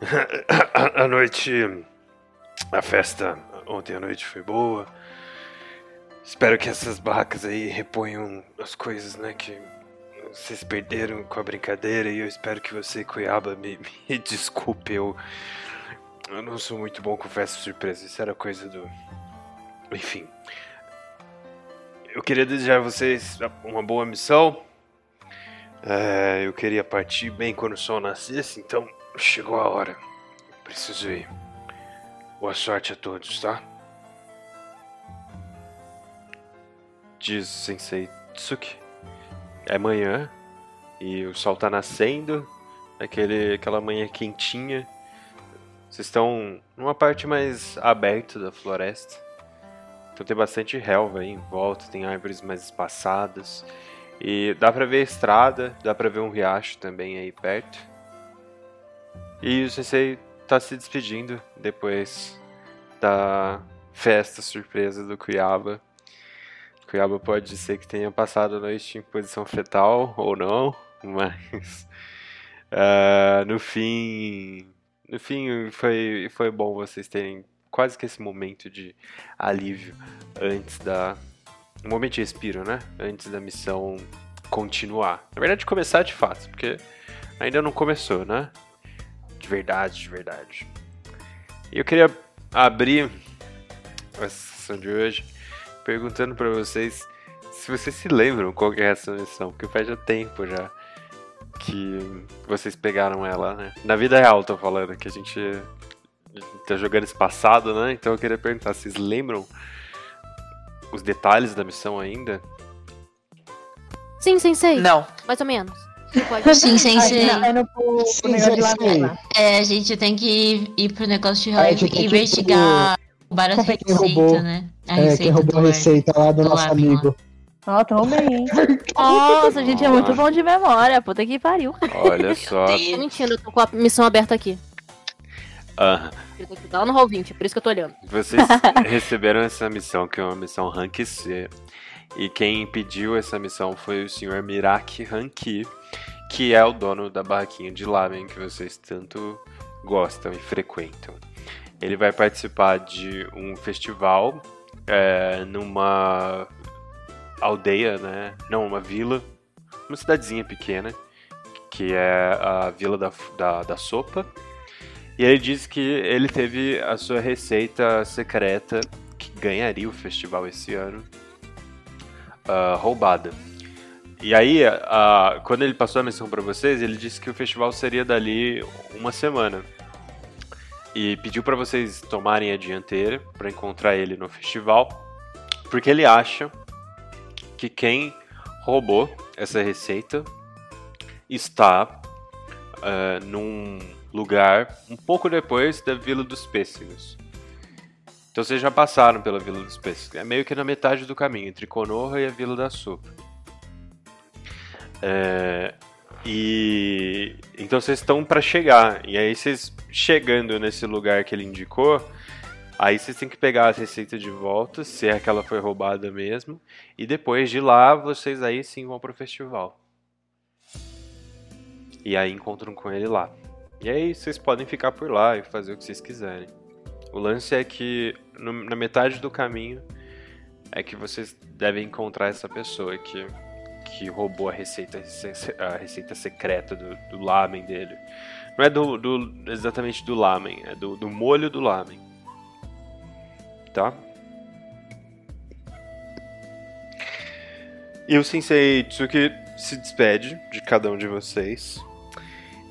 a noite. A festa ontem à noite foi boa. Espero que essas barracas aí reponham as coisas, né? Que vocês perderam com a brincadeira. E eu espero que você, Cuiaba, me, me desculpe. Eu, eu não sou muito bom com festa surpresa. Isso era coisa do. Enfim. Eu queria desejar a vocês uma boa missão. É, eu queria partir bem quando o sol nascesse, então chegou a hora. Preciso ir. Boa sorte a todos, tá? Diz Sensei Tsuki. É manhã e o sol tá nascendo, aquele, aquela manhã quentinha. Vocês estão numa parte mais aberta da floresta. Então tem bastante relva aí em volta, tem árvores mais espaçadas. E dá pra ver a estrada, dá pra ver um riacho também aí perto. E o Sensei tá se despedindo depois da festa surpresa do Cuiaba. Cuiaba pode ser que tenha passado a noite em posição fetal ou não, mas uh, no fim, no fim foi, foi bom vocês terem quase que esse momento de alívio antes da um momento de respiro, né? Antes da missão continuar. Na verdade, começar de fato, porque ainda não começou, né? De verdade, de verdade. E eu queria abrir a sessão de hoje perguntando para vocês se vocês se lembram qual é essa missão, porque faz já tempo já que vocês pegaram ela, né? Na vida real, tô falando, que a gente tá jogando esse passado, né? Então eu queria perguntar, vocês lembram os detalhes da missão ainda? Sim, sensei. Não. Mais ou menos. Sim, sensei. Sim, sensei. É, a gente tem que ir pro negócio de Hive e investigar várias receitas, roubou, né? A é, quem roubou a receita lá do, do nosso amigo. Ó, também. Nossa, a gente é muito bom de memória. Puta que pariu. Olha só. Tô mentindo, eu tô com a missão aberta aqui. Aham. Eu tenho que dar no roll 20, por isso que eu tô olhando. Vocês receberam essa missão, que é uma missão Rank C. E quem pediu essa missão foi o senhor Miraki Ranki, que é o dono da barraquinha de lamen que vocês tanto gostam e frequentam. Ele vai participar de um festival é, numa aldeia, né? Não, uma vila, uma cidadezinha pequena, que é a Vila da, da, da Sopa. E ele disse que ele teve a sua receita secreta, que ganharia o festival esse ano, uh, roubada. E aí, uh, quando ele passou a missão para vocês, ele disse que o festival seria dali uma semana. E pediu para vocês tomarem a dianteira para encontrar ele no festival, porque ele acha que quem roubou essa receita está uh, num lugar um pouco depois da Vila dos Pêssegos. Então vocês já passaram pela Vila dos Pêssegos. É meio que na metade do caminho, entre Konoha e a Vila da Sopa. É, e então vocês estão para chegar. E aí vocês chegando nesse lugar que ele indicou, aí vocês têm que pegar a receita de volta, se é que ela foi roubada mesmo, e depois de lá vocês aí sim vão pro festival. E aí encontram com ele lá. E aí vocês podem ficar por lá e fazer o que vocês quiserem. O lance é que no, na metade do caminho é que vocês devem encontrar essa pessoa que, que roubou a receita, a receita secreta do, do lamen dele. Não é do, do exatamente do lamen, é do, do molho do lamen. Tá? E o Sensei Tsuki se despede de cada um de vocês.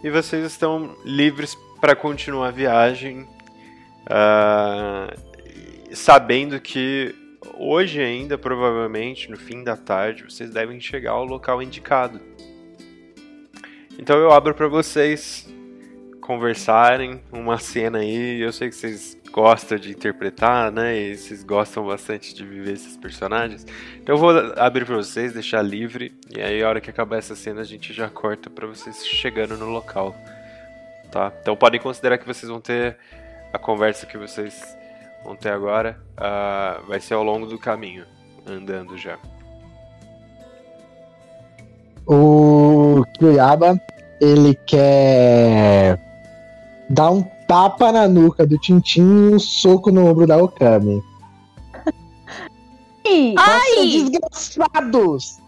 E vocês estão livres para continuar a viagem, uh, sabendo que hoje ainda, provavelmente, no fim da tarde, vocês devem chegar ao local indicado. Então eu abro para vocês conversarem uma cena aí. Eu sei que vocês gostam de interpretar, né? E vocês gostam bastante de viver esses personagens. Então eu vou abrir para vocês, deixar livre. E aí, a hora que acabar essa cena, a gente já corta para vocês chegando no local. Tá? Então podem considerar que vocês vão ter a conversa que vocês ter agora. Uh, vai ser ao longo do caminho, andando já. O Kyuyaba, ele quer dá um tapa na nuca do Tintin e um soco no ombro da Okami. Ih, Nossa, desgraçados!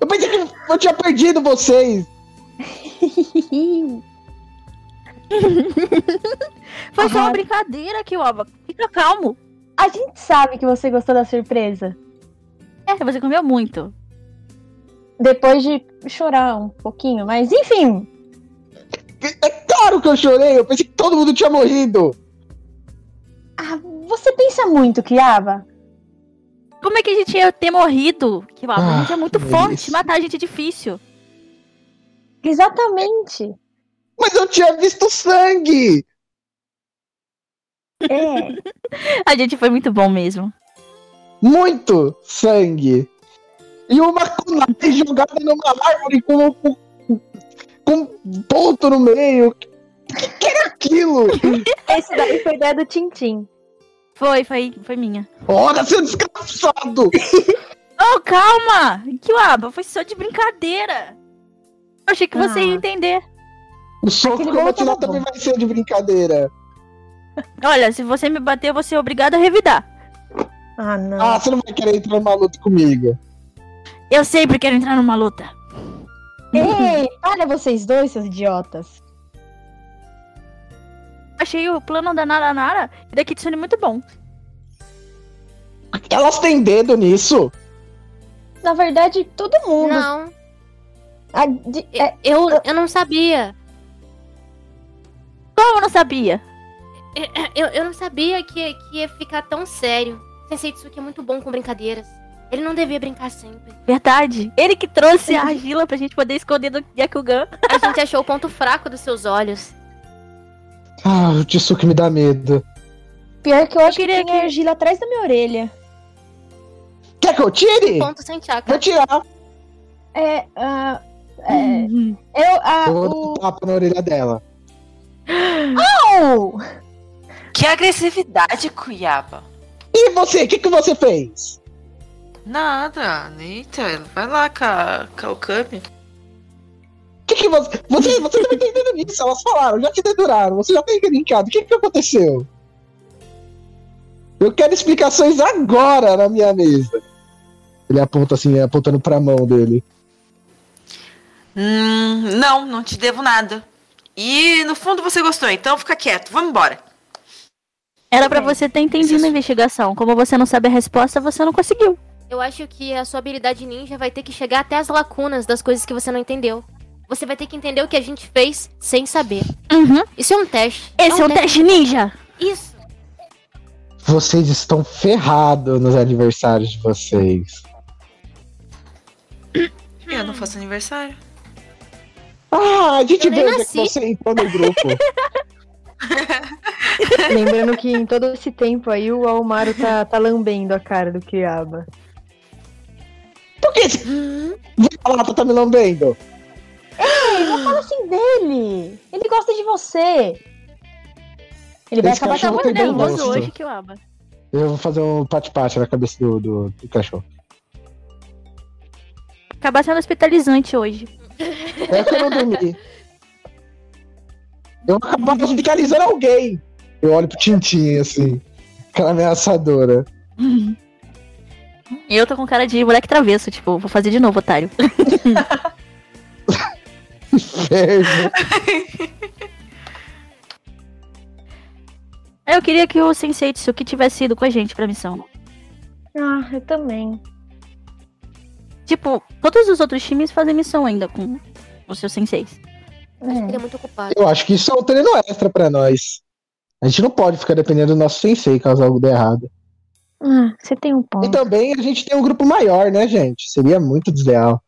Eu pensei que eu tinha perdido vocês! Foi só uma brincadeira, Kiwaba. Fica calmo. A gente sabe que você gostou da surpresa. É, você comeu muito. Depois de chorar um pouquinho, mas enfim. É claro que eu chorei, eu pensei que todo mundo tinha morrido! Ah, você pensa muito, Kiaba? Como é que a gente ia ter morrido? Kiwaba, a gente é Ah, muito que forte. delícia. Matar a gente é difícil. Exatamente. Mas eu tinha visto sangue! É. A gente foi muito bom mesmo. Muito sangue! E uma kunai jogada numa árvore com, com, com um ponto no meio! Que que era aquilo? Esse daí foi ideia do Tintim. Foi, foi, foi minha. Ora, seu desgraçado! Oh, calma! Kiwaba, foi só de brincadeira. Eu achei que você Ah. ia entender. O soco que eu vou tava também vai ser de brincadeira. Olha, se você me bater, eu vou ser obrigada a revidar. Ah, não. Ah, você não vai querer entrar numa luta comigo. Eu sempre quero entrar numa luta. Ei, olha vocês dois, seus idiotas. Achei o plano da Nara Nara e da Kitsune muito bom. Elas têm dedo nisso? Na verdade, todo mundo. Não, A- de- é, eu, eu não sabia. Como eu não sabia? Eu, eu não sabia que, que ia ficar tão sério. Sensei Tsuki é muito bom com brincadeiras. Ele não devia brincar sempre. Verdade. Ele que trouxe a argila pra gente poder esconder do Yakugan. A gente achou o ponto fraco dos seus olhos. Ah, o Tsuki me dá medo. pior que eu acho que queria tem argila atrás da minha orelha. Quer que eu tire? Ponto sem Vou chakra. tirar. É. ah, é eu. Ah, Eu vou dar o. um tapa na orelha dela. Au! Que agressividade, Cuiaba. E você, o que, que você fez? Nada, eita, vai lá Okami. O que, que você. Você, você tá entendendo nisso? Elas falaram, já te deduraram, você já tem brincado. O que, que aconteceu? Eu quero explicações agora na minha mesa. Ele aponta assim, apontando pra mão dele. Hum, não, não te devo nada. E no fundo você gostou, então fica quieto, vamos embora. Era pra É. você ter entendido a investigação. Como você não sabe a resposta, você não conseguiu. Eu acho que a sua habilidade ninja vai ter que chegar até as lacunas das coisas que você não entendeu. Você vai ter que entender o que a gente fez sem saber. Uhum. Isso é um teste. Esse é um teste ninja. Isso. Vocês estão ferrados nos aniversários de vocês. Eu não faço aniversário. Ah, a gente é que você entrou no grupo. Lembrando que em todo esse tempo aí o Almaro tá, tá lambendo a cara do Kiaba. Por que esse vira-lata tá me lambendo? Fala assim dele! Ele gosta de você! Ele vai Esse acabar Tá muito nervoso gosto. hoje, Kiwaba. Eu vou fazer um pate-pate na cabeça do, do, do cachorro. Acabar sendo hospitalizante hoje. É que eu não dormi. Eu vou acabar hospitalizando alguém. Eu olho pro Tintin, assim. Aquela ameaçadora. Eu tô com cara de moleque travesso, tipo, vou fazer de novo, otário. Inferno. Eu queria que o Sensei Tsuki tivesse ido com a gente pra missão. Ah, eu também. Tipo, todos os outros times fazem missão ainda com os seus senseis. Ele é muito ocupado. Eu acho que isso é um treino extra pra nós. A gente não pode ficar dependendo do nosso sensei caso algo dê errado. Ah, você tem um E ponto. também a gente tem um grupo maior, né, gente? Seria muito desleal.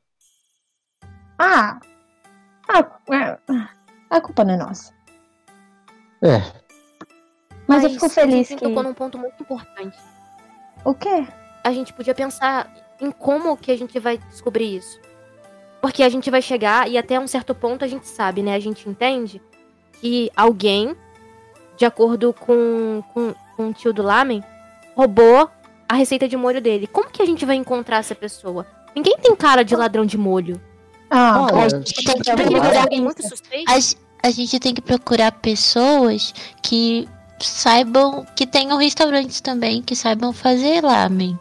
Ah! Ah, é, a culpa não é nossa. É. Mas, eu fico feliz a gente que. tocou num ponto muito importante. O quê? A gente podia pensar em como que a gente vai descobrir isso. Porque a gente vai chegar e até um certo ponto a gente sabe, né? A gente entende que alguém, de acordo com, com, com o tio do Lamen, roubou a receita de molho dele. Como que a gente vai encontrar essa pessoa? Ninguém tem cara de ladrão de molho. Ah, Olha, a gente tem que suspeito. A, a gente tem que procurar pessoas que saibam, que tenham restaurantes também, que saibam fazer lamen.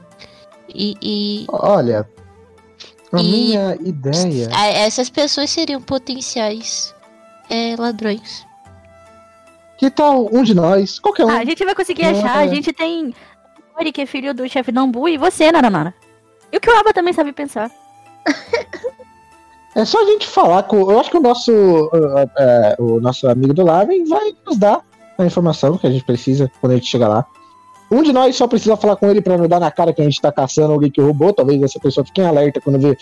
E, e Olha, a E- minha ideia. essas pessoas seriam potenciais é, ladrões. Que tal um de nós, qualquer um, Ah, a gente vai conseguir achar. A gente tem Ori, que é filho do chefe Nambu, e você, Naranara. E o que o Aba também sabe pensar. É só a gente falar com. Eu acho que o nosso, uh, o nosso amigo do Laven vai nos dar a informação que a gente precisa quando a gente chegar lá. Um de nós só precisa falar com ele pra não dar na cara que a gente tá caçando alguém que roubou. Talvez essa pessoa fique em alerta quando vê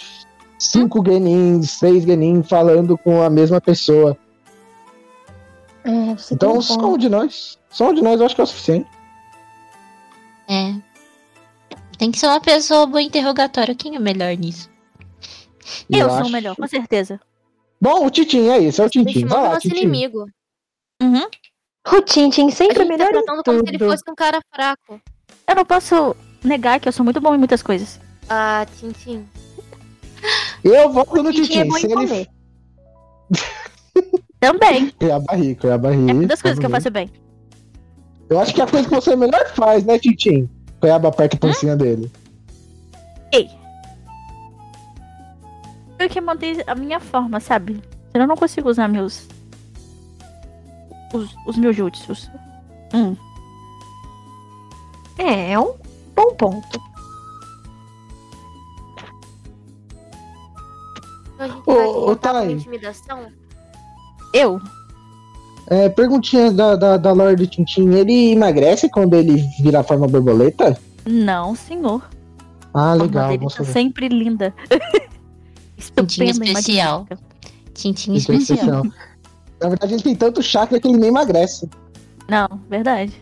cinco Genins, seis Genin falando com a mesma pessoa. É, você Então, tem um só ponto. um de nós. Só um de nós eu acho que é o suficiente. É. Tem que ser uma pessoa boa interrogatória. Quem é melhor nisso? E eu sou acho- o melhor, com certeza. Bom, o Titim, é isso, é o Titim. Vai o lá, nosso Titim. inimigo. Uhum. O Tintin sempre é tá melhor em tratando como se ele tudo. fosse um cara fraco. Eu não posso negar que eu sou muito bom em muitas coisas. Ah, Tintin. Eu voto no Tintin é Se em ele. Também. É a barriga, é a barriga. É uma das coisas que eu faço bem. Eu acho que é a coisa que você melhor faz, né, Titim? Goiaba aperta a pancinha dele. Eu que manter a minha forma, sabe? Senão eu não consigo usar meus. Os, os meus jutsus. Hum. É, é um bom ponto. Então Ô, ô, Thay. intimidação. Eu? É, perguntinha da, da, da Lorde Tintin. Ele emagrece quando ele vira a forma borboleta? Não, senhor. Ah, legal. vamos tá sempre linda. Tintin especial. Tintin é especial. Na verdade, ele tem tanto chakra que ele nem emagrece. Não, verdade.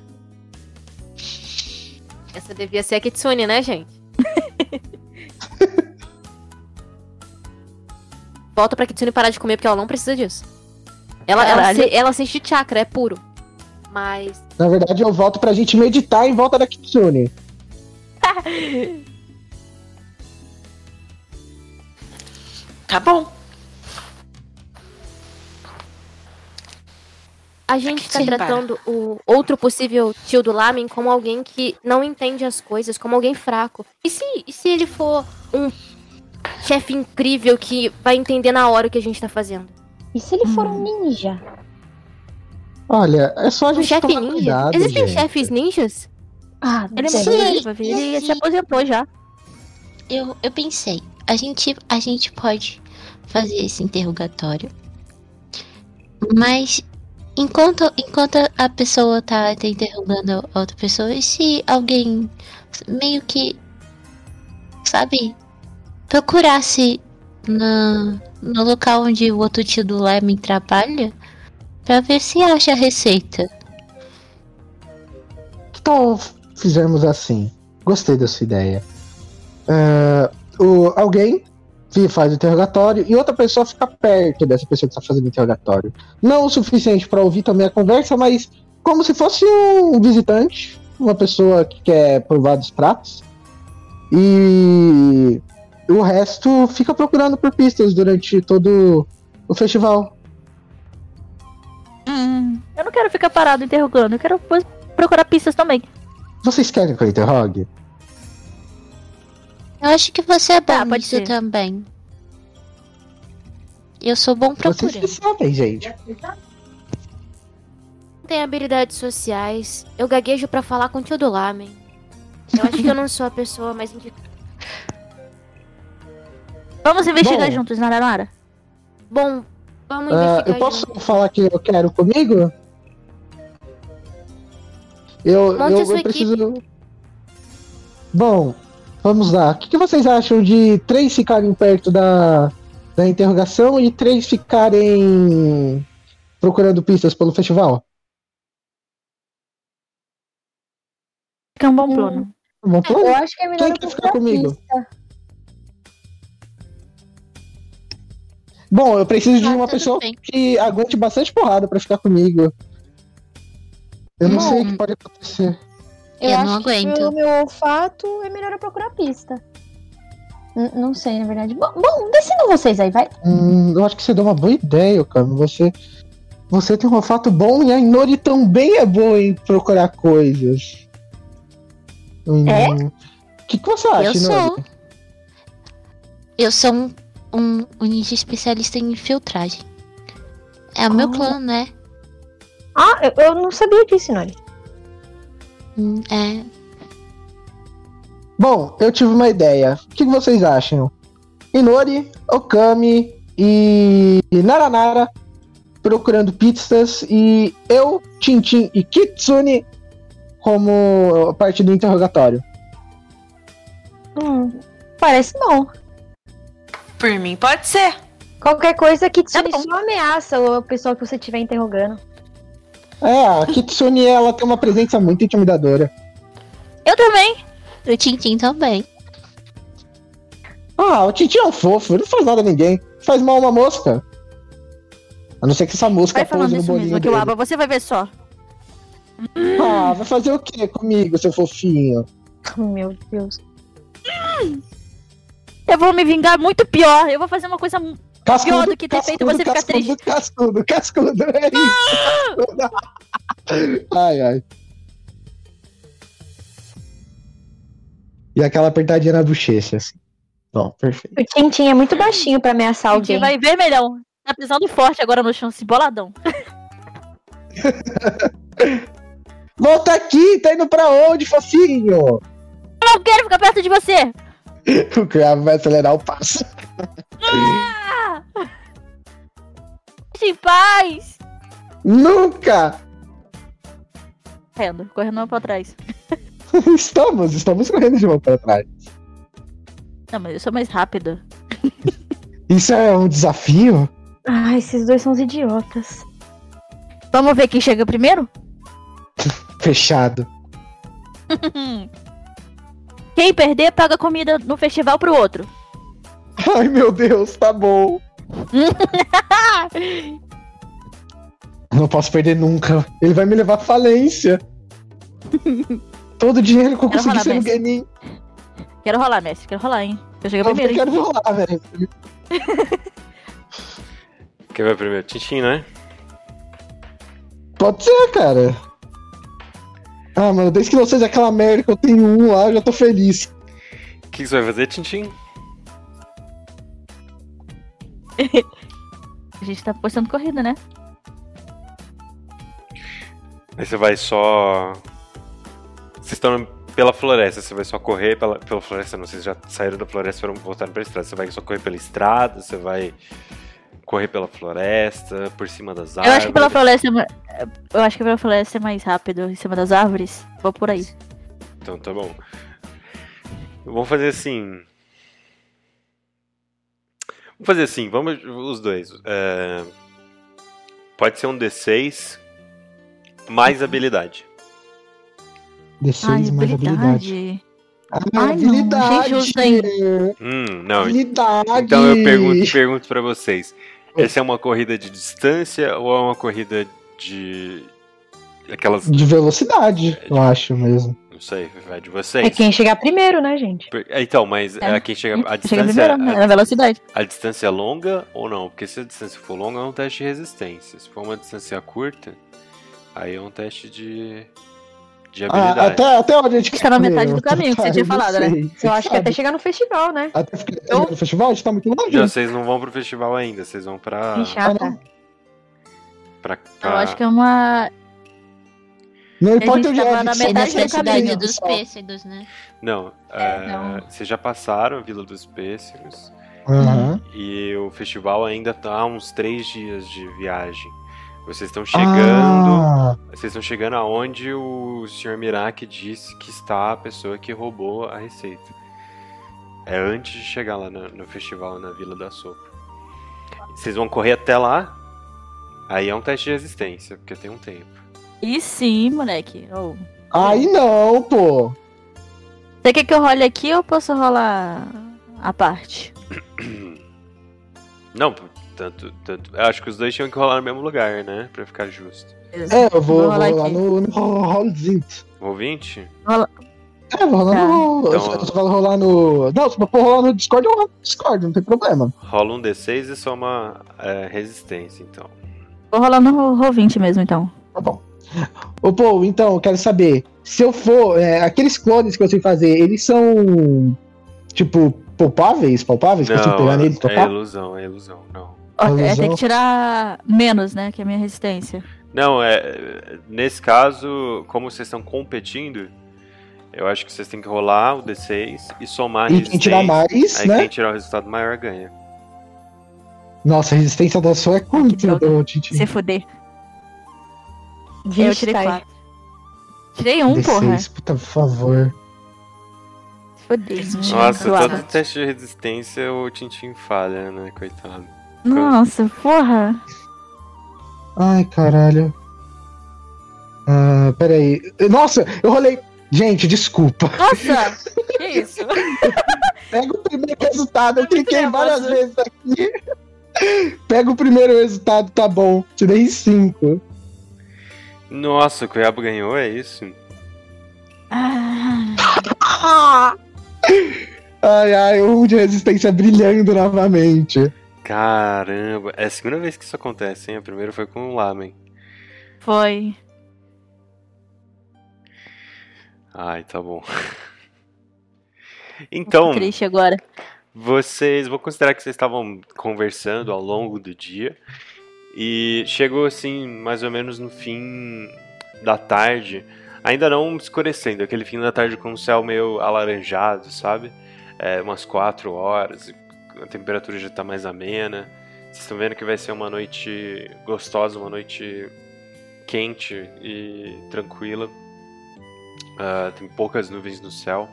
Essa devia ser a Kitsune, né, gente? Volta pra Kitsune parar de comer, porque ela não precisa disso. Ela, ela, se- ela sente chakra, é puro. Mas Na verdade, eu volto pra gente meditar em volta da Kitsune. Tá bom. a gente tá Sim, tratando o outro possível tio do Lamen como alguém que não entende as coisas, como alguém fraco. E se, e se ele for um chefe incrível que vai entender na hora o que a gente tá fazendo? E se ele for um ninja? Olha, é só a gente chefe tomar ninja? cuidado, Existem gente. chefes ninjas? Ah, Ele é ver. Ele se aposentou já. Eu, eu pensei, a gente, a gente pode fazer esse interrogatório. Mas enquanto, enquanto a pessoa tá, tá interrogando a outra pessoa, e se alguém meio que, sabe, procurasse na, no local onde o outro tio do Leme trabalha pra ver se acha a receita. Que tal fizermos assim? Gostei da sua ideia. É, o, alguém faz o interrogatório e outra pessoa fica perto dessa pessoa que está fazendo o interrogatório. Não o suficiente para ouvir também a conversa, mas como se fosse um visitante, uma pessoa que quer provar dos pratos. E o resto fica procurando por pistas durante todo o festival. Hum, eu não quero ficar parado interrogando. Eu quero procurar pistas também. Vocês querem que eu interrogue? Eu acho que você é bom Tá, pode nisso ser. também. Eu sou bom Vocês procurando. que sabem, gente. Tem habilidades sociais. Eu gaguejo pra falar com o tio do Lamen. Eu acho que eu não sou a pessoa mais indicada. Vamos investigar Bom. juntos, Naranara. Bom, vamos Ah, investigar eu posso junto. falar que eu quero comigo? Eu, Monte eu, a sua eu preciso. Bom, vamos lá. O que, que vocês acham de três ficarem perto da, da interrogação e três ficarem procurando pistas pelo festival? Fica um bom plano. Bom plano? Eu acho que é melhor Quem quer ficar comigo? pista. Bom, eu preciso de Ah, uma pessoa bem. que aguente bastante porrada pra ficar comigo. Eu não Bom. sei o que pode acontecer. Eu, Eu acho não que aguento. pelo meu olfato é melhor eu procurar pista. N- não sei, na verdade. Bom, bom, decidam vocês aí, vai. Hum, eu acho que você deu uma boa ideia, cara. Você. Você tem um olfato bom e a Inori também é boa em procurar coisas. Hum, É? O que, que você acha, Eu sou. Inori? Eu sou um, um, um ninja especialista em filtragem. É o meu Ah. clã, né? Ah, eu, eu não sabia disso, Nori. Hum, É. Bom, eu tive uma ideia. O que, vocês acham? Inori, Okami e Naranara procurando pistas e eu, Tintin e Kitsune como parte do interrogatório. Hum, parece bom. Por mim, pode ser. Qualquer coisa que te Tá só ameaça o pessoal que você estiver interrogando. É, a Kitsune ela tem uma presença muito intimidadora. Eu também. O Tintin também. Ah, o Tintin é um fofo, ele não faz nada a ninguém. Faz mal a uma mosca. A não ser que essa mosca Vai falando isso bolinho mesmo, que o dele. Aba, você vai ver só. Ah, vai fazer o que comigo, seu fofinho? Meu Deus. Eu vou me vingar muito pior. Eu vou fazer uma coisa. Cascudo, do que ter feito você ficar cascudo, cascudo, cascudo, é isso. ai, ai. E aquela apertadinha na bochecha, assim. Bom, perfeito. O Tintin é muito baixinho pra ameaçar alguém. vai vermelhão. Tá pisando forte agora no chão, assim, boladão. Volta aqui, tá indo pra onde, fofinho? Eu não quero ficar perto de você. O Cravo vai acelerar o passo. Deixa em paz. Nunca! Correndo, correndo pra trás. Estamos, estamos correndo de mão pra trás. Não, mas eu sou mais rápida. Isso é um desafio? Ah, esses dois são os idiotas. Vamos ver quem chega primeiro? Fechado. Quem perder, paga comida no festival pro outro. Ai, meu Deus, tá bom. Não posso perder nunca. Ele vai me levar à falência. Todo o dinheiro que eu Quero consegui rolar, ser no. Genin. Quero rolar, Messi. Quero rolar, hein? Eu cheguei Eu primeiro, hein? quero rolar, velho. Quem vai primeiro? Tintin, né? Pode ser, cara. Ah, mano, desde que não seja aquela merda que eu tenho um lá, eu já tô feliz. O que, que você vai fazer, Tintin? A gente tá postando corrida, né? Aí você vai só. Vocês estão pela floresta, você vai só correr pela, pela floresta, não, vocês já saíram da floresta e foram voltaram pra estrada. Você vai só correr pela estrada, você vai correr pela floresta, por cima das Eu árvores. acho que pela floresta. é Eu acho que pela floresta é mais rápido em cima das árvores. Vou por aí. Então tá bom. Vamos fazer assim. Vamos fazer assim, vamos os dois. É, Pode ser um D6 mais habilidade. D6 Ai, mais habilidade. habilidade. Ah, Ai, não, hein? Hum, não. Habilidade. Então eu pergunto, pergunto para vocês. Essa é uma corrida de distância ou é uma corrida de. Aquelas. De velocidade, eu acho mesmo. Não sei, vai de É vocês. quem chegar primeiro, né, gente? Per- Então, mas É. é. quem chega. A Chega distância, primeiro, né? a, Na velocidade. a distância é longa ou não? Porque se a distância for longa, é um teste de resistência. Se for uma distância curta, aí é um teste de. De Ah, habilidade. até, até onde a gente é na metade do caminho que você tinha falado, né? Eu acho que até chegar no festival, né? Até ficar Eu- no festival, a gente tá muito longe. Já vocês não vão pro festival ainda, vocês vão pra. Chata. não. pra, Eu pra- acho que é uma. Não importa onde é, na metade da cidade caminho, dos pêssegos, né? Não, É, é, não. vocês já passaram a Vila dos Pêssegos. Aham. E o festival ainda tá uns três dias de viagem. Vocês estão chegando. Ah, Vocês estão chegando aonde o Sr. Miraki disse que está a pessoa que roubou a receita. É antes de chegar lá no, no festival na Vila da Sopa. Vocês vão correr até lá. Aí é um teste de resistência, porque tem um tempo. E sim, moleque. Oh. aí não, pô. Você quer que eu role aqui ou eu posso rolar a parte? Não, tanto, tanto. Eu acho que os dois tinham que rolar no mesmo lugar, né? Pra ficar justo. É, eu vou, Vou vou rolar lá aqui. no, no Rollzinho. Roll 20? É, vou rolar Tá. no. Então- eu só- vou rolar no. Não, se eu for rolar no Discord, eu rolo no Discord, não tem problema. Rola um D6 e soma é, resistência, então. Vou rolar no Roll20 mesmo, então. Tá bom. Ô, Paul, então, eu quero saber. Se eu for. é, aqueles clones que eu sei fazer, eles são. Tipo, palpáveis? Palpáveis? Consigo Não, pegar neles e é ilusão, é ilusão, não. É, tem que tirar menos, né? Que é a minha resistência. Não, é. Nesse caso, como vocês estão competindo, eu acho que vocês têm que rolar o D6 e somar a E quem tirar resistência. mais, Aí né? quem tirar o resultado maior ganha. Nossa, a resistência da sua é quanto, ô, Titi? Se fuder. Eu tirei Thay. quatro. Tirei um, porra. D6, puta, por favor. Fuder. Nossa, todo teste de resistência o Tintin falha, né? Coitado. Nossa, porra. Ai, caralho. Ah, peraí. Nossa, eu rolei. Gente, desculpa. Nossa! que isso? Pega o primeiro resultado. Eu cliquei várias vezes aqui. Pega o primeiro resultado, tá bom. Tirei 5. Nossa, o Cuiabá ganhou, é isso? Ah, Ai, ai, um de resistência brilhando novamente. Caramba, é a segunda vez que isso acontece, hein? A primeira foi com o Lamen. foi. Ai, tá bom. Então, Triste agora. vocês, vou considerar que vocês estavam conversando ao longo do dia e chegou assim, mais ou menos no fim da tarde, ainda não escurecendo, aquele fim da tarde com o céu meio alaranjado, sabe? É, umas 4 horas, a temperatura já tá mais amena. Vocês estão vendo que vai ser uma noite gostosa, uma noite quente e tranquila. Ah, tem poucas nuvens no céu.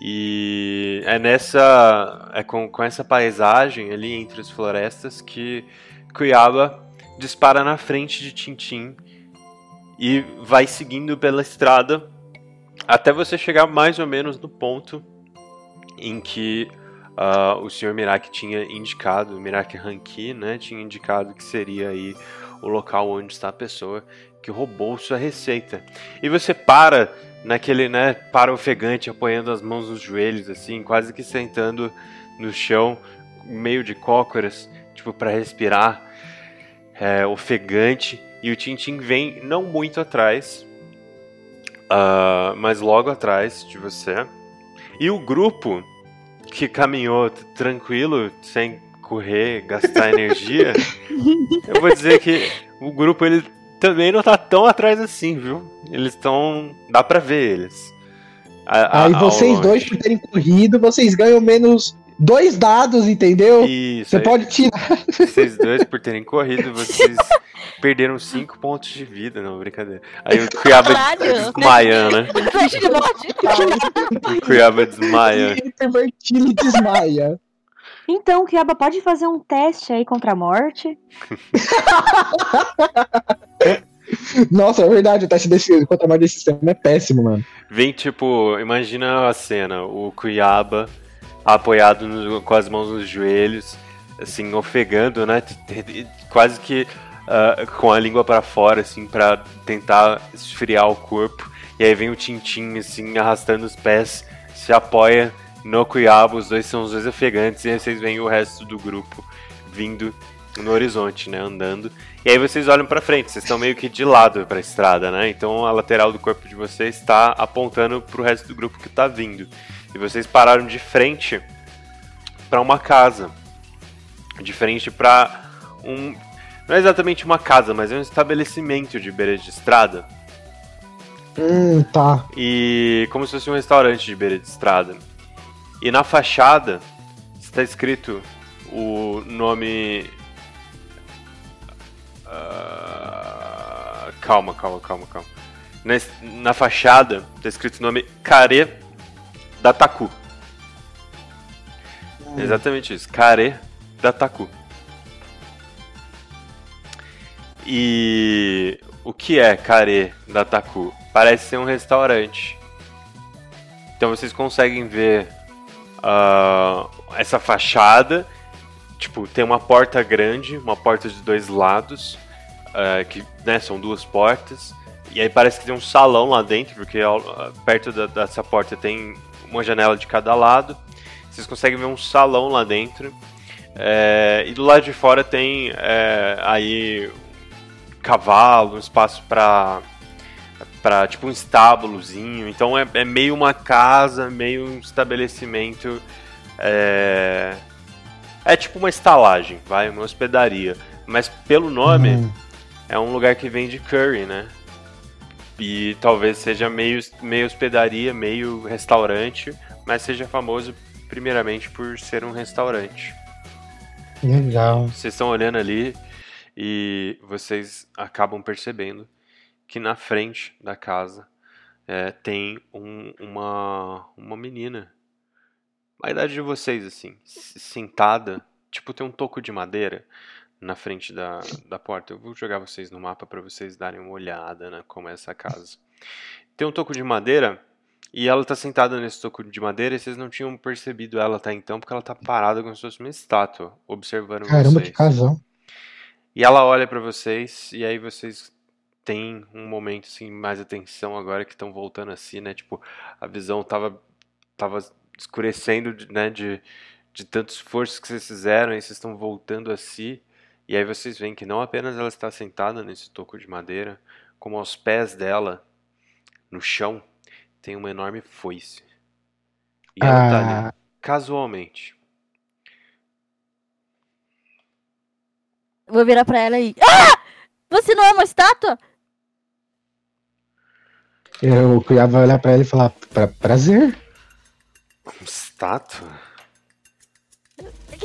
E é nessa. É com, com essa paisagem ali entre as florestas que Cuiaba dispara na frente de Tintim e vai seguindo pela estrada até você chegar mais ou menos no ponto em que ah, o Sr. Mirak tinha indicado, o Mirak Ranki, né, tinha indicado que seria aí o local onde está a pessoa que roubou sua receita. E você para naquele, né, para ofegante, apoiando as mãos nos joelhos, assim, quase que sentando no chão, meio de cócoras, tipo, para respirar, é, ofegante. E o Tintin vem não muito atrás, ah, mas logo atrás de você. E o grupo que caminhou tranquilo, sem correr, gastar energia, eu vou dizer que o grupo ele também não tá tão atrás assim, viu? Eles estão. dá pra ver eles. A- a- Aí vocês dois, por terem corrido, vocês ganham menos dois dados, entendeu? Isso, Você aí, pode tirar. vocês dois, por terem corrido, vocês perderam 5 pontos de vida, não, brincadeira. Aí o Cuiaba desmaia, né? Flash de morte. O Cuiaba desmaia. Intervertilo e desmaia. Então, Kiaba, pode fazer um teste aí contra a morte? Nossa, é verdade, o teste desse contra mais desse sistema é péssimo, mano. Vem tipo, imagina a cena, o Cuiaba apoiado no- com as mãos nos joelhos, assim, ofegando, né? Quase que ah, com a língua pra fora, assim, pra tentar esfriar o corpo. E aí vem o Tintim, assim, arrastando os pés, se apoia no Cuiaba, os dois são os dois ofegantes, e aí vocês veem o resto do grupo vindo no horizonte, né, andando. E aí vocês olham pra frente, vocês estão meio que de lado pra estrada, né? Então a lateral do corpo de vocês está apontando pro resto do grupo que tá vindo. E vocês pararam de frente pra uma casa. De frente pra um não é exatamente uma casa, mas é um estabelecimento de beira de estrada. Hum, tá. E como se fosse um restaurante de beira de estrada. E na fachada está escrito o nome. Ah, calma, calma, calma, calma. Na, na fachada está escrito o nome Care da Taku. Exatamente isso, Care da Taku. E o que é Care da Taku? Parece ser um restaurante. Então vocês conseguem ver ah, essa fachada. Tipo, tem uma porta grande, uma porta de dois lados, ah, que né, são duas portas. E aí parece que tem um salão lá dentro, porque ah, perto da- dessa porta tem uma janela de cada lado. Vocês conseguem ver um salão lá dentro. É, e do lado de fora tem é, aí cavalo, um espaço pra, pra tipo um estábulozinho. Então é, é meio uma casa, meio um estabelecimento. É, é tipo uma estalagem, vai, uma hospedaria. Mas pelo nome, Hum. é um lugar que vende curry, né? E talvez seja meio, meio hospedaria, meio restaurante, mas seja famoso primeiramente por ser um restaurante. Legal. Vocês estão olhando ali e vocês acabam percebendo que na frente da casa é, tem um- uma, uma menina. A idade de vocês, assim, sentada, tipo, tem um toco de madeira na frente da, da porta. Eu vou jogar vocês no mapa para vocês darem uma olhada, né, como é essa casa. Tem um toco de madeira e ela tá sentada nesse toco de madeira e vocês não tinham percebido ela até então porque ela tá parada como se fosse uma estátua, observando Caramba, vocês. que casão. E ela olha pra vocês e aí vocês têm um momento assim mais atenção agora que estão voltando assim, né? Tipo, a visão tava tava escurecendo, de- né, de de tanto esforço que vocês fizeram, e vocês estão voltando a si. E aí vocês veem que não apenas ela está sentada nesse toco de madeira, como aos pés dela, no chão, tem uma enorme foice. E ela tá ali, Ah, casualmente. Vou virar pra ela e. Ah! Você não é uma estátua? eu cuidava olhar pra ela e falar, pra, prazer. Estátua?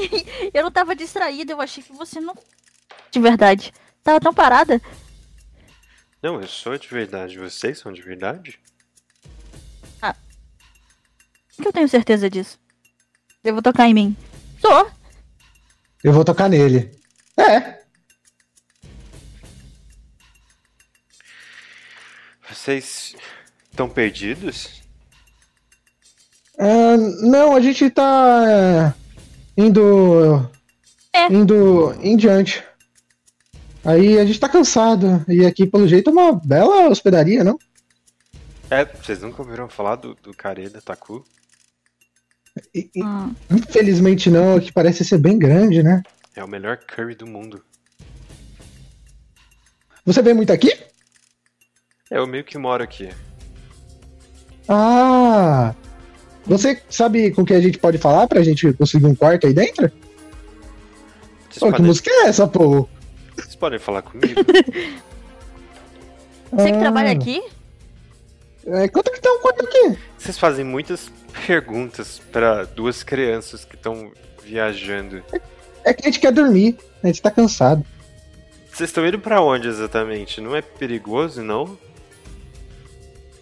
Eu não tava distraída, eu achei que você não. De verdade. Tava tão parada. Não, eu sou de verdade. Vocês são de verdade? que eu tenho certeza disso. Eu vou tocar em mim. Sou. Eu vou tocar nele. É. Vocês estão perdidos? Ah, não, a gente tá é, indo. É. Indo em diante. Aí a gente tá cansado. E aqui, pelo jeito, é uma bela hospedaria, não? É, vocês nunca ouviram falar do, do Kareda Taku? E- e- Hum. infelizmente não, aqui parece ser bem grande, né? É o melhor curry do mundo. Você vem muito aqui? É, eu meio que moro aqui. Ah! Você sabe com que a gente pode falar pra gente conseguir um quarto aí dentro? Vocês, Pô, que podem, música é essa, pô? vocês podem falar comigo? Você que Ah, trabalha aqui? É, quanto que tá um quarto aqui? Vocês fazem muitas perguntas pra duas crianças que estão viajando. É que a gente quer dormir. A gente tá cansado. Vocês estão indo pra onde exatamente? Não é perigoso, não?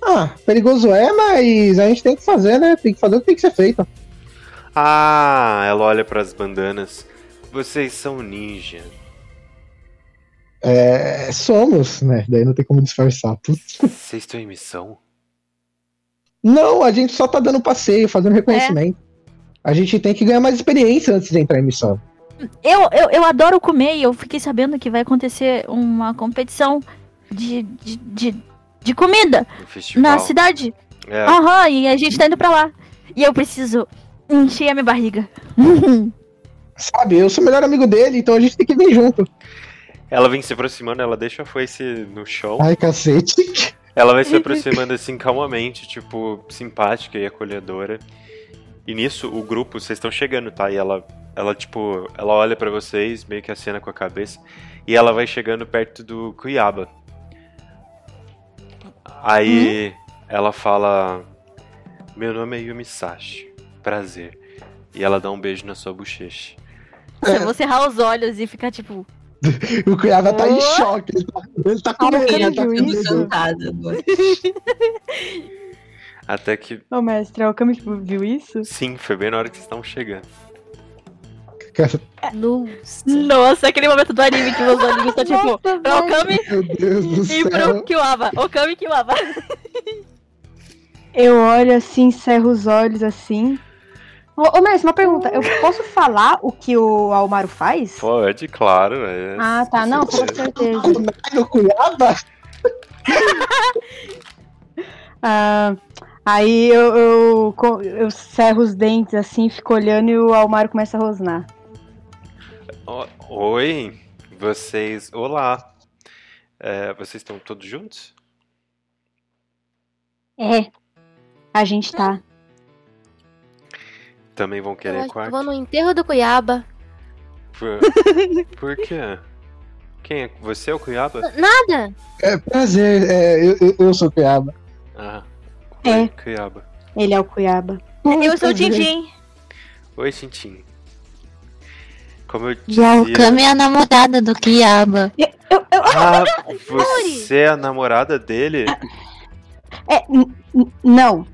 Ah, perigoso é, mas a gente tem que fazer, né? Tem que fazer o que tem que ser feito. Ah, ela olha pras bandanas. Vocês são ninja. É, somos, né? Daí não tem como disfarçar. Vocês estão em missão? Não, a gente só tá dando passeio, fazendo reconhecimento. A gente tem que ganhar mais experiência antes de entrar em missão. Eu, eu, eu adoro comer e eu fiquei sabendo que vai acontecer uma competição de, de, de, de comida na cidade. É, Aham, e a gente tá indo pra lá. E eu preciso encher a minha barriga. Sabe, eu sou o melhor amigo dele, então a gente tem que vir junto. Ela vem se aproximando, ela deixa a foice no chão. Ai, cacete. Ela vai se aproximando assim calmamente, tipo, simpática e acolhedora. E nisso, o grupo, vocês estão chegando, tá? E ela, ela tipo, ela olha pra vocês, meio que acena com a cabeça. E ela vai chegando perto do Cuiaba. Aí ela fala: Meu nome é Yumi Sashi. Prazer. E ela dá um beijo na sua bochecha. Eu vou cerrar os olhos e ficar tipo. O Cuiaba tá em choque. Ele tá, ele tá com medo. Ele tá com viu medo. agora. Até que, Ô, mestre, é o Kami que viu isso? sim, foi bem na hora que vocês estavam chegando. Nossa. Nossa, aquele momento do anime que meus amigos estão tipo. Pra Okami Meu Deus do e pro céu. Kiwaba. Okami e Kiwaba. Eu olho assim, cerro os olhos assim. Ô, ô mestre, uma pergunta. Eu posso falar o que o Almaro faz? Pode, claro. É, Ah, tá. Não, com certeza. Do Cuiaba? Ah, aí eu, eu, eu cerro os dentes assim, fico olhando e o Almaro começa a rosnar. O- Oi, vocês. Olá. É, vocês estão todos juntos? É. A gente tá. Também vão Eu querer que quarto? vou no enterro do Cuiaba. Por... Por quê? Quem é? Você é o Cuiaba? Nada! É, prazer, é, eu, eu- eu sou Cuiaba. Ah. É. Cuiaba. Ele é o Cuiaba. Eu sou o. Tintin. Oi, Tintin. Como eu E a dizia... Okami é a namorada do Kiaba. Eu, eu, eu- Ah, você é a namorada dele? é, n- n- não.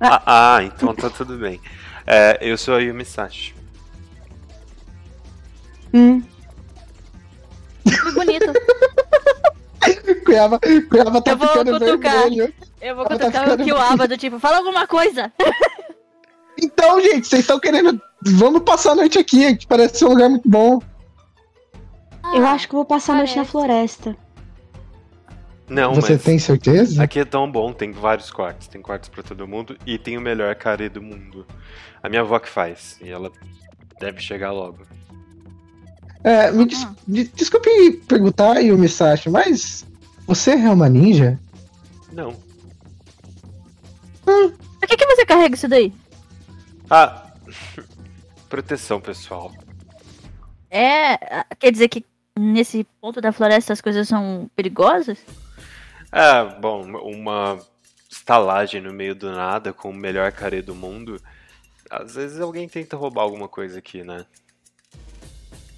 Ah, ah, então tá tudo bem. É, eu sou a Yumi Sashi. Hum. Que bonito. Cuiaba, Cuiaba tá Eu vou ficando cutucar. vermelho. Eu vou tá cutucar ficando o Kiwaba do tipo, fala alguma coisa. Então, gente, vocês estão querendo. Vamos passar a noite aqui, que parece ser um lugar muito bom. Eu acho que vou passar a noite na floresta. Não, Você mas tem certeza? aqui é tão bom, tem vários quartos. Tem quartos pra todo mundo e tem o melhor carê do mundo. A minha avó que faz, e ela deve chegar logo. É, me des- de- desculpe perguntar, Yumi Sashi, mas você é uma ninja? Não. Por que, que você carrega isso daí? Ah, proteção pessoal. É. ah, Quer dizer que nesse ponto da floresta as coisas são perigosas? Ah, bom, uma estalagem no meio do nada com o melhor carê do mundo. Às vezes alguém tenta roubar alguma coisa aqui, né?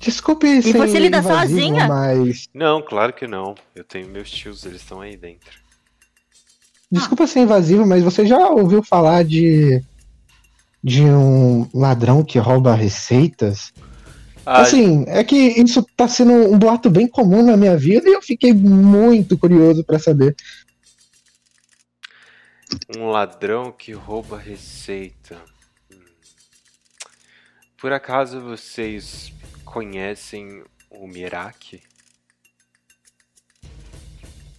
Desculpe ser você lida invasivo, sozinha? Mas. Não, claro que não. Eu tenho meus tios, eles estão aí dentro. Desculpa ser invasivo, mas você já ouviu falar de. De um ladrão que rouba receitas? Ah, Assim, é que isso tá sendo um boato bem comum na minha vida e eu fiquei muito curioso pra saber. um ladrão que rouba receita. Hum. Por acaso vocês conhecem o Miraki?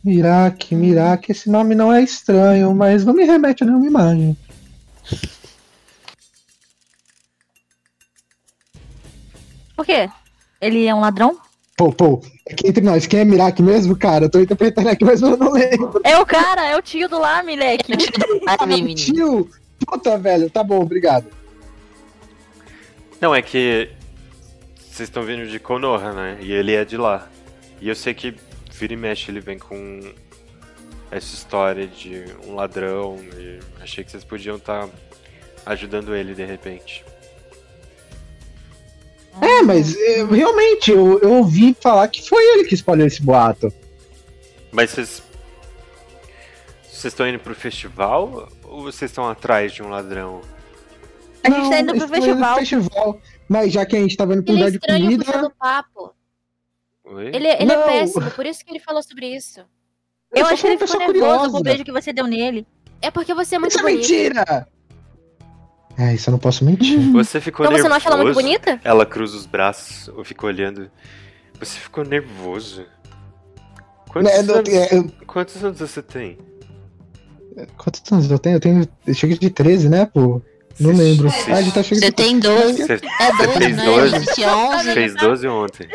Miraque, Miraque, esse nome não é estranho, mas não me remete a nenhuma imagem. Por quê? Ele é um ladrão? Pô, pô, aqui entre nós, quem é Miraque mesmo, cara? Eu tô interpretando aqui, mas eu não lembro. É o cara, é o tio do lá, moleque. Ah, menino. Tio! Puta, velho, tá bom, obrigado. Não, é que vocês estão vindo de Konoha, né? E ele é de lá. E eu sei que vira e mexe ele vem com essa história de um ladrão e achei que vocês podiam estar ajudando ele de repente. É, mas é, realmente, eu, eu ouvi falar que foi ele que espalhou esse boato. Mas vocês. Vocês estão indo pro festival ou vocês estão atrás de um ladrão? A gente tá indo pro festival. festival. Mas já que a gente tava indo pro Ele é lugar de estranho comida. papo. Oi? Ele, ele é péssimo, por isso que ele falou sobre isso. Eu só acho que ele ficou nervoso com o curiosa. beijo que você deu nele. É porque você é muito Isso é bonito. mentira! É, isso eu não posso mentir. Você ficou Então você nervoso? não acha ela muito bonita? Ela cruza os braços, eu fico olhando. Você ficou nervoso? Quantos, Né, não, anos, é, eu- quantos anos você tem? quantos anos eu tenho? Eu tenho. Eu chego de 13, né, pô? Não Você- lembro. você- Ah, a gente tá chegando Você tem 12. Você, É você 12, fez né? 12? A gente é 11. Você fez 12 ontem.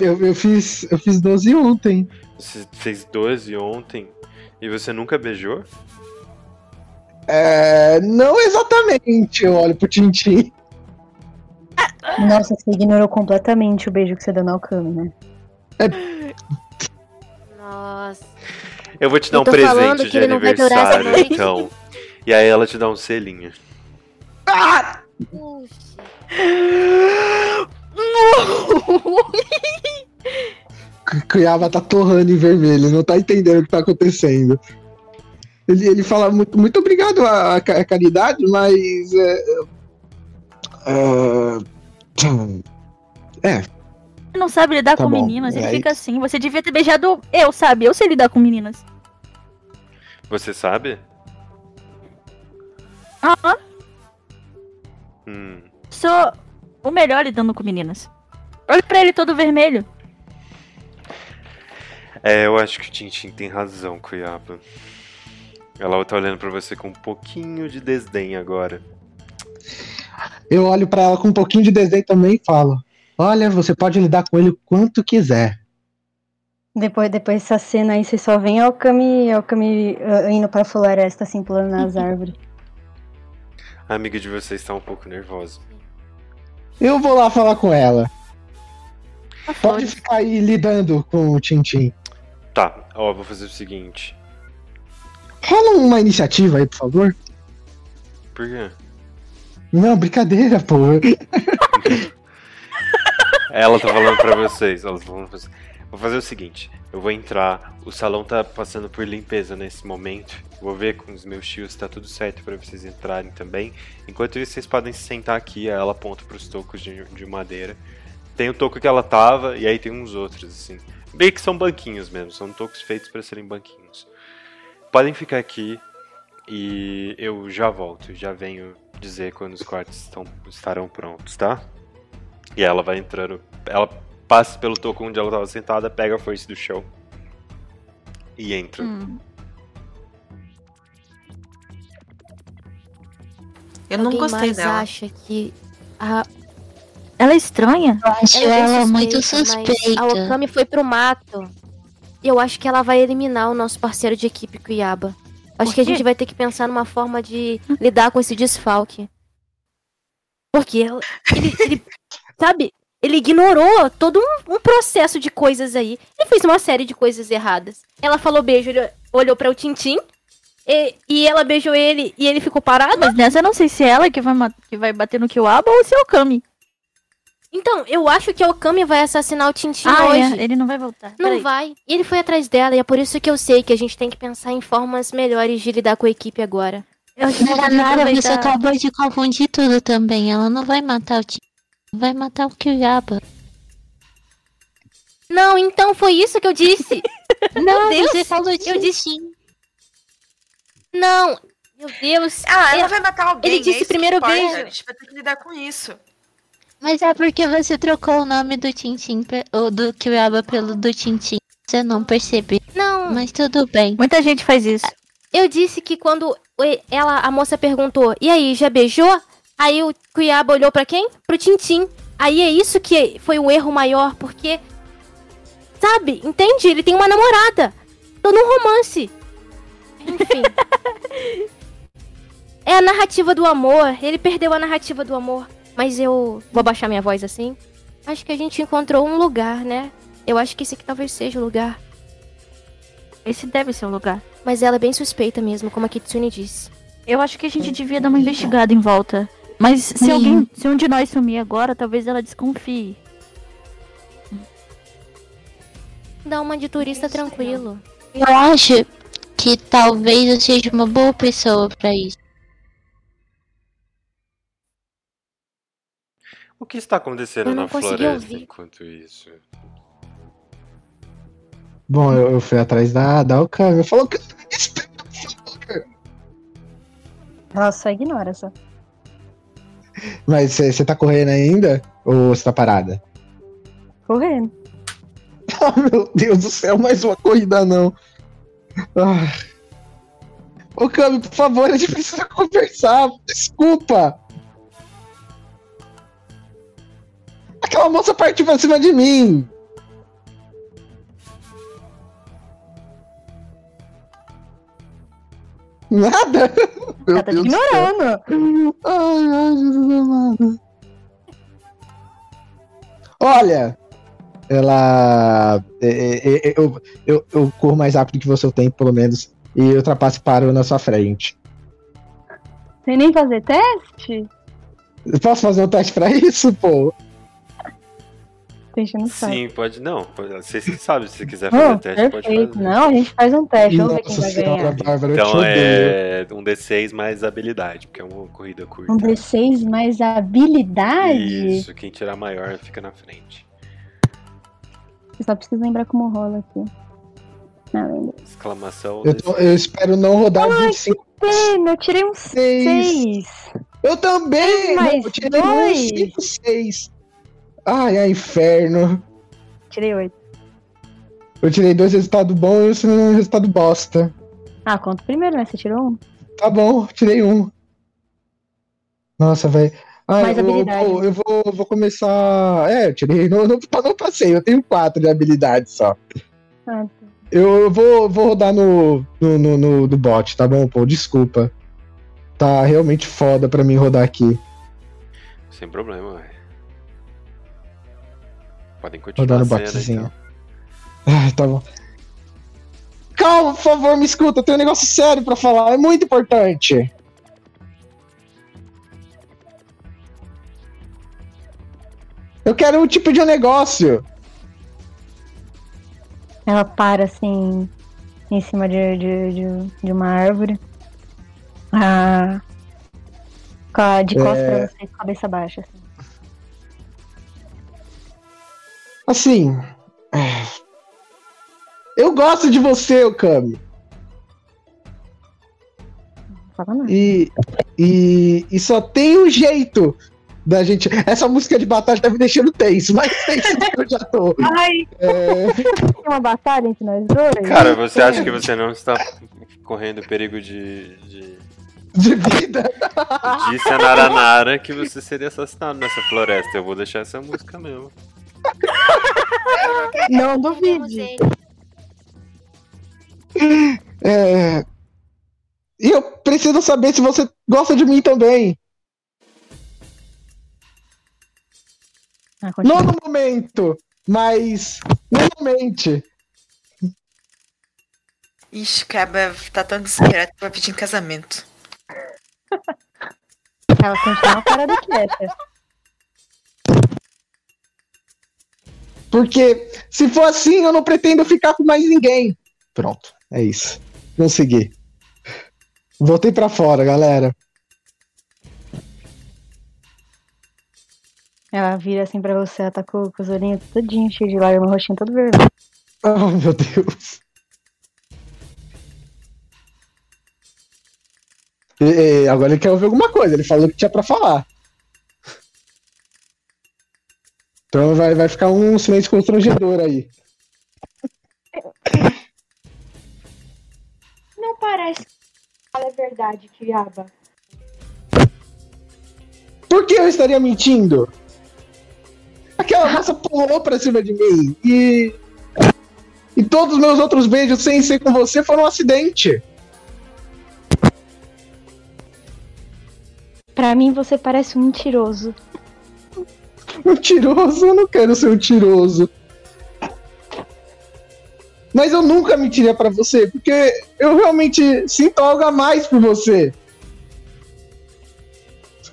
Eu, eu fiz, eu fiz 12 ontem. Você fez 12 ontem e você nunca beijou? É, não exatamente, eu olho pro Tintin. Nossa, você ignorou completamente o beijo que você deu na Okami, né? Nossa. Eu vou te dar um presente de aniversário, então. E aí ela te dá um selinho. Puxa. Cuiaba tá torrando em vermelho, não tá entendendo o que tá acontecendo. Ele, ele fala muito, muito obrigado à, à ca- à caridade, mas. É, é, Ele não sabe lidar Tá com bom, meninas, ele é fica assim. Você devia ter beijado eu, sabe? Eu sei lidar com meninas. Você sabe? Ah, Hum. sou o melhor lidando com meninas. Olha pra ele todo vermelho. É, eu acho que o Tintin tem razão, Cuiaba. Ela tá olhando pra você com um pouquinho de desdém agora. Eu olho pra ela com um pouquinho de desdém também e falo: Olha, você pode lidar com ele o quanto quiser. Depois, depois dessa cena aí, você só vem ao Kami, ao Kami ah, indo pra floresta, assim, pulando nas árvores. A amiga de vocês está um pouco nervosa. Eu vou lá falar com ela. Tá Pode ficar aí lidando com o Tintim. Tá, ó, vou fazer o seguinte. Rola uma iniciativa aí, por favor. Por quê? Não, brincadeira, pô. Ela tá falando pra vocês. Ela tá falando pra vocês. Vou fazer o seguinte: eu vou entrar. O salão tá passando por limpeza nesse momento. Vou ver com os meus tios se tá tudo certo pra vocês entrarem também. Enquanto isso, vocês podem se sentar aqui. Ela aponta pros tocos de, de madeira. Tem o toco que ela tava, e aí tem uns outros, assim. Bem que são banquinhos mesmo, são tocos feitos pra serem banquinhos. Podem ficar aqui e eu já volto. Já venho dizer quando os quartos estão, estarão prontos, tá? E ela vai entrando. Ela passa pelo toco onde ela estava sentada, pega a foice do chão e entra. Hum. Eu não Alguém gostei mais dela. acha que a, Ela é estranha? Eu acho ela, é ela muito suspeita, mas suspeita. A Okami foi pro mato. Eu acho que ela vai eliminar o nosso parceiro de equipe, Cuiaba. Acho que a gente vai ter que pensar numa forma de lidar com esse desfalque. Porque ele, ele- sabe, ele ignorou todo um, um processo de coisas aí. Ele fez uma série de coisas erradas. Ela falou beijo, ele olhou para o Tintim. E, e ela beijou ele e ele ficou parado. Mas nessa eu não sei se é ela que vai, que vai bater no Kiwaba ou se é o Kami. Então, eu acho que a Okami vai assassinar o Tintim Ah, hoje. é, ele não vai voltar. Não Peraí. vai. E ele foi atrás dela, e é por isso que eu sei que a gente tem que pensar em formas melhores de lidar com a equipe agora. Eu acho que Nara, você acabou de confundir tudo também. Ela não vai matar o Tim. Vai matar o Kyuyaba. Não, então foi isso que eu disse. Não, Deus, você falou de eu disse-. Não. Meu Deus. Ah, ela É, vai matar alguém. ele disse é primeiro beijo. A gente vai ter que lidar com isso. Mas é porque você trocou o nome do Tintim, pe- ou do Kyuyaba pelo do Tintim. Você não percebeu. Não, Mas tudo bem. Muita gente faz isso. eu disse que quando ela, a moça perguntou, e aí, já beijou? Aí o Cuiaba olhou pra quem? Pro Tintim. Aí é isso que foi o erro maior, porque. Sabe, entende? Ele tem uma namorada. Tô num romance. Enfim. é a narrativa do amor. Ele perdeu a narrativa do amor. Mas eu vou abaixar minha voz assim. Acho que a gente encontrou um lugar, né? Eu acho que esse aqui talvez seja o lugar. Esse deve ser o lugar. Mas ela é bem suspeita mesmo, como a Kitsune disse. Eu acho que a gente devia dar uma investigada em volta. Mas se Sim. alguém, se um de nós sumir agora, talvez ela desconfie. Dá uma de turista tranquilo. Eu acho que talvez eu seja uma boa pessoa pra isso. O que está acontecendo Eu não na consegui floresta ouvir. enquanto isso? Bom, eu, eu fui atrás da, da Okami. Falou que. Ela só ignora só. Mas você tá correndo ainda? Ou você tá parada? Correndo. Oh, meu Deus do céu, mais uma corrida não. Ah. Ô, Cami, por favor, a gente precisa conversar. Desculpa. Aquela moça partiu pra cima de mim. Nada? Meu Ela tá te Deus céu. ignorando. Ai, ai, Jesus amado. Olha, ela. é, é, é, eu, eu, eu corro mais rápido que você, eu tenho, pelo menos. E eu ultrapasso e paro na sua frente. Sem nem fazer teste? Posso fazer um teste pra isso, pô? O saco. Sim, pode. Não, pode- vocês que sabem. Se você quiser fazer Oh, o teste, pode perfeito. fazer. Não, a gente faz um teste. Vamos ver quem vai ganhar. Bárbara, Então é um D6 mais habilidade, porque é uma corrida curta. Um D6 mais habilidade? Isso, quem tirar maior fica na frente. Eu só preciso lembrar como rola aqui. Não lembro. Exclamação. Eu, tô- eu espero não rodar 25 Pena, eu tirei um 6. 6. Eu também! Seis Não, eu tirei um dois. 5, 6. Ai, ai, inferno. Tirei 8. Eu tirei dois resultados bons e um resultado bosta. Ah, conta o primeiro, né? Você tirou um. Tá bom, tirei um. Nossa, velho. Ah, Mais eu, vou- habilidade. pô, eu vou, eu vou começar. É, eu tirei. Não, não, não passei, eu tenho quatro de habilidade só. Ah, Eu, eu vou, vou rodar no, no, no, no- do bot, tá bom, pô? Desculpa. Tá realmente foda pra mim rodar aqui. Sem problema, velho. Podem continuar no cena, botzinho. então. Ai, tá bom. Calma, por favor, me escuta. Eu tenho um negócio sério pra falar. É muito importante. Eu quero um tipo de negócio. Ela para assim em cima de, de, de, de uma árvore. Ah, de costas pra você, cabeça baixa. assim. Assim. é, Eu gosto de você, Okami. Não fala nada. E, e, e só tem um jeito da gente. Essa música de batalha tá me deixando tenso, mas tenso que eu já tô. Ai, É, tem uma batalha entre nós dois? Cara, você acha que você não está correndo perigo de. de... de vida. Disse a Naranara que você seria assassinado nessa floresta. Eu vou deixar essa música mesmo. Não duvide. É, E eu preciso saber se você gosta de mim também. Ah, continua. Não no momento, mas normalmente. Ixi, Caba tá tão desesperado que vai pedir em casamento. Ela continua parada quieta. Porque se for assim, eu não pretendo ficar com mais ninguém. Pronto, é isso. Consegui. Voltei pra fora, galera. Ela vira assim pra você, ela tá com, com os olhinhos todinhos cheios de lágrimas, o rostinho todo vermelho. Oh, meu Deus. E- e, agora ele quer ouvir alguma coisa. Ele falou que tinha pra falar. Então vai, vai ficar um silêncio constrangedor aí. Não parece que fala a verdade, Kiaba. Por que eu estaria mentindo? Aquela moça pulou pra cima de mim e. E todos os meus outros beijos sem ser com você foram um acidente. Pra mim, você parece um mentiroso. Mentiroso, eu não quero ser um mentiroso. Mas eu nunca mentiria pra você, porque eu realmente sinto algo a mais por você.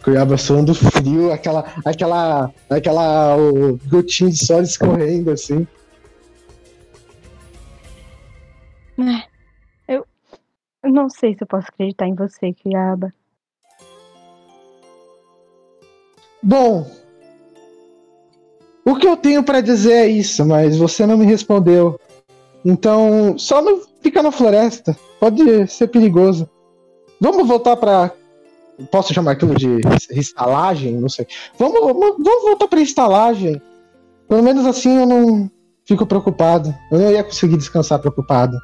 Cuiabá suando frio, aquela, aquela, aquela o, gotinha de sol escorrendo assim. Eu não sei se eu posso acreditar em você, Kiaba. Bom, o que eu tenho pra dizer é isso, mas você não me respondeu. Então, só não fica na floresta. Pode ser perigoso. Vamos voltar pra. Posso chamar aquilo de estalagem? Não sei. Vamos, vamos, voltar pra estalagem. Pelo menos assim eu não fico preocupado. Eu não ia conseguir descansar preocupado.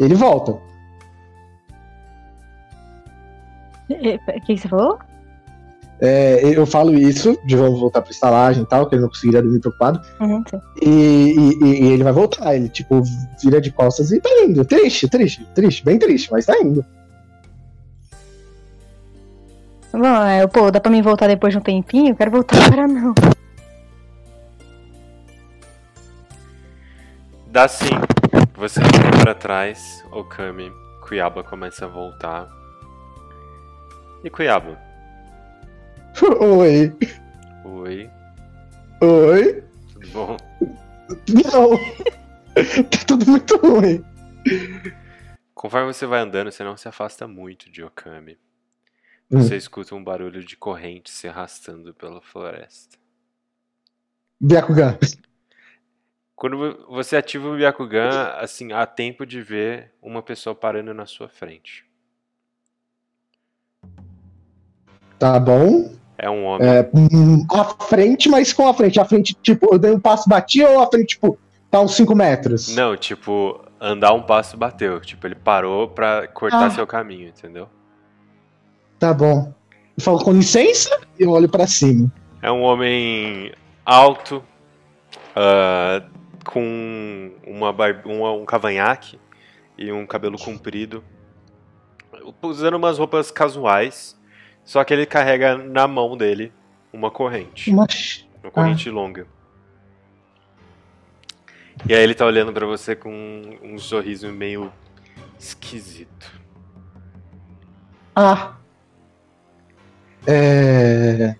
Ele volta. O que, que você falou? É, eu falo isso, de vamos voltar pra estalagem e tal, que ele não conseguiria dormir preocupado. Uhum. E, e- e- ele vai voltar. Ele, tipo, vira de costas e tá indo. Triste, triste, triste, bem triste, mas tá indo. Bom, é, pô, dá pra mim voltar depois de um tempinho? Eu quero voltar agora não. Dá sim. Você fica pra trás, Okami. Cuiaba começa a voltar. E Cuiaba? Oi, Oi, oi. tudo bom? Não. tá tudo muito ruim. Conforme você vai andando, você não se afasta muito de Okami. Hum. Você escuta um barulho de corrente se arrastando pela floresta. Byakugan. Quando vo- você ativa o Byakugan, assim, há tempo de ver uma pessoa parando na sua frente. Tá bom. É um homem. É, à frente, mas com a frente. A frente, tipo, eu dei um passo, bati ou a frente, tipo, tá uns 5 metros? Não, tipo, andar um passo bateu. Tipo, ele parou pra cortar Ah. seu caminho, entendeu? Tá bom. Eu falo com licença e eu olho pra cima. É um homem alto, ah, com uma um, um cavanhaque e um cabelo comprido, usando umas roupas casuais, só que ele carrega na mão dele uma corrente, Uma... uma corrente longa. E aí ele tá olhando pra você com um sorriso meio esquisito. Ah. É.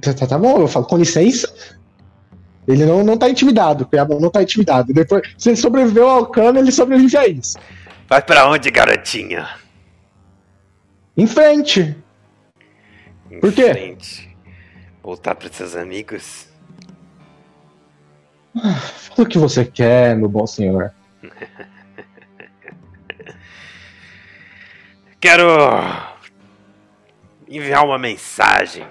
Tá, tá, tá bom, eu falo com licença. Ele não, não tá intimidado, o Cuiabá não tá intimidado. Depois, se ele sobreviveu ao cano, ele sobrevive a isso. Vai pra onde, garotinha? Em frente. Em Por quê? frente. Voltar pros seus amigos? Fala o que você quer, meu bom senhor. Quero enviar uma mensagem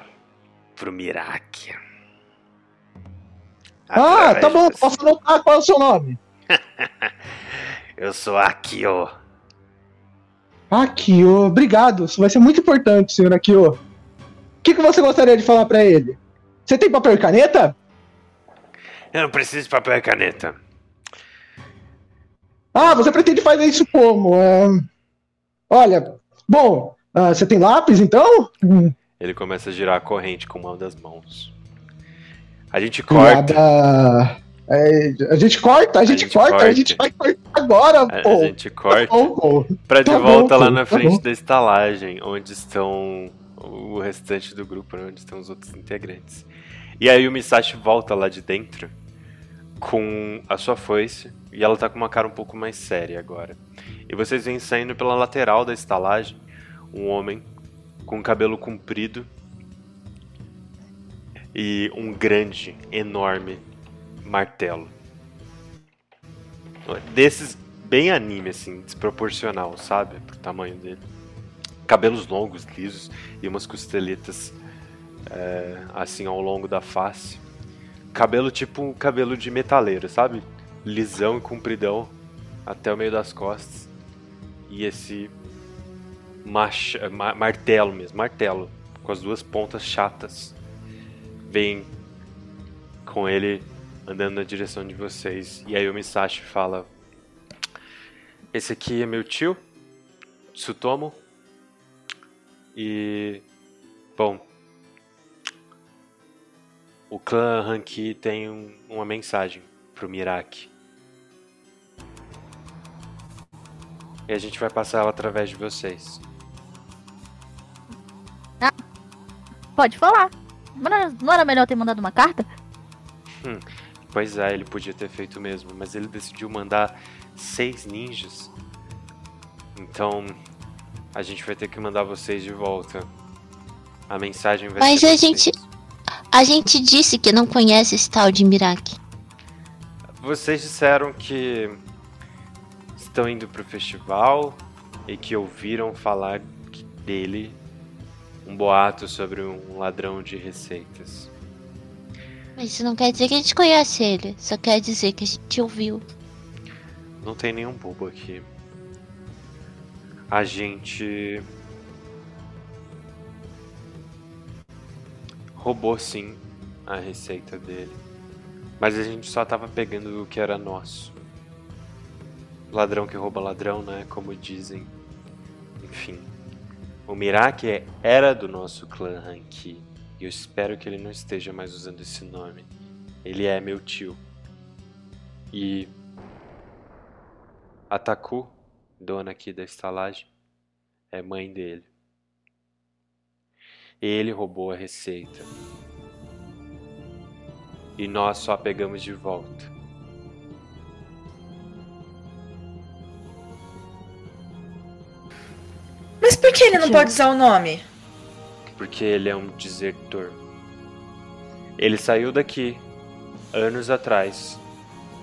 pro Miraki. Ah, tá bom, posso anotar qual é o seu nome? Eu sou Akio. Akio, obrigado. Isso vai ser muito importante, senhor Akio. O que, que você gostaria de falar pra ele? Você tem papel e caneta? Eu não preciso de papel e caneta. Ah, você pretende fazer isso como? É, Olha, bom, ah, você tem lápis então? Hum, Ele começa a girar a corrente com uma das mãos. A gente corta. É, a gente corta, a gente, gente corta, a gente vai cortar agora, A, pô. a gente corta Tá bom, pra de tá bom, volta lá pô, na tá frente bom. da estalagem, onde estão o restante do grupo, né, onde estão os outros integrantes. E aí o Misashi volta lá de dentro com a sua foice e ela tá com uma cara um pouco mais séria agora. E vocês vêm saindo pela lateral da estalagem um homem com cabelo comprido e um grande, enorme martelo. Desses bem anime, assim, desproporcional, sabe? Pro tamanho dele. Cabelos longos, lisos e umas costeletas é, assim ao longo da face. Cabelo tipo um cabelo de metaleiro, sabe? Lisão e compridão até o meio das costas. E esse macha, ma- martelo mesmo, martelo, com as duas pontas chatas. Vem com ele andando na direção de vocês. E aí o Misashi fala: Esse aqui é meu tio, Tsutomo. E. Bom. O clã Hanki tem um- uma mensagem pro Miraki. E a gente vai passar ela através de vocês. Pode falar. Não era, não era melhor ter mandado uma carta? Pois é, ele podia ter feito mesmo, mas ele decidiu mandar seis ninjas. Então, a gente vai ter que mandar vocês de volta. A mensagem vai Mas ser a gente- A gente disse que não conhece esse tal de Miraki. Vocês disseram que estão indo pro festival e que ouviram falar dele um boato sobre um ladrão de receitas. Mas isso não quer dizer que a gente conhece ele. Só quer dizer que a gente ouviu. Não tem nenhum bobo aqui. A gente roubou sim a receita dele. Mas a gente só tava pegando o que era nosso. Ladrão que rouba ladrão, né? Como dizem. Enfim. O Miraki é- era do nosso clã Hanki. Eu espero que ele não esteja mais usando esse nome. Ele é meu tio. E a Taku, dona aqui da estalagem, é mãe dele. Ele roubou a receita. E nós só a pegamos de volta. Mas por que ele não pode usar o nome? Porque ele é um desertor. Ele saiu daqui anos atrás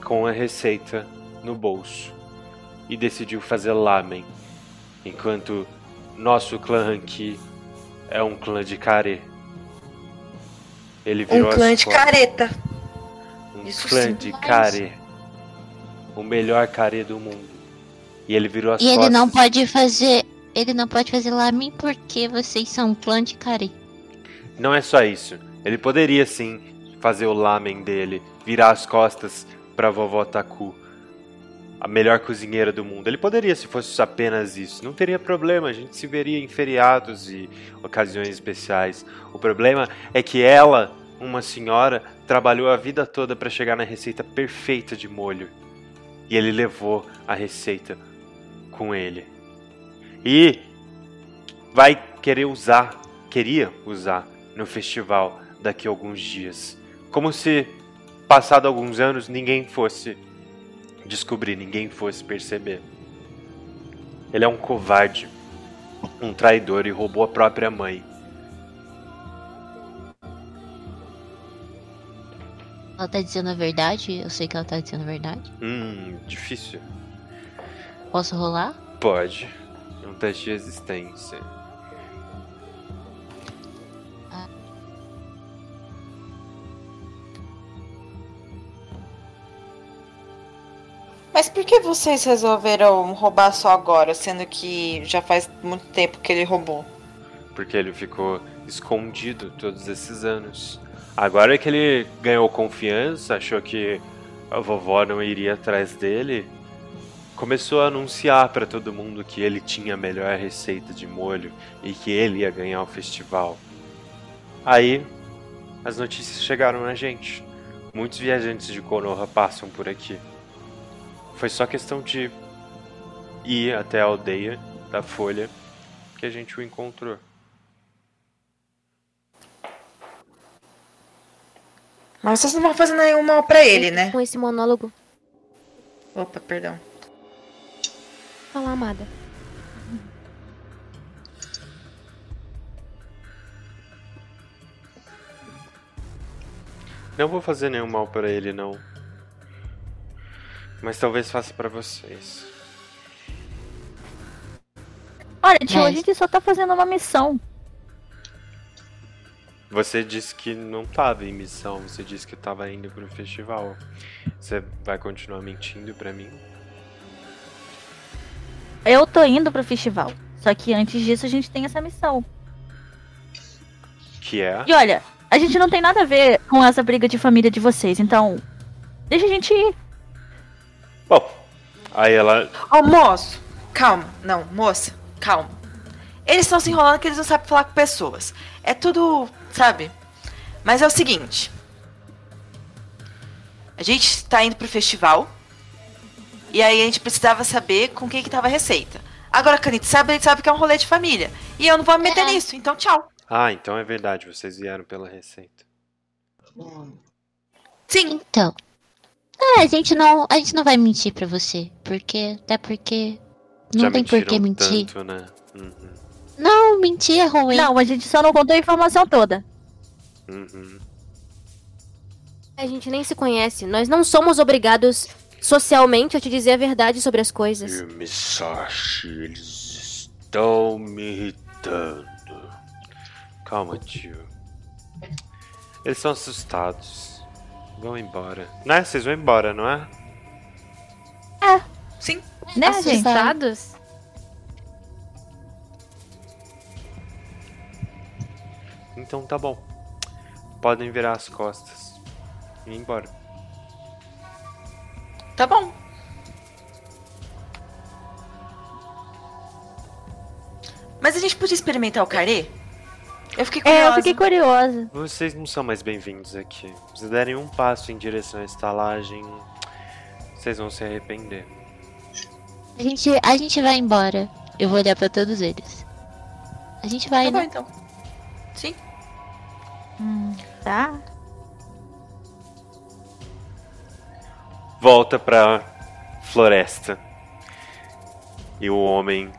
com a receita no bolso e decidiu fazer lamen, enquanto nosso clã Hanki é um clã de care. Ele virou Um clã de costas. careta. Um Isso clã sim. de Mas- care. O melhor care do mundo. E ele virou as E ele costas. não pode fazer ele não pode fazer lamen porque vocês são um clã de Kari. Não é só isso. Ele poderia sim fazer o lamen dele, virar as costas pra vovó Taku, a melhor cozinheira do mundo. Ele poderia se fosse apenas isso. Não teria problema, a gente se veria em feriados e ocasiões especiais. O problema é que ela, uma senhora, trabalhou a vida toda para chegar na receita perfeita de molho. E ele levou a receita com ele. E vai querer usar, queria usar no festival daqui a alguns dias. Como se, passado alguns anos, ninguém fosse descobrir, ninguém fosse perceber. Ele é um covarde, um traidor e roubou a própria mãe. Ela tá dizendo a verdade? Eu sei que ela tá dizendo a verdade. Hum, difícil. Posso rolar? Pode. Um teste de resistência. Mas por que vocês resolveram roubar só agora, sendo que já faz muito tempo que ele roubou? Porque ele ficou escondido todos esses anos. Agora que ele ganhou confiança, achou que a vovó não iria atrás dele, começou a anunciar para todo mundo que ele tinha a melhor receita de molho e que ele ia ganhar o festival. Aí, as notícias chegaram na gente. Muitos viajantes de Konoha passam por aqui. Foi só questão de ir até a aldeia da Folha que a gente o encontrou. Mas vocês não vão fazer nenhum mal pra ele, né? Com esse monólogo. Opa, perdão. Fala, amada. Não vou fazer nenhum mal para ele, não. Mas talvez faça para vocês. Olha, tio, a gente só tá fazendo uma missão. Você disse que não tava em missão, você disse que tava indo pro festival. Você vai continuar mentindo pra mim? Eu tô indo pro festival. Só que antes disso a gente tem essa missão. Que é? E olha, a gente não tem nada a ver com essa briga de família de vocês, então. Deixa a gente ir. Bom, aí ela. Ô, moço! Calma. Não, moça, calma. Eles estão se enrolando que eles não sabem falar com pessoas. É tudo, sabe? Mas é o seguinte. A gente tá indo pro festival. E aí a gente precisava saber com quem que tava a receita. Agora, Canito, sabe, a gente sabe que é um rolê de família. E eu não vou me meter É. nisso, então tchau. Ah, então é verdade, vocês vieram pela receita. Sim, Então. É, a gente não. A gente não vai mentir pra você. Porque. Até porque. Não Já tem por que mentiram mentir. tanto, né? Uhum, Não, mentir é ruim. Não, a gente só não contou a informação toda. uhum. A gente nem se conhece. Nós não somos obrigados socialmente a te dizer a verdade sobre as coisas. E Misashi, eles estão me irritando. Calma, tio. Eles estão assustados. Vão embora. Né? Vocês vão embora, não é? sim. Né, gente? Assustados? Então tá bom. Podem virar as costas e ir embora. Tá bom. Mas a gente podia experimentar o carê? Eu fiquei curiosa. É, eu fiquei curiosa. Vocês não são mais bem-vindos aqui. Se derem um passo em direção à estalagem, vocês vão se arrepender. A gente, a gente vai embora. Eu vou olhar pra todos eles. A gente vai, Tá bom, né? então. Sim. Hum, tá. Volta pra floresta. E o homem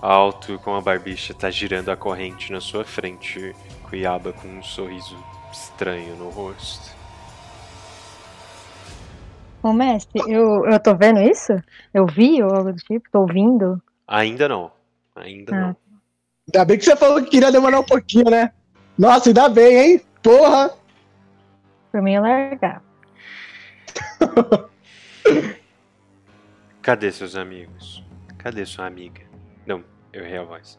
alto com a barbicha tá girando a corrente na sua frente, Cuiaba com um sorriso estranho no rosto. Ô, mestre, eu, eu tô vendo isso? Eu vi ou algo do tipo? Tô ouvindo? Ainda não. Ainda Ah. não. Ainda bem que você falou que queria demorar um pouquinho, né? Nossa, ainda bem, hein? Porra! Por mim, eu largar. Cadê seus amigos? Cadê sua amiga? Não, Eu errei a voz.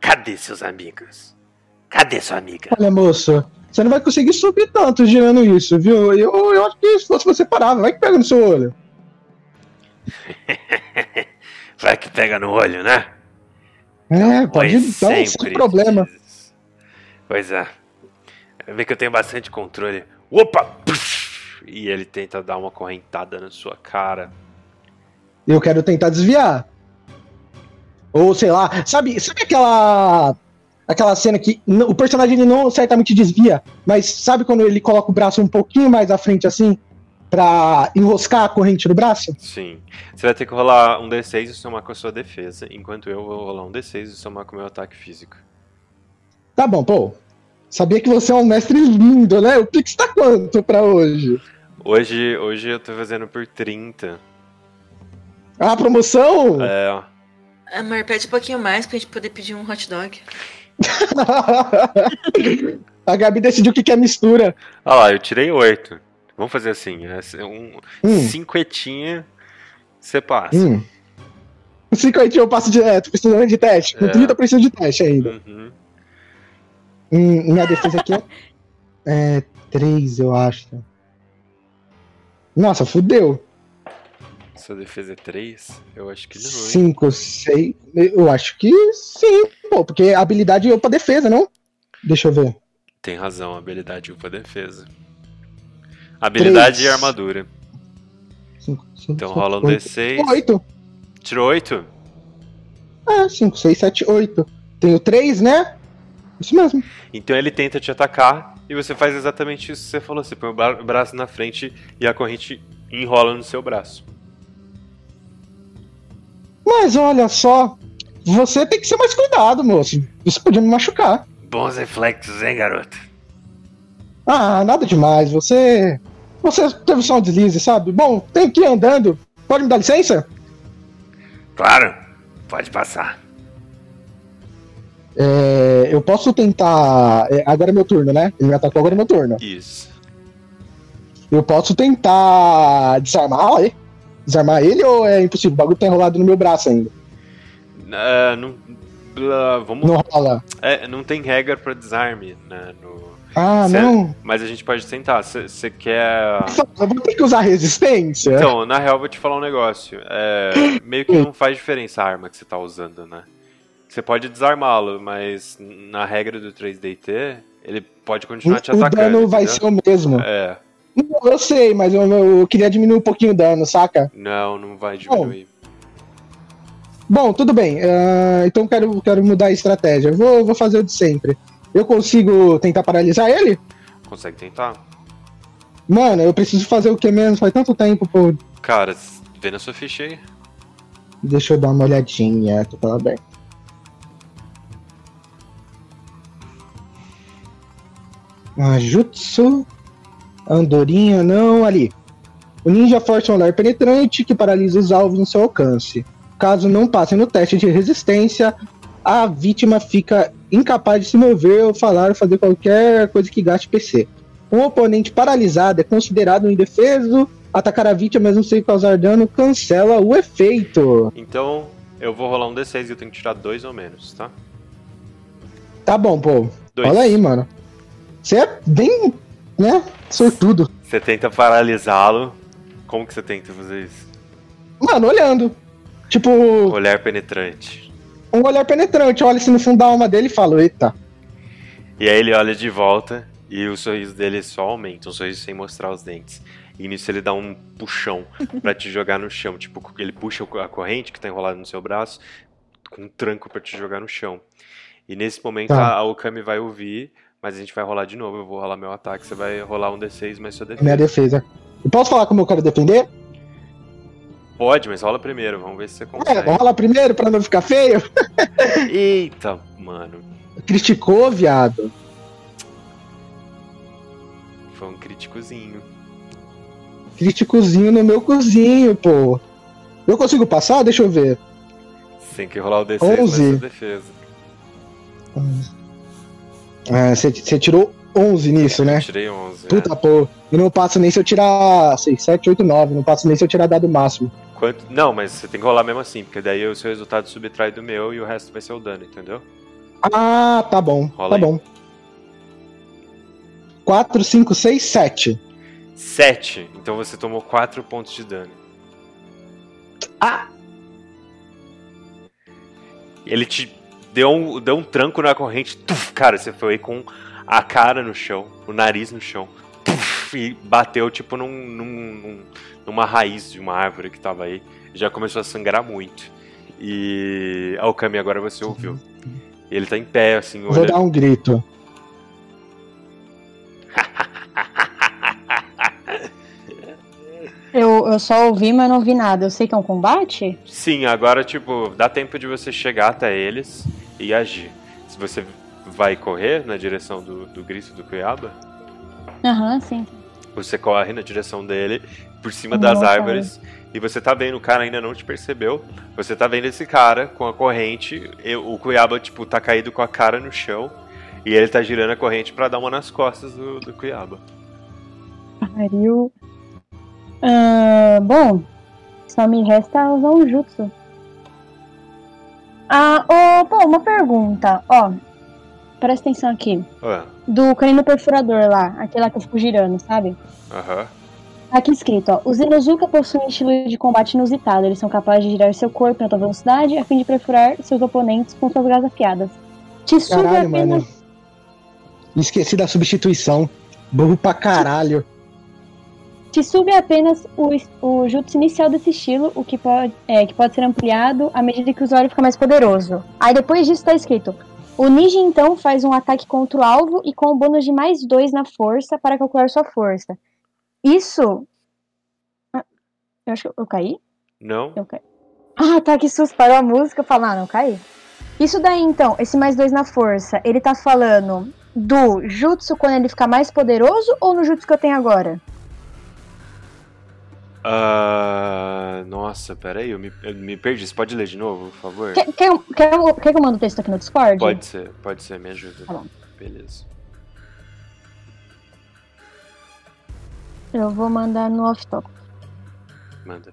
Cadê seus amigos? Cadê sua amiga? Olha, moço, você não vai conseguir subir tanto girando isso, viu? Eu, eu acho que se fosse você parava, vai que pega no seu olho. Vai que pega no olho, né? É, pode Pois então, sem sempre problema. diz. Pois é. Vê que eu tenho bastante controle. Opa! Puf! E ele tenta dar uma correntada na sua cara. Eu quero tentar desviar. Ou sei lá, sabe, sabe aquela aquela cena que o personagem ele não certamente desvia, mas sabe quando ele coloca o braço um pouquinho mais à frente assim pra enroscar a corrente no braço? Sim. Você vai ter que rolar um D6 e somar com a sua defesa, enquanto eu vou rolar um D6 e somar com o meu ataque físico. Tá bom, pô. Sabia que você é um mestre lindo, né? O Pix tá quanto pra hoje? Hoje, hoje eu tô fazendo por 30. A promoção? É, ó. Amor, pede um pouquinho mais pra gente poder pedir um hot dog. a Gabi decidiu que quer mistura. Olha lá, eu tirei 8. Vamos fazer assim, é um Hum. cinquetinha, você passa. Hum. O 50 eu passo direto, precisando de teste. Com É. 30 eu preciso de teste ainda. Uhum. Hum, minha defesa aqui é, é 3, eu acho. Nossa, fudeu. Sua defesa é 3? Eu acho que não, hein? 5, 6. Eu acho que sim, pô, porque habilidade é pra defesa, não? Deixa eu ver. Tem razão, habilidade upa defesa. Habilidade Três. e armadura. 5, 5, Então rola um D6. 8. Tirou 8? Ah, 5, 6, 7, 8. Tenho 3, né? Isso mesmo. Então ele tenta te atacar e você faz exatamente isso que você falou. Você põe o bra- braço na frente e a corrente enrola no seu braço. Mas olha só, você tem que ser mais cuidado, moço. Isso podia me machucar. Bons reflexos, hein, garoto? Ah, nada demais. Você. Você teve só um deslize, sabe? Bom, tem que ir andando. Pode me dar licença? Claro, pode passar. É, eu posso tentar. é, agora é meu turno, né? Ele me atacou, agora é meu turno. Isso. Eu posso tentar desarmar ele? Desarmar ele ou é impossível? O bagulho tá enrolado no meu braço ainda. Ah, não, vamos. Não rola. É, não tem regra pra desarme, né? no- Ah, Cê- não. Mas a gente pode tentar. Você quer. Eu vou ter que usar resistência. Então, na real, eu vou te falar um negócio. É, meio que não faz diferença a arma que você tá usando, né? Você pode desarmá-lo, mas na regra do 3DT, ele pode continuar te o atacando. dano vai entendeu? ser o mesmo. É, Não, Eu sei, mas eu, eu queria diminuir um pouquinho o dano, saca? não, não vai diminuir. Bom, tudo bem. ah, então quero, quero mudar a estratégia. Vou, vou fazer o de sempre. Eu consigo tentar paralisar ele? Consegue tentar? Mano, eu preciso fazer o que mesmo? Faz tanto tempo, pô. Cara, vê na sua ficha aí. Deixa eu dar uma olhadinha. Tô falando bem. Ah, Jutsu. Andorinha, não, ali. O ninja força um olhar penetrante que paralisa os alvos no seu alcance. Caso não passem no teste de resistência, a vítima fica incapaz de se mover ou falar ou fazer qualquer coisa que gaste PC. Um oponente paralisado é considerado um indefeso. Atacar a vítima mesmo sem causar dano cancela o efeito. Então, eu vou rolar um D6 e eu tenho que tirar dois ou menos, tá? Tá bom, pô. Dois. Olha aí, mano. Você é bem, né, sortudo. Você tenta paralisá-lo. Como que você tenta fazer isso? Mano, olhando. Tipo, Olhar penetrante. um olhar penetrante. Olha assim no fundo da alma dele e fala, eita. E aí ele olha de volta e o sorriso dele só aumenta, um sorriso sem mostrar os dentes. E nisso ele dá um puxão pra te jogar no chão. Tipo, ele puxa a corrente que tá enrolada no seu braço com um tranco pra te jogar no chão. E nesse momento Tá. a Okami vai ouvir, mas a gente vai rolar de novo. Eu vou rolar meu ataque, você vai rolar um D6, mas sua defesa. Minha defesa. Eu posso falar como eu quero defender? Pode, mas rola primeiro, vamos ver se você É, consegue. vamos rolar primeiro pra não ficar feio. Eita, mano. Criticou, viado. Foi um críticozinho. Criticozinho no meu cozinho, pô. Eu consigo passar? Deixa eu ver. Tem que rolar o D6 mas Onze. sua defesa. Ah, Você você tirou 11 nisso, né? Tirei 11. Puta, pô. Eu não passo nem se eu tirar 6, 7, 8, 9. Não passo nem se eu tirar dado máximo. É. Quanto... Não, mas você tem que rolar mesmo assim, porque daí o seu resultado subtrai do meu e o resto vai ser o dano, entendeu? Ah, tá bom. Rola tá aí. bom. 4, 5, 6, 7. 7. Então você tomou 4 pontos de dano. Ah! Ele te deu um, deu um tranco na corrente. Tuf, cara, você foi com a cara no chão, o nariz no chão. Tuf, e bateu tipo num, num- num- numa raiz de uma árvore que tava aí. Já começou a sangrar muito. E. O Kami agora você ouviu. Ele tá em pé, assim, Vou olhando. dar um grito. Eu, eu só ouvi, mas não vi nada. Eu sei que é um combate? Sim, agora, tipo, dá tempo de você chegar até eles e agir. Se você vai correr na direção do, do grito do Cuiaba, Aham, sim. você corre na direção dele, por cima das Nossa. árvores, e você tá vendo, o cara ainda não te percebeu. Você tá vendo esse cara com a corrente, e o Cuiaba, tipo, tá caído com a cara no chão, e ele tá girando a corrente pra dar uma nas costas do, do Cuiaba. Pariu. Ah, bom, só me resta usar o jutsu. Ah, pô, uma pergunta. Ó, presta atenção aqui. Ué, Do canino perfurador lá, aquele lá que eu fico girando, sabe? aham. Aqui escrito, ó. Os Inozuka possuem um estilo de combate inusitado. Eles são capazes de girar seu corpo em alta velocidade a fim de perfurar seus oponentes com suas garras afiadas. Tsuga Caralho, apenas... mano. Esqueci da substituição. Burro pra caralho. Tsuga é apenas o, o jutsu inicial desse estilo, o que pode, é, que pode ser ampliado à medida que o usuário fica mais poderoso. Aí depois disso tá escrito: o ninja então faz um ataque contra o alvo e com um bônus de mais dois na força para calcular sua força. Isso. Ah, Eu acho que eu caí? Não? Eu caí. Ah, tá, que susto, parou a música, falo, ah, não, caí. Isso daí, então, esse mais dois na força, ele tá falando do jutsu quando ele ficar mais poderoso ou no jutsu que eu tenho agora? Ah, nossa, peraí, eu me, eu me perdi. Você pode ler de novo, por favor? Quer, quer, quer, quer que eu mando o texto aqui no Discord? Pode ser, pode ser, me ajuda. Tá bom. Beleza. Eu vou mandar no off-top. Manda.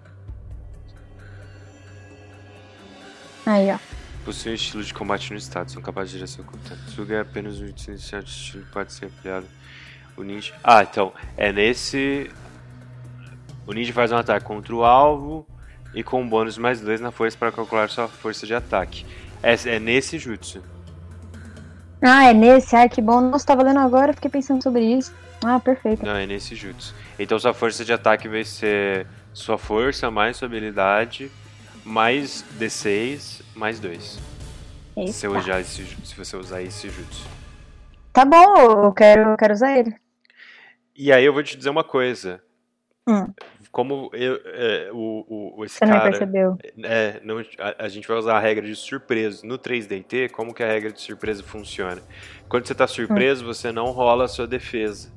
Aí, ó. Possui um estilo de combate no estado, são capazes de direção curta. Suga é apenas um de estilo pode ser ampliado. O ninja. Ah, então, é nesse. O ninja faz um ataque contra o alvo e com um bônus mais 2 na força para calcular sua força de ataque. É, é nesse jutsu. Ah, é nesse? Ai, que bom. Nossa, tava lendo agora, fiquei pensando sobre isso. Ah, perfeito. Não, é nesse jutsu. Então sua força de ataque vai ser sua força mais sua habilidade mais D6 mais 2. Eita. Se, eu usar esse, se você usar esse jutsu. Tá bom, eu quero, eu quero usar ele. E aí eu vou te dizer uma coisa. Hum. Como eu, é, o, o, esse Você não cara. percebeu. É, não, a, a gente vai usar a regra de surpresa. No 3DT, como que a regra de surpresa funciona? Quando você tá surpreso, você não rola a sua defesa.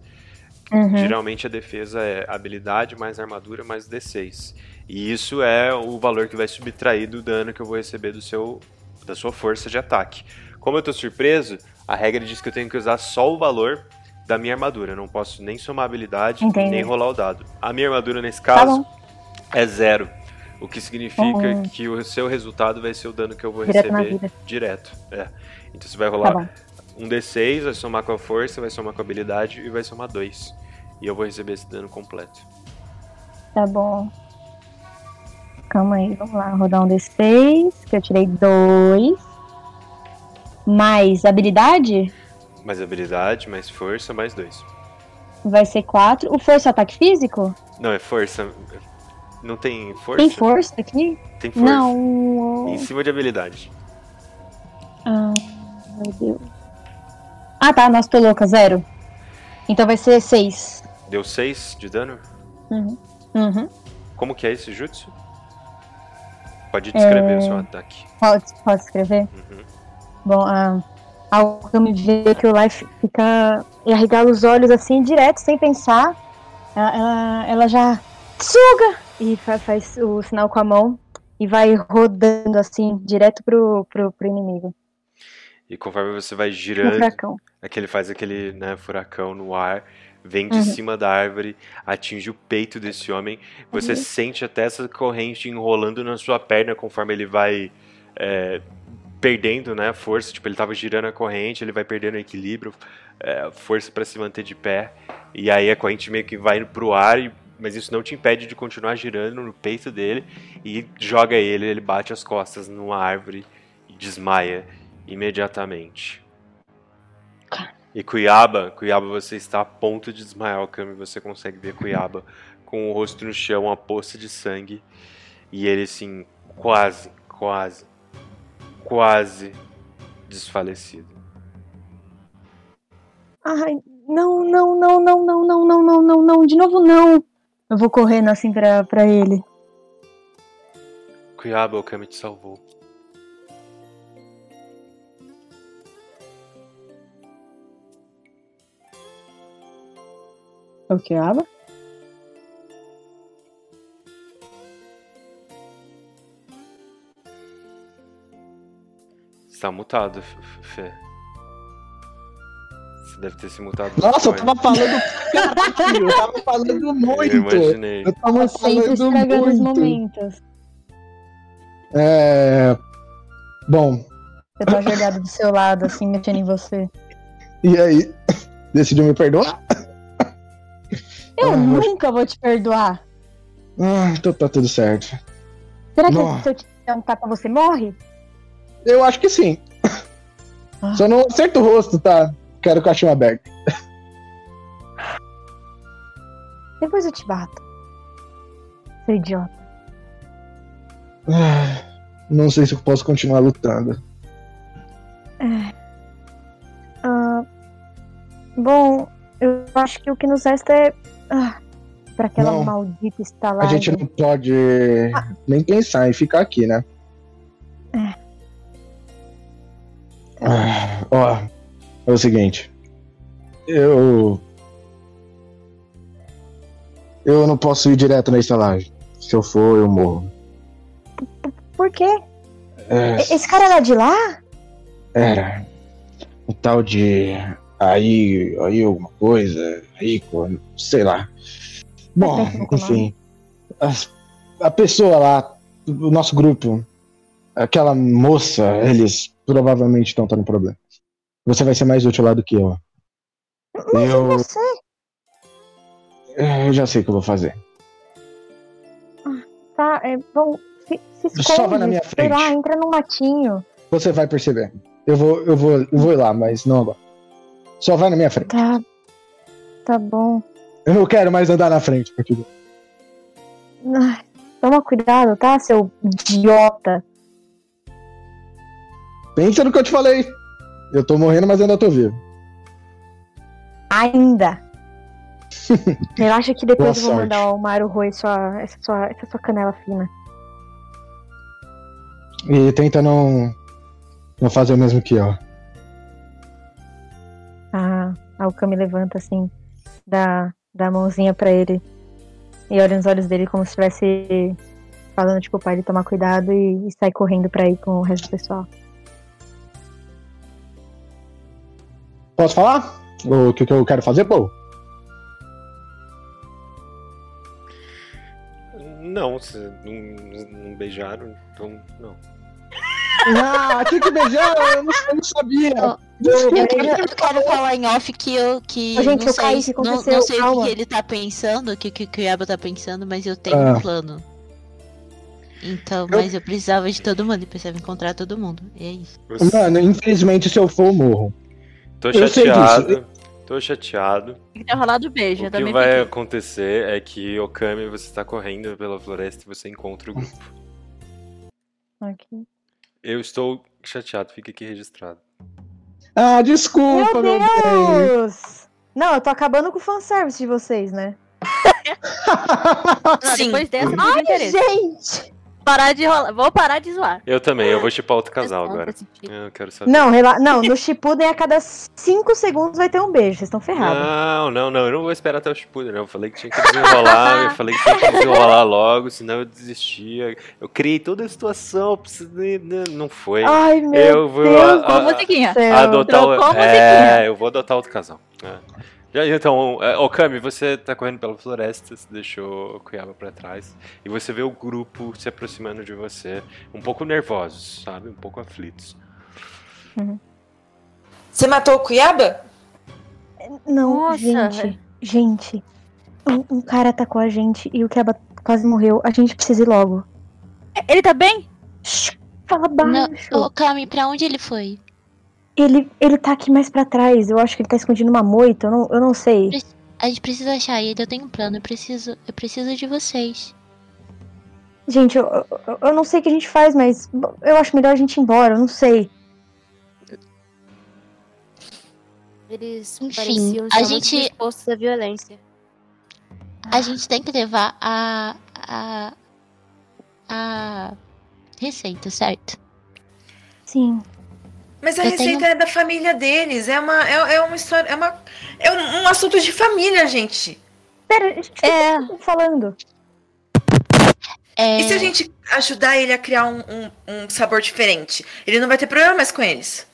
Uhum. Geralmente a defesa é habilidade mais armadura mais D6. E isso é o valor que vai subtrair do dano que eu vou receber do seu, da sua força de ataque. Como eu tô surpreso, a regra diz que eu tenho que usar só o valor da minha armadura. Eu não posso nem somar habilidade, Entendi. nem rolar o dado. A minha armadura, nesse Tá caso, bom. é zero. O que significa Uhum. que o seu resultado vai ser o dano que eu vou Direto receber direto. É. Então você vai Tá rolar bom. um D6, vai somar com a força, vai somar com a habilidade e vai somar 2. E eu vou receber esse dano completo. Tá bom. Calma aí, vamos lá. Rodar um D6, que eu tirei dois. Mais habilidade Mais habilidade, mais força, mais 2. vai ser quatro. O força é ataque físico? Não, é força. Não tem força? Tem força aqui? Tem força. Não. Em cima de habilidade. Ah, meu Deus. Ah, tá. Nossa, tô louca. Zero. Então vai ser seis. Deu 6 de dano? Uhum. Uhum. Como que é esse jutsu? Pode descrever É. o seu ataque. Pode, pode escrever? Uhum. Bom, a algo que eu me vê que o Life fica e arregala os olhos assim, direto, sem pensar. Ela, ela, ela já suga e fa- faz o sinal com a mão e vai rodando assim, direto pro, pro, pro inimigo. E conforme você vai girando, furacão. é que ele faz aquele né, furacão no ar, vem de Uhum. cima da árvore, atinge o peito desse homem. Você Uhum. sente até essa corrente enrolando na sua perna conforme ele vai é, perdendo né, força. Tipo, ele tava girando a corrente, ele vai perdendo o equilíbrio, é, força para se manter de pé. E aí a corrente meio que vai pro ar, e- mas isso não te impede de continuar girando no peito dele e joga ele, ele bate as costas numa árvore e desmaia imediatamente. E Cuiaba, Cuiaba, você está a ponto de desmaiar o Kami, você consegue ver Cuiaba com o rosto no chão, uma poça de sangue, e ele assim, quase, quase, quase desfalecido. Ai, não, não, não, não, não, não, não, não, não, não, de novo não. Eu vou correndo assim pra, pra ele. Cuiaba, o Kami te salvou. O que, tá mutado, Fê. Você deve ter se mutado. Nossa, eu tava falando. Eu tava falando Eu muito. imaginei. Eu tava Sempre falando estragando os muito. momentos. É. Bom, Você tá jogado do seu lado, assim, mexendo em você. e aí? Decidiu me perdoar? Eu Ah, nunca vou te perdoar. Ah, então tá tudo certo. Será que Nossa. se eu te der um tapa você morre? Eu acho que sim. Ah. Só não acerta o rosto, tá? Quero o caixão aberto. Depois eu te bato. Seu idiota. Ah, Não sei se eu posso continuar lutando. Ah, bom, eu acho que o que nos resta é. Ah, pra aquela Não. maldita A estalagem. gente não pode nem pensar em ficar aqui, né? É. Ah, ó, é o seguinte. Eu. Eu não posso ir direto na estalagem. Se eu for, eu morro. Por quê? É, Esse cara era de lá? era. Um tal de. Aí. Aí alguma coisa. Rico, sei lá. Bom, o enfim. as- A, pessoa lá, o nosso grupo, aquela moça, eles provavelmente estão tendo problema. Você vai ser mais útil lá do que eu. Mas Eu- você? Eu já sei o que eu vou fazer. Tá, é bom. Se, se esconde, Só vai na minha sei lá, frente. entra no matinho. Você vai perceber. Eu vou, eu vou, eu vou ir lá, mas não agora. Só vai na minha frente. Tá. Tá bom. Eu não quero mais andar na frente, porque toma cuidado, tá, seu idiota? Pensa no que eu te falei. Eu tô morrendo, mas ainda tô vivo. Ainda. Relaxa que depois Boa eu vou sorte. mandar o Maru roer sua, essa, sua, essa sua canela fina. E tenta não, não fazer o mesmo que eu. A, a Okami levanta assim, dá, dá a mãozinha pra ele e olha nos olhos dele como se estivesse falando, tipo, pra ele tomar cuidado e, e sai correndo pra ir com o resto do pessoal. Posso falar? O que, que eu quero fazer, pô? Não, se não, não beijaram, então não. Ah, tinha que beijar, eu não, eu não sabia. Eu quero, eu quero falar em off que eu que Ô, gente, não caí, sei, o que não, não sei o que que ele tá pensando, o que, que o Kuyaba tá pensando, mas eu tenho Ah. um plano. Então, Eu- mas eu precisava de todo mundo, eu precisava encontrar todo mundo. E é isso. Mano, infelizmente, se eu for, eu morro. Tô chateado. Tô chateado. Tem que ter rolado o beijo, O que vai fiquei. acontecer é que Okami, você está correndo pela floresta e você encontra o grupo. Aqui. Eu estou chateado, fica aqui registrado. Ah, desculpa, Meu meu bem. Deus! Não, eu tô acabando com o fanservice de vocês, né? Não, Sim. depois dessa, interesse. Gente! Parar de rolar. Vou parar de zoar. Eu também, eu vou chipar outro casal agora. Eu quero saber. Não, rela... não, no Shippuden a cada 5 segundos vai ter um beijo, vocês estão ferrados. Não, não, não, eu não vou esperar até o Shippuden, não. Eu falei que tinha que desenrolar, eu falei que tinha que desenrolar logo, senão eu desistia. Eu criei toda a situação, precisei- não foi. Ai, meu eu vou Deus a- a a- adotar o... É, eu vou adotar outro casal. É. Então, é, Okami, você tá correndo pela floresta, você deixou o Kuyaba pra trás, e você vê o grupo se aproximando de você, um pouco nervosos, sabe? Um pouco aflitos. Você matou o Cuiaba? Não, Nossa, gente. Gente. Um, um cara atacou a gente e o Keba quase morreu. A gente precisa ir logo. Ele tá bem? Shhh, fala baixo. ô, Kami, pra onde ele foi? Ele, ele tá aqui mais pra trás. Eu acho que ele tá escondido numa moita. Eu não, eu não sei. A gente precisa achar ele, eu tenho um plano, eu preciso, eu preciso de vocês. Gente, eu, eu, eu não sei o que a gente faz, mas eu acho melhor a gente ir embora. Eu não sei. Eles Enfim, a gente- dispostos à violência. A gente tem que levar a. a. a receita, certo? Sim. Mas a Eu receita tenho- é da família deles. É uma, é, é uma história. É, uma, é um, um assunto de família, gente. Pera, a gente É. tá falando. É, E se a gente ajudar ele a criar um, um, um sabor diferente? Ele não vai ter problema mais com eles.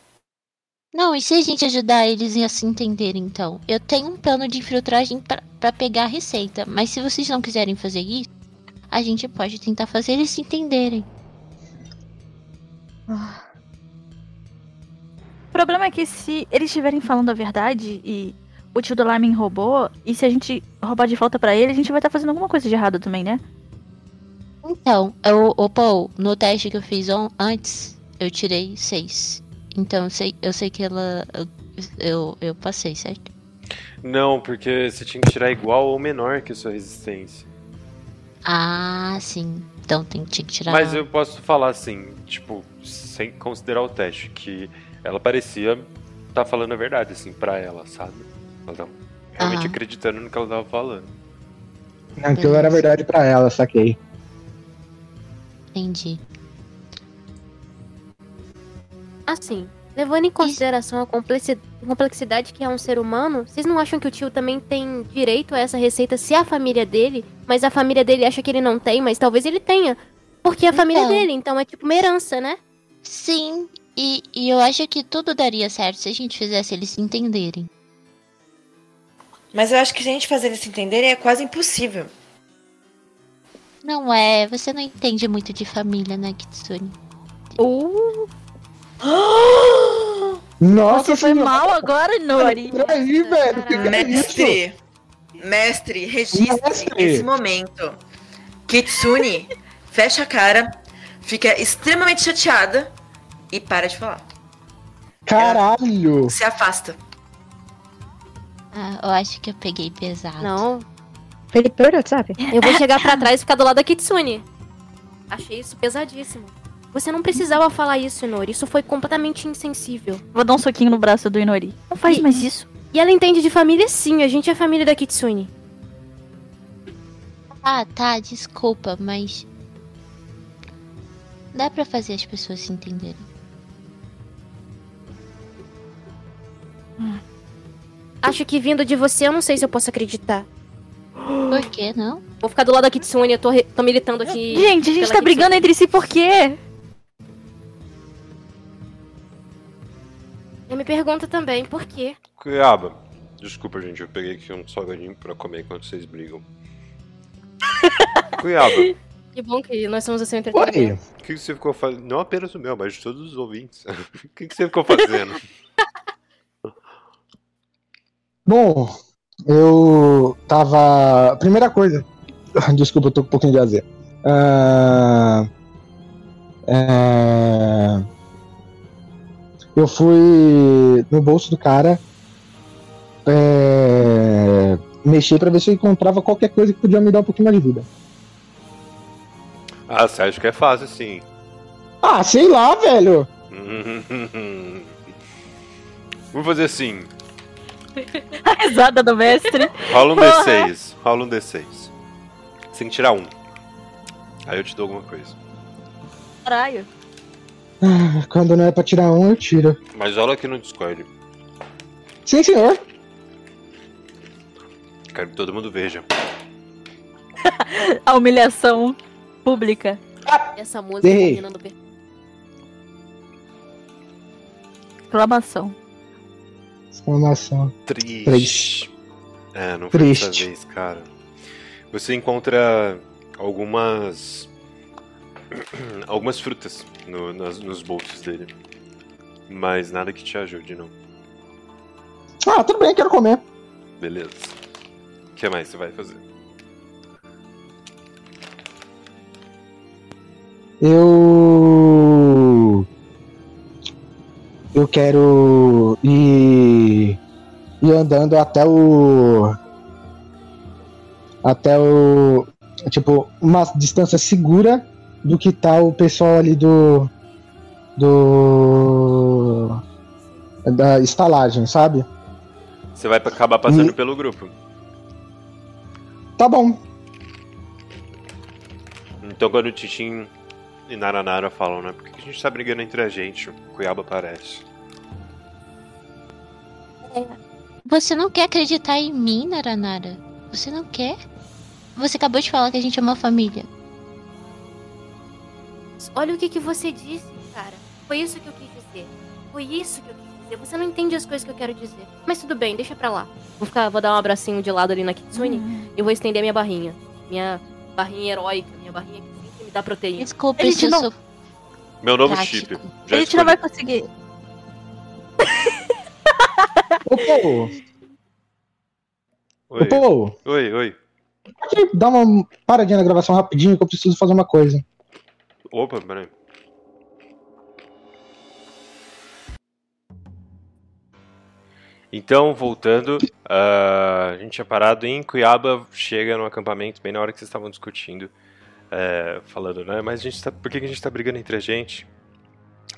Não, e se a gente ajudar eles a se entenderem, então? Eu tenho um plano de infiltragem pra, pra pegar a receita, mas se vocês não quiserem fazer isso, a gente pode tentar fazer eles se entenderem. O problema é que se eles estiverem falando a verdade e o tio do Lamin roubou, e se a gente roubar de volta pra ele, a gente vai estar fazendo alguma coisa de errado também, né? Então, eu, ô Paul, no teste que eu fiz on- antes, eu tirei seis. Então eu sei, eu sei que ela. Eu, eu, passei, certo? Não, porque você tinha que tirar igual ou menor que a sua resistência. Ah, sim. Então tem tinha que tirar. Mas eu posso falar assim, tipo, sem considerar o teste, que ela parecia estar falando a verdade, assim, pra ela, sabe? Ela tava realmente Aham. acreditando no que ela tava falando. Aquilo era verdade pra ela, saquei. Entendi. Assim, levando em consideração a complexi- complexidade que é um ser humano, vocês não acham que o tio também tem direito a essa receita se é a família dele, mas a família dele acha que ele não tem, mas talvez ele tenha? Porque é a família Então. dele, então é tipo uma herança, né? Sim, e, e eu acho que tudo daria certo se a gente fizesse eles se entenderem. Mas eu acho que se a gente fazer eles se entenderem é quase impossível. Não é, você não entende muito de família, né, Kitsune? Uh, Nossa, você foi senhora, mal agora, Nori. Peraí, velho. Que é? Mestre, mestre, registre Mestre. esse momento. Kitsune fecha a cara, fica extremamente chateada e para de falar. Caralho. Se afasta. Ah, eu acho que eu peguei pesado. Não, Felipe, pelo WhatsApp? eu vou chegar pra trás e ficar do lado da Kitsune. Achei isso pesadíssimo. Você não precisava falar isso, Nori. Isso foi completamente insensível. Vou dar um soquinho no braço do Inori. Não faz E- mais isso. E ela entende de família sim, a gente é a família da Kitsune. Ah, tá, desculpa, mas. Dá pra fazer as pessoas se entenderem. Acho que vindo de você, eu não sei se eu posso acreditar. Por que não? Vou ficar do lado da Kitsune, eu tô, re- tô militando aqui. Gente, a gente tá brigando entre si por quê? Eu me pergunto também, por quê? Cuiaba. Desculpa, gente, eu peguei aqui um salgadinho pra comer enquanto vocês brigam. Cuiaba, o Que bom que nós somos o Oi. entretenimento. que, que você ficou fazendo? Não apenas o meu, mas de todos os ouvintes. O que, que você ficou fazendo? Bom, eu tava. Primeira coisa. Desculpa, eu tô com um pouquinho de azia. Ah, é, Eu fui no bolso do cara. É... Mexer pra ver se eu encontrava qualquer coisa que podia me dar um pouquinho mais de vida. Ah, você acha que é fácil, sim. Ah, sei lá, velho. Vou fazer assim. A risada do mestre. Rola um Porra. D6. Rola um D6. Você tem que tirar um. Aí eu te dou alguma coisa. Caralho. Ah, Quando não é pra tirar um, eu tiro. Mas rola aqui no Discord. Sim, senhor. Quero que todo mundo veja. A humilhação pública. Essa música Errei. combinando bem. Exclamação. Exclamação. Triste. Três. É, não foi Triste. dessa vez, cara. Você encontra algumas. algumas frutas no- nas- nos bolsos dele. Mas nada que te ajude, não. Ah, tudo bem, quero comer. Beleza. O que mais você vai fazer? Eu. Eu quero ir. ir andando até o. Até o. Tipo, uma distância segura do que tá o pessoal ali do. Do. Da estalagem, sabe? Você vai acabar passando Hum. pelo grupo. Tá bom. Então quando o Titin e Naranara falam, né? Por que que a gente tá brigando entre a gente? O Cuiaba aparece. Você não quer acreditar em mim, Naranara? Você não quer? Você acabou de falar que a gente é uma família. Olha o que, que você disse, cara. Foi isso que eu quis dizer. Foi isso que eu quis dizer. Você não entende as coisas que eu quero dizer. Mas tudo bem, deixa pra lá. Vou, ficar, vou dar um abracinho de lado ali na Kitsune e vou estender minha barrinha. Minha barrinha heróica, minha barrinha que sempre me dá proteína. Desculpa, Ele se eu não- sou Meu novo prático. chip. A Já gente não escolhi. vai conseguir. Ô, Pô, Oi, ô, Pô, oi, oi. pode dar uma paradinha na gravação rapidinho que eu preciso fazer uma coisa. Opa, peraí. Então, voltando, ah, a gente tinha parado em Cuiaba, chega no acampamento bem na hora que vocês estavam discutindo, é, falando, né? Mas a gente tá, por que que a gente tá brigando entre a gente?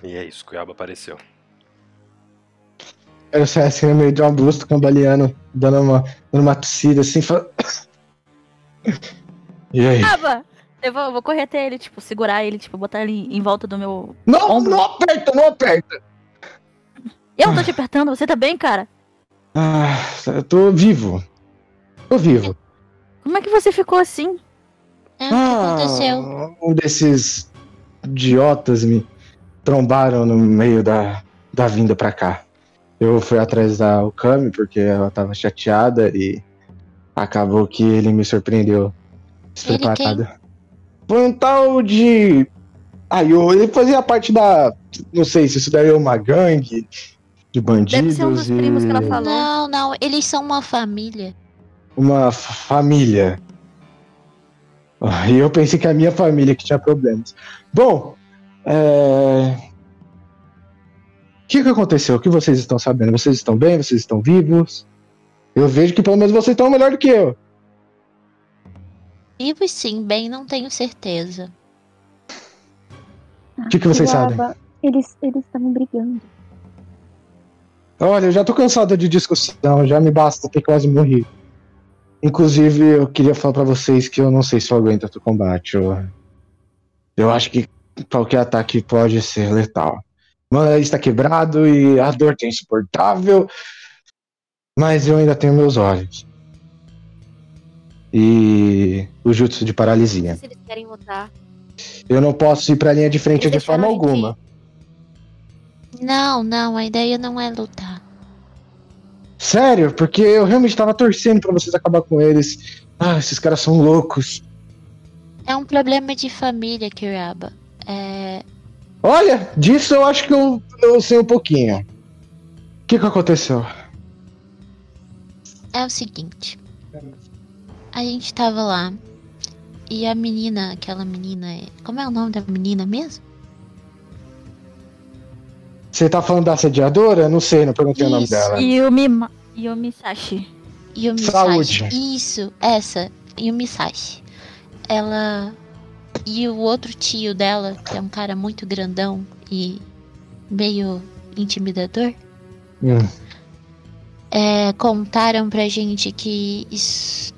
E é isso, Cuiaba apareceu. Eu saio assim no meio de um busto cambaleando, dando uma, dando uma tossida assim. Fala... E aí? Aba! Eu vou, vou correr até ele, tipo, segurar ele, tipo, botar ele em volta do meu. Não, Ombro. não aperta, não aperta! Eu não tô te apertando, você tá bem, cara? Ah, eu tô vivo. Tô vivo. Como é que você ficou assim? É, o que aconteceu? Ah, um desses idiotas me trombaram no meio da, da vinda pra cá. Eu fui atrás da Okami porque ela tava chateada e acabou que ele me surpreendeu despreparado. Foi um tal de. Aí ele fazia parte da. Não sei se isso daí é uma gangue de bandidos. Deve ser um dos e primos que ela falou. Não, não, eles são uma família. Uma família. Ah, E eu pensei que a minha família que tinha problemas. Bom, é... o que, que aconteceu? O que vocês estão sabendo? Vocês estão bem? Vocês estão vivos? Eu vejo que pelo menos vocês estão melhor do que eu. Vivo sim, bem, não tenho certeza. O que, que vocês sabem? Eles eles estavam brigando. Olha, eu já tô cansado de discussão, já me basta ter quase morrido. Inclusive, eu queria falar pra vocês que eu não sei se eu aguento outro combate. Eu, eu acho que qualquer ataque pode ser letal. Meu nariz tá quebrado e a dor tá insuportável, mas eu ainda tenho meus olhos. E o jutsu de paralisia. Se eles querem lutar. Eu não posso ir pra linha de frente Eles de forma alguma. Não, não, a ideia não é lutar. Sério, porque eu realmente tava torcendo pra vocês acabar com eles. Ah, esses caras são loucos. É um problema de família, Kiraba. É. Olha, disso eu acho que eu, eu sei um pouquinho. O que que aconteceu? É o seguinte. A gente tava lá. E a menina, aquela menina. é- Como é o nome da menina mesmo? Você tá falando da assediadora? Não sei, não perguntei o nome Isso. dela. Yumi, Yumi Sashi. Yumi Saúde. Sashi. Isso, essa. Yumi Sashi. Ela. E o outro tio dela, que é um cara muito grandão e meio intimidador, Hum. é, contaram pra gente que isso-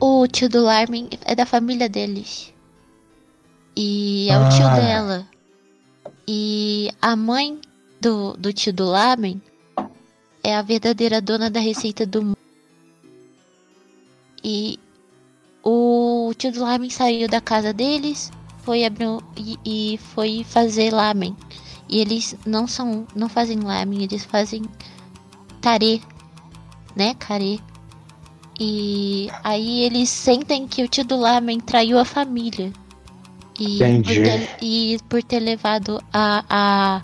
o tio do Larmin é da família deles. E é o tio Ah. dela. E a mãe do, do tio do Larmin é a verdadeira dona da receita do mundo. E o tio do Larmin saiu da casa deles, foi abrir e, e foi fazer lamen. E eles não são, não fazem lamen, eles fazem tare, né, Care. E aí eles sentem que o tio do Lamen traiu a família. E Entendi. por ter, e por ter levado a, a,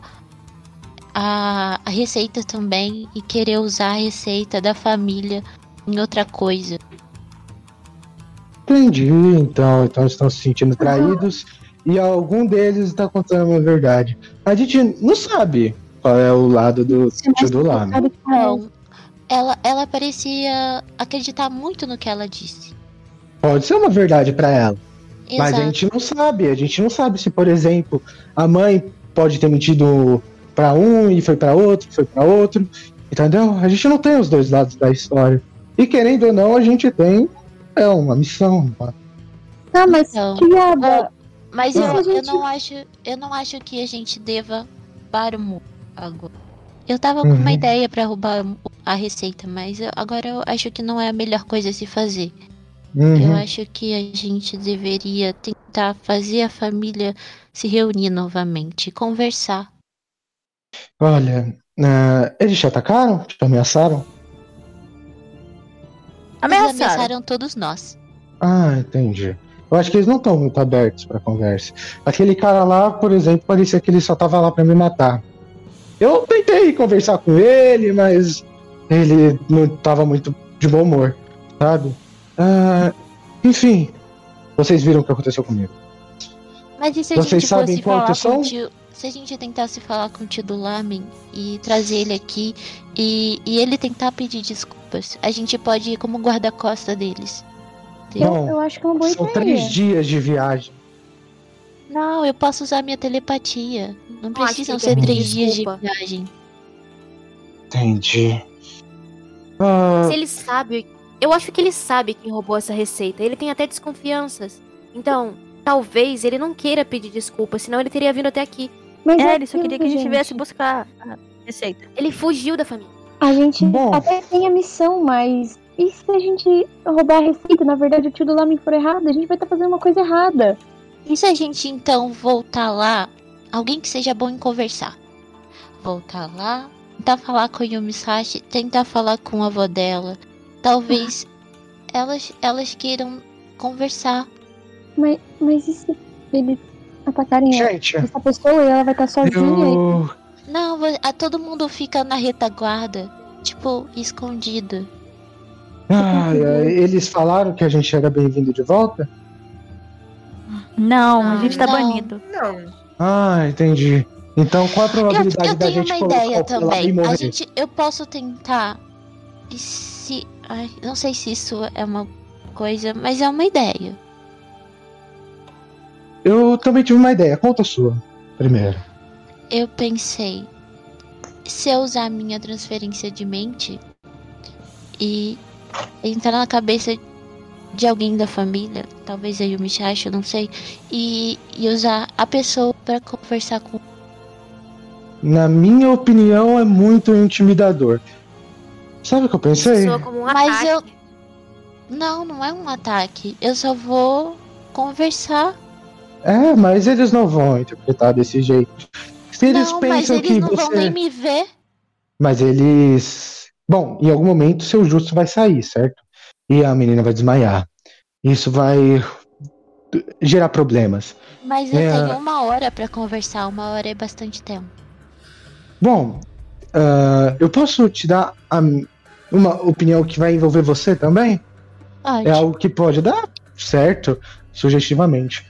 a, a receita também e querer usar a receita da família em outra coisa. Entendi, então. Então estão se sentindo traídos e algum deles está contando a verdade. A gente não sabe qual é o lado do tio do sabe que é. Não. Ela, ela parecia acreditar muito no que ela disse. Pode ser uma verdade pra ela, mas a Exato. gente não sabe. A gente não sabe se, por exemplo, a mãe pode ter mentido pra um e foi pra outro, foi pra outro, entendeu? A gente não tem os dois lados da história. E querendo ou não, a gente tem é uma missão. uma- Não, mas Então, Kiaba, Mas eu, a eu gente- não acho, eu não acho que a gente deva roubar o mu agora. Eu tava com Uhum. uma ideia pra roubar a receita, mas eu- agora eu acho que não é a melhor coisa a se fazer. Eu Uhum. acho que a gente deveria tentar fazer a família se reunir novamente, e conversar. Olha, eh, eles te atacaram? Te ameaçaram? Eles Ameaçaram. ameaçaram todos nós. Ah, entendi. Eu acho que eles não estão muito abertos pra conversa. Aquele cara lá, por exemplo, parecia que ele só tava lá pra me matar. Eu tentei conversar com ele, mas ele não tava muito de bom humor, sabe? Ah, enfim, vocês viram o que aconteceu comigo. Mas e se a Vocês gente sabem quantos são? tio. Se a gente tentasse falar com o tio do Lamen e trazer ele aqui e, e ele tentar pedir desculpas, a gente pode ir como guarda-costa deles. eu, Não, eu acho que é uma boa São ideia. três dias de viagem. Não, eu posso usar minha telepatia. Não Não acho precisam ser três dias de viagem. Entendi. Ah, Se ele sabe. Eu acho que ele sabe quem roubou essa receita. Ele tem até desconfianças. Então, talvez ele não queira pedir desculpa, senão ele teria vindo até aqui. Mas É, é ele só queria que a gente viesse buscar a receita. Ele fugiu da família. A gente Bom. até tem a missão, mas e se a gente roubar a receita? Na verdade, o tio do Lamen for errado, a gente vai estar fazendo uma coisa errada. E se a gente então voltar lá, alguém que seja bom em conversar? Voltar lá, tentar falar com a Yumisashi, tentar falar com a avó dela. Talvez elas, elas queiram conversar. Mas, mas e se eles atacarem gente, essa pessoa e ela vai estar sozinha? eu... Não, a, todo mundo fica na retaguarda, tipo, escondido. Ah, eles falaram que a gente era bem-vindo de volta? Não, a Ah, gente tá não. banido. Não. Ah, entendi. Então qual a Eu, probabilidade eu da tenho gente uma colocar ideia o Pelado e também. A morrer? gente, eu posso tentar. E se. Ai, não sei se isso é uma coisa, mas é uma ideia. Eu também tive uma ideia. Conta a sua, primeiro. Eu pensei, se eu usar a minha transferência de mente e entrar na cabeça de alguém da família, talvez a Yumichashi, eu não sei, e, e usar a pessoa pra conversar com. Na minha opinião, é muito intimidador. Sabe o que eu pensei? Um Mas ataque. eu- Não, não é um ataque. Eu só vou conversar. É, mas eles não vão interpretar desse jeito. Se eles não, mas pensam eles que não vão você. nem me ver. Mas eles. Bom, em algum momento seu jutsu vai sair, certo? E a menina vai desmaiar. Isso vai gerar problemas. Mas eu É. tenho uma hora pra conversar. Uma hora é bastante tempo. Bom, ah, eu posso te dar a- uma opinião que vai envolver você também? Pode, É algo que pode dar certo, sugestivamente.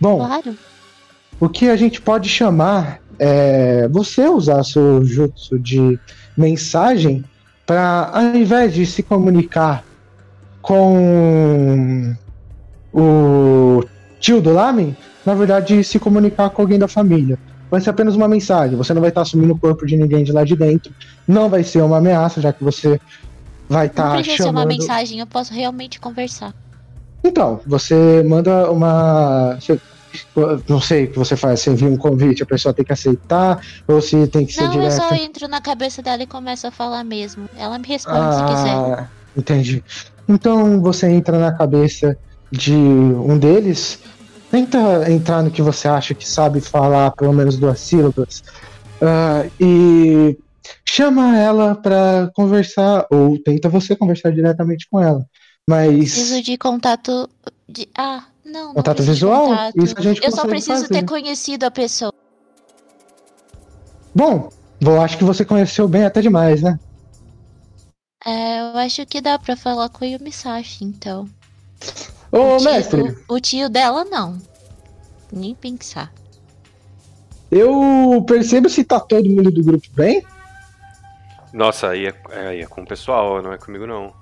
Bom, claro. o que a gente pode chamar é você usar seu jutsu de mensagem para, ao invés de se comunicar com o tio do Lamen, na verdade se comunicar com alguém da família. Vai ser apenas uma mensagem, você não vai estar assumindo o corpo de ninguém de lá de dentro, não vai ser uma ameaça, já que você vai Não estar precisa ser uma chamando... mensagem, eu posso realmente conversar. Então, você manda uma. você- Não sei o que você faz, você envia um convite, a pessoa tem que aceitar, ou se tem que ser Não, eu direto. só entro na cabeça dela e começo a falar mesmo. Ela me responde se quiser. Ah, entendi. Então você entra na cabeça de um deles, tenta entrar no que você acha que sabe falar, pelo menos duas sílabas, ah, e chama ela pra conversar, ou tenta você conversar diretamente com ela. Mas. Preciso de contato. De... Ah, não. não Contato de visual? contato. Isso a gente Eu só preciso fazer. ter conhecido a pessoa. Bom, eu acho que você conheceu bem até demais, né? É, eu acho que dá pra falar com o Yumisashi, então. Ô, o, tio, mestre, o, o tio dela, não. Nem pensar. eu percebo se tá todo mundo do grupo bem. Nossa, aí é, é- aí é com o pessoal, não é comigo não.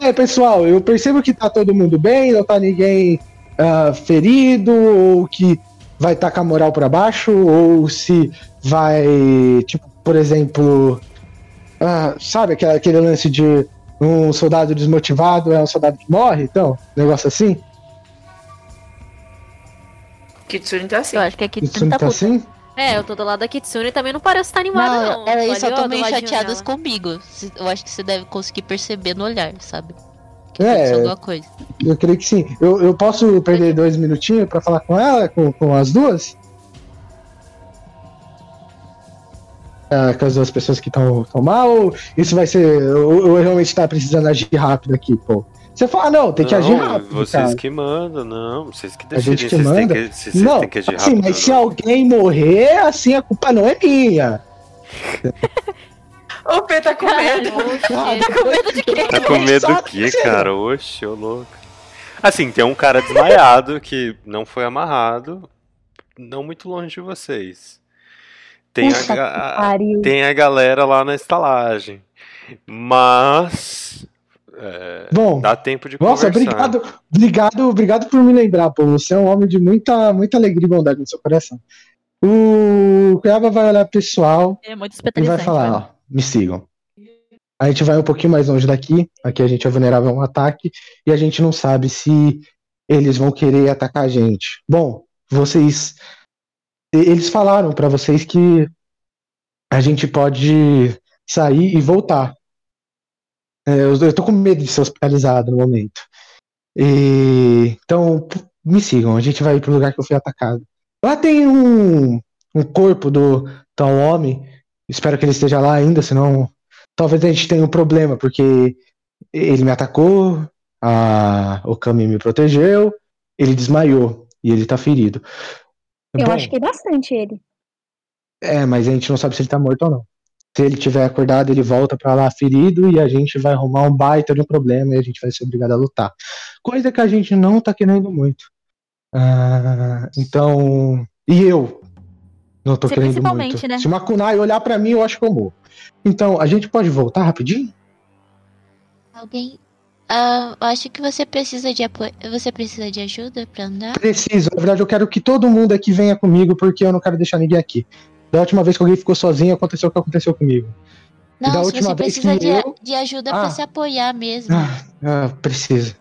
É, pessoal, eu percebo que tá todo mundo bem, não tá ninguém ah, ferido, ou que vai estar com a moral pra baixo, ou se vai, tipo, por exemplo, ah, sabe aquela- aquele lance de um soldado desmotivado é um soldado que morre, então, negócio assim? Kitsune tá assim. Eu acho que a Isso Kitsune não tá tá assim? É, eu tô do lado da Kitsune e também não parece estar animada, não. Não, elas só estão meio chateadas dela. comigo. Se- Eu acho que você deve conseguir perceber no olhar, sabe? É. alguma coisa. Eu creio que sim. Eu, eu posso perder dois minutinhos pra falar com ela, com, com as duas? Ah, com as duas pessoas que estão mal? Ou isso vai ser. Eu, eu realmente tá precisando agir rápido aqui, pô. Você fala, ah, não, tem que agir Não, rápido. vocês cara. que mandam, não, vocês que A decidem. gente que vocês têm manda? que, vocês Não, têm que agir assim, rápido. mas se não. alguém morrer, assim, a culpa não é minha. O P tá com medo. Ah, Com medo de quê? Tá com medo do quê, cara? Oxe, ô louco. Assim, tem um cara desmaiado que não foi amarrado, não muito longe de vocês. Tem a, que ga- pariu. tem a galera lá na estalagem. Mas. é, Bom, dá tempo de nossa, conversar. obrigado, obrigado, obrigado por me lembrar, pô. Você é um homem de muita, muita alegria e bondade no seu coração. O Cuiabá vai olhar pro pessoal É muito e vai falar, velho. ó, me sigam. A gente vai um pouquinho mais longe daqui, aqui a gente é vulnerável a um ataque, e a gente não sabe se eles vão querer atacar a gente. Bom, vocês. Eles falaram pra vocês que a gente pode sair e voltar. É, eu, eu tô com medo de ser hospitalizado no momento. E, então, me sigam, a gente vai pro lugar que eu fui atacado. Lá tem um, um corpo do tal homem. Espero que ele esteja lá ainda, senão talvez a gente tenha um problema, porque ele me atacou, a Okami me protegeu, ele desmaiou e ele tá ferido. Eu Bom, acho que é bastante ele. É, mas a gente não sabe se ele tá morto ou não. Se ele tiver acordado, ele volta pra lá ferido e a gente vai arrumar um baita de um problema e a gente vai ser obrigado a lutar. Coisa que a gente não tá querendo muito. Ah, então. E eu? Não tô Você querendo principalmente, muito. né? Se uma kunai olhar pra mim, eu acho que eu morro. Então, a gente pode voltar rapidinho? Alguém. Eu acho que você precisa de apoio. Você precisa de ajuda pra andar? Preciso. Na verdade, eu quero que todo mundo aqui venha comigo, porque eu não quero deixar ninguém aqui. Da última vez que alguém ficou sozinho, aconteceu o que aconteceu comigo. Não, da se última você vez precisa que de, eu- de ajuda Ah. pra se apoiar mesmo. Ah, ah, preciso.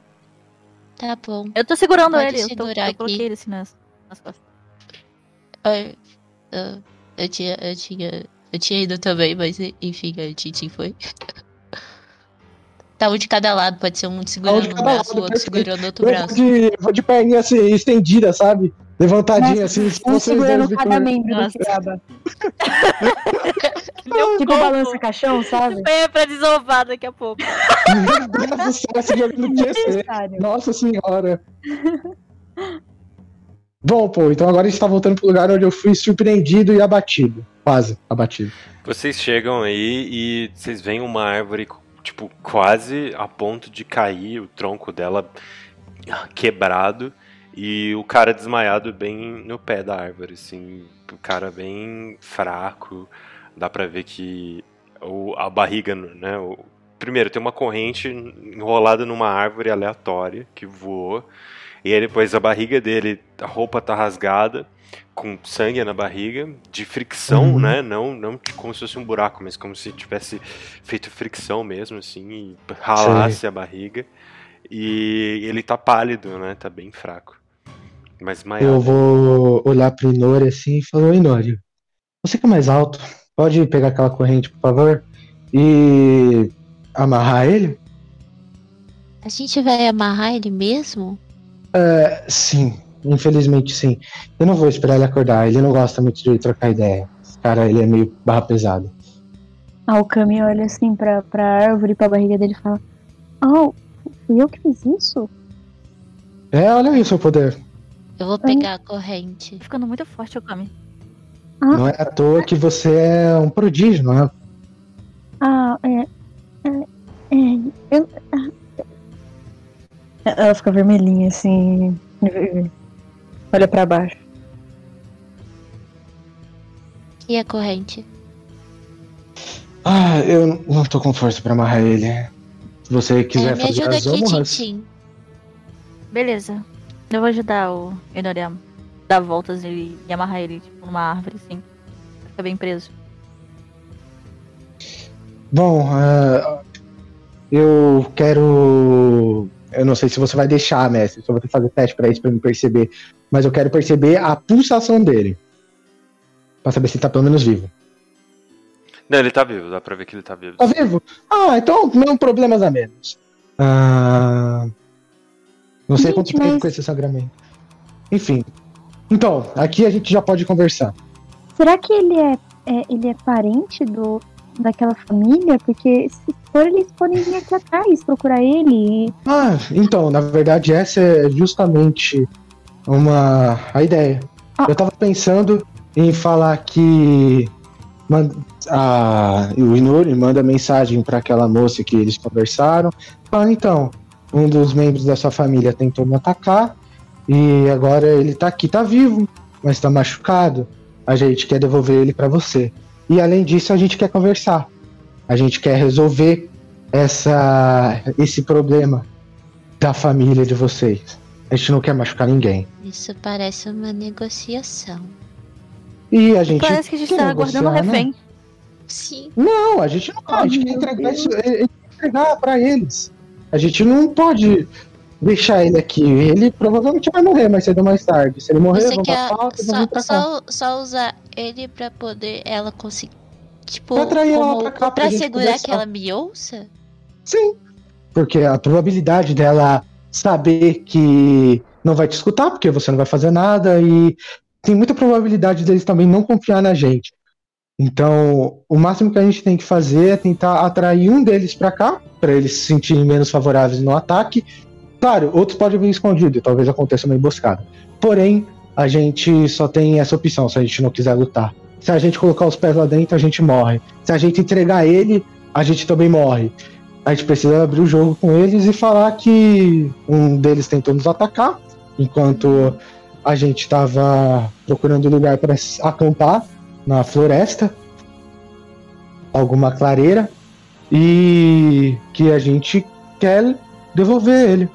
Tá bom. Eu tô segurando Pode ele. Eu, tô, segurar eu coloquei aqui. ele assim nas, nas costas. Ah, ah, Eu tinha, eu tinha, eu tinha ido também, mas enfim, a Tintin foi. Tá um de cada lado, pode ser um segurando de um cada braço, lado, o outro segurando outro Eu braço. vou, de, eu vou de perninha assim, estendida, sabe? Levantadinha Nossa, assim. Um segurando cada membro do. Kiaba. Meu Tipo corpo. balança-caixão, sabe? É pra desovar daqui a pouco. Meu Deus do céu, esse jogo não tinha ser. Necessário. Nossa senhora. Bom, pô, então agora a gente tá voltando pro lugar onde eu fui surpreendido e abatido. Quase abatido. Vocês chegam aí e vocês veem uma árvore, tipo, quase a ponto de cair, o tronco dela quebrado e o cara desmaiado bem no pé da árvore, assim, o cara bem fraco, dá pra ver que o, a barriga, né, o, primeiro tem uma corrente enrolada numa árvore aleatória que voou, e aí depois a barriga dele, a roupa tá rasgada, com sangue na barriga, de fricção, Uhum. né? Não, não como se fosse um buraco, mas como se tivesse feito fricção mesmo, assim, e ralasse a barriga. E ele tá pálido, né? Tá bem fraco. Mas Eu maior. vou olhar pro Inori assim e falar, Inori, você que é mais alto, pode pegar aquela corrente, por favor? E amarrar ele? A gente vai amarrar ele mesmo? É, sim, infelizmente sim. Eu não vou esperar ele acordar, ele não gosta muito de trocar ideia. Esse cara, ele é meio barra pesada. A Okami olha assim pra, pra árvore, pra barriga dele e fala: Oh, fui eu que fiz isso? É, olha aí o seu poder. Eu vou pegar a corrente. Tá ficando muito forte o Kami. Ah, Não é à toa que você é um prodígio, não é? ah é. é, é eu, ah, ela fica vermelhinha assim. Olha pra baixo. E a corrente? Ah, eu não tô com força pra amarrar ele. Se você quiser É, me fazer ajuda as aqui, honras. Tintin. Beleza. Eu vou ajudar o Enoriam. Dar voltas e, e amarrar ele, tipo, numa árvore, assim. Fica bem preso. Bom, ah, eu quero. Eu não sei se você vai deixar, mestre. Só vou ter que fazer teste pra isso pra me perceber. Mas eu quero perceber a pulsação dele. Pra saber se ele tá pelo menos vivo. Não, ele tá vivo, dá pra ver que ele tá vivo. Tá vivo? Ah, então não problemas a menos. Ah, não sei Gente, quanto tempo mas- com esse sangramento. Enfim. Então, aqui a gente já pode conversar. Será que ele é, é- ele é parente do daquela família? Porque se for, eles podem vir aqui atrás procurar ele. Ah, então, na verdade, essa é justamente uma a ideia. Ah. Eu tava pensando em falar que a, o Inori manda mensagem para aquela moça que eles conversaram. Fala, então, um dos membros da sua família tentou me atacar e agora ele tá aqui, tá vivo, mas tá machucado. A gente quer devolver ele para você. E além disso, a gente quer conversar. A gente quer resolver essa esse problema da família de vocês. A gente não quer machucar ninguém. Isso parece uma negociação. E a gente. Parece que a gente quer tá aguardando um né? refém. Sim. Não, a gente não pode. a gente quer entregar Deus. isso, é entregar pra eles. A gente não pode deixar ele aqui. Ele provavelmente vai morrer mais cedo ou mais tarde. Se ele morrer, Você vamos quer vamos só, cá. só, só usar ele pra poder ela conseguir. Tipo, Pra atrair ela como- pra cá, pra pra segurar conversar. que ela me ouça? Sim. Porque a probabilidade dela saber que não vai te escutar, porque você não vai fazer nada, e tem muita probabilidade deles também não confiar na gente. Então, o máximo que a gente tem que fazer é tentar atrair um deles pra cá, pra eles se sentirem menos favoráveis no ataque. Claro, outros podem vir escondido, e talvez aconteça uma emboscada. Porém, a gente só tem essa opção se a gente não quiser lutar. Se a gente colocar os pés lá dentro, a gente morre. Se a gente entregar ele, a gente também morre. A gente precisa abrir o jogo com eles e falar que um deles tentou nos atacar enquanto a gente estava procurando lugar para acampar na floresta, alguma clareira, e que a gente quer devolver ele.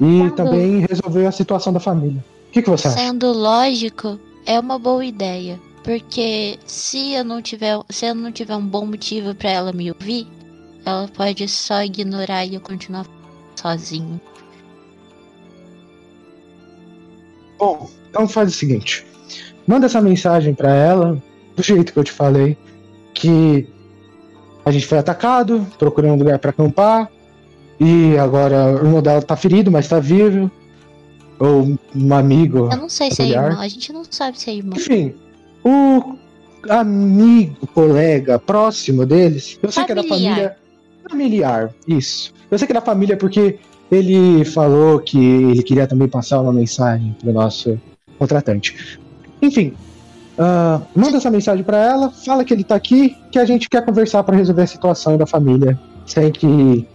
E Sendo- também resolver a situação da família. O que, que você acha? Sendo lógico, é uma boa ideia. Porque se eu não tiver, se eu não tiver um bom motivo pra ela me ouvir, ela pode só ignorar e eu continuar sozinho. Bom, então faz o seguinte: manda essa mensagem pra ela, do jeito que eu te falei, que a gente foi atacado, procurando um lugar pra acampar, e agora o irmão dela tá ferido, mas tá vivo. Ou um amigo. Eu não sei se é Familiar. irmão, a gente não sabe se é irmão. Enfim, o amigo, colega próximo deles, eu sei que é da Familiar. família. Familiar, isso. Eu sei que é da família porque ele falou que ele queria também passar uma mensagem pro nosso contratante. Enfim, ah, manda essa mensagem pra ela, fala que ele tá aqui, que a gente quer conversar pra resolver a situação da família, sem que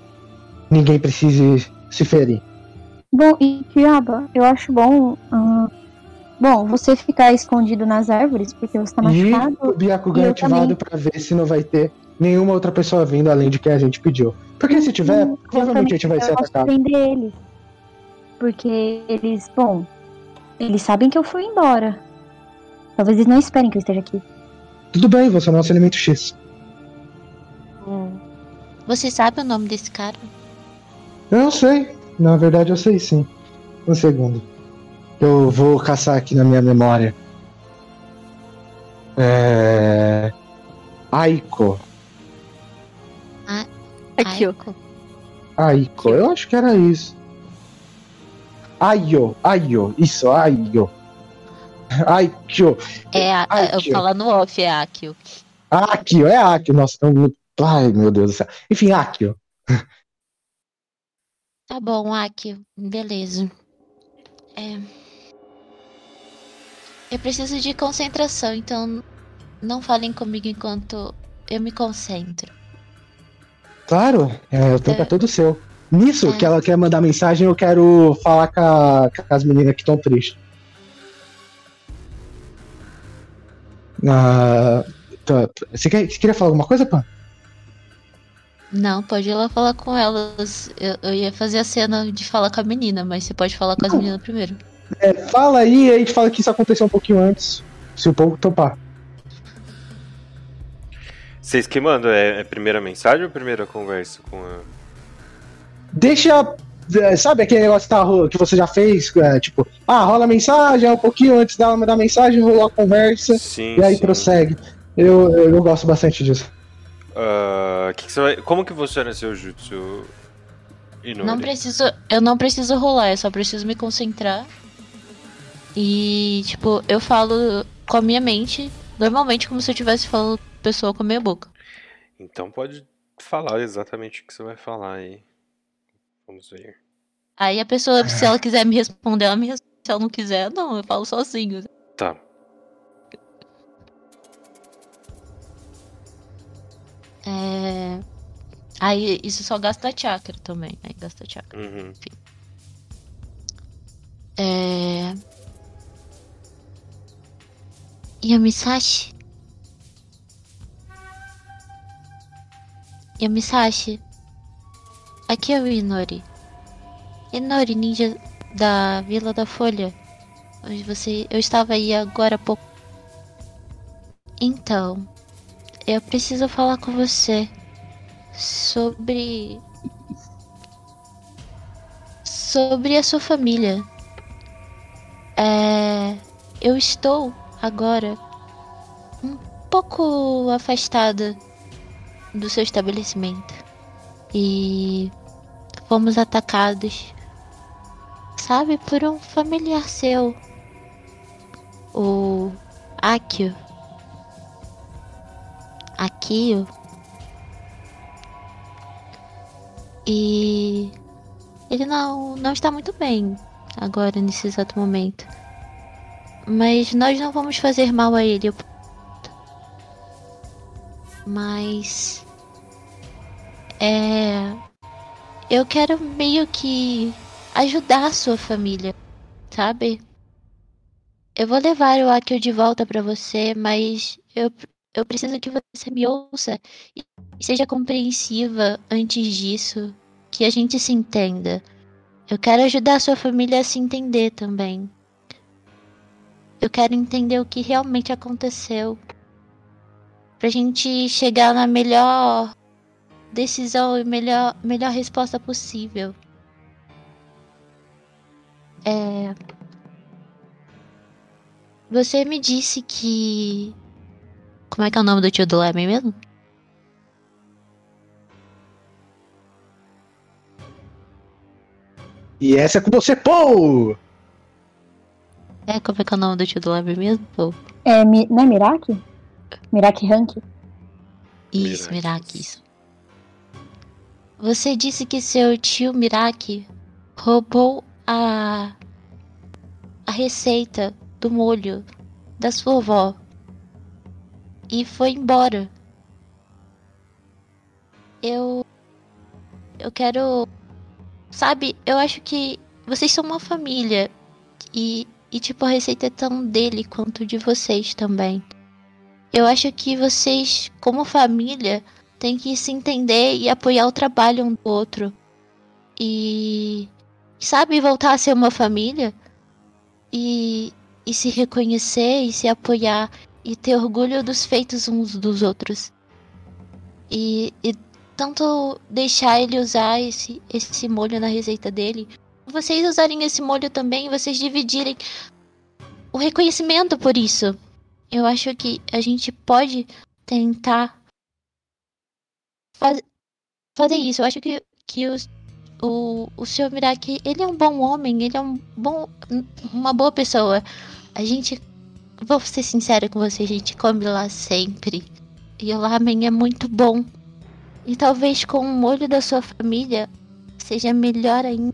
ninguém precise se ferir. Bom, e Kiaba, eu acho bom. ah, bom, você ficar escondido nas árvores, porque você tá E machucado. o Byakugan e ativado também. pra ver se não vai ter nenhuma outra pessoa vindo além de quem a gente pediu. Porque se tiver, Hum, provavelmente a gente vai eu ser posso atacado. prender eles. Porque eles, bom, eles sabem que eu fui embora. Talvez eles não esperem que eu esteja aqui. Tudo bem, você é nosso elemento X. Você sabe o nome desse cara? Eu não sei. Na verdade, eu sei sim. Um segundo. Eu vou caçar aqui na minha memória. É. Aiko. Ó. Aiko. Aiko. Eu acho que era isso. Ayo. Ayo. Isso, Ayo. Aikyo. É, a, a- eu falar no off, é Akio. Akio, é Akio. Nossa, tão... ai meu Deus do céu. Enfim, Akio. Tá bom, Aki, beleza. É... Eu preciso de concentração, então não falem comigo enquanto eu me concentro. Claro, é, o tempo é, É. todo seu. Nisso, É. que ela quer mandar mensagem, eu quero falar com, a- com as meninas que estão tristes. Ah, tá, você, quer- você queria falar alguma coisa, Pan? Não, pode ir lá falar com elas. Eu, eu ia fazer a cena de falar com a menina, mas você pode falar com as meninas primeiro. É, fala aí, aí a gente fala que isso aconteceu um pouquinho antes. Se o povo topar. Vocês que mandam, é, é primeira mensagem ou primeira conversa com a. Deixa. é, Sabe aquele negócio que, tá que você já fez? é, tipo, ah, rola mensagem, um pouquinho antes dela mandar mensagem, rolou a conversa, Sim. e aí sim. prossegue. Eu, eu gosto bastante disso. Ah, que que você vai... Como que funciona seu jutsu? Inori? Não preciso, eu não preciso rolar, eu só preciso me concentrar. E, tipo, eu falo com a minha mente, normalmente como se eu estivesse falando pessoa com a minha boca. Então pode falar exatamente o que você vai falar aí. Vamos ver. Aí a pessoa, se ela quiser me responder, ela me responde. Se ela não quiser, não, eu falo sozinho. É... Aí isso só gasta chakra também. Aí gasta chakra. Uhum. É... Yamisashi? Yamisashi? Aqui é o Inori. Inori, ninja da Vila da Folha. Onde você. Eu estava aí agora há pouco. Então, eu preciso falar com você sobre. Sobre a sua família. É. Eu estou agora um pouco afastada do seu estabelecimento. E fomos atacados, sabe, por um familiar seu. O Akio. Akio. E ele não, não está muito bem agora, nesse exato momento. Mas nós não vamos fazer mal a ele. Mas. É. Eu quero meio que ajudar a sua família, sabe? Eu vou levar o Akio de volta pra você, mas eu, eu preciso que você me ouça e seja compreensiva antes disso, que a gente se entenda. Eu quero ajudar a sua família a se entender também. Eu quero entender o que realmente aconteceu. Pra gente chegar na melhor decisão e melhor, melhor resposta possível. É. Você me disse que. Como é que é o nome do tio do Lemon mesmo? E essa é com você, pô! É, como é que é o nome do tio do Lemon mesmo? Pô. É, Mi- não é Miraki? Miraki Rank? Isso, Miraki. Miraki, isso. Você disse que seu tio Miraki roubou a a receita do molho da sua avó e foi embora. Eu eu quero sabe, eu acho que vocês são uma família e e tipo a receita é tão dele quanto de vocês também. Eu acho que vocês, como família, têm que se entender e apoiar o trabalho um do outro. E. Sabe, voltar a ser uma família? E. E se reconhecer e se apoiar e ter orgulho dos feitos uns dos outros. E. e tanto deixar ele usar esse, esse molho na receita dele. Vocês usarem esse molho também, vocês dividirem o reconhecimento por isso. Eu acho que a gente pode tentar faz- fazer isso. Eu acho que, que os- o, o Sr. Miraki, ele é um bom homem, ele é um bom, uma boa pessoa. A gente, vou ser sincera com você, gente come lá sempre. E o lamen é muito bom. E talvez com o molho da sua família seja melhor ainda.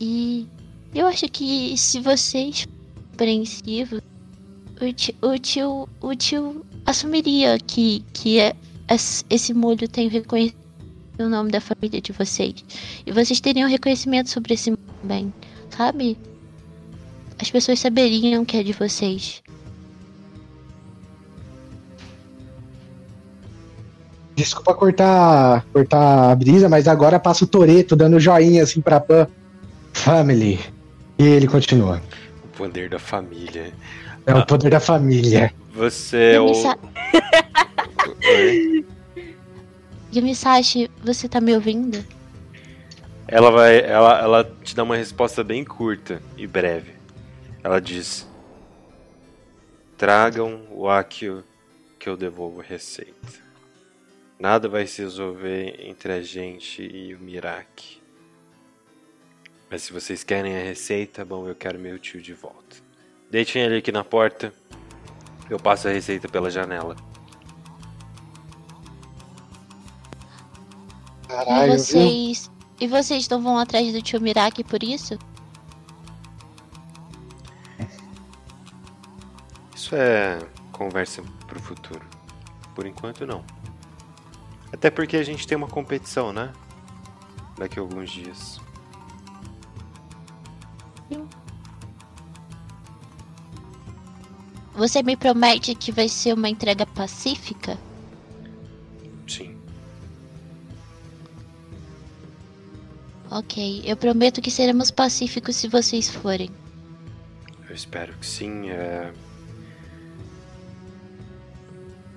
E eu acho que se vocês compreensivos, o tio, o tio, o tio assumiria que, que é, es- esse molho tem reconhecido o nome da família de vocês. E vocês teriam reconhecimento sobre esse também, sabe? As pessoas saberiam que é de vocês. Desculpa cortar, cortar a brisa, mas agora passa o Toreto dando joinha assim pra Pan. Family. E ele continua. O poder da família. É o poder da família. Você é o. Yumisashi, você tá me ouvindo? Ela vai. Ela, ela te dá uma resposta bem curta e breve. Ela diz: Tragam o Akio que eu devolvo a receita. Nada vai se resolver entre a gente e o Miraki. Mas se vocês querem a receita, bom, eu quero meu tio de volta. Deixem ele aqui na porta. Eu passo a receita pela janela. Caralho, e viu? vocês. E vocês não vão atrás do tio Miraki por isso? Isso é conversa pro futuro. Por enquanto, não. Até porque a gente tem uma competição, né? Daqui a alguns dias. Você me promete que vai ser uma entrega pacífica? Sim. Ok, eu prometo que seremos pacíficos se vocês forem. Eu espero que sim. É...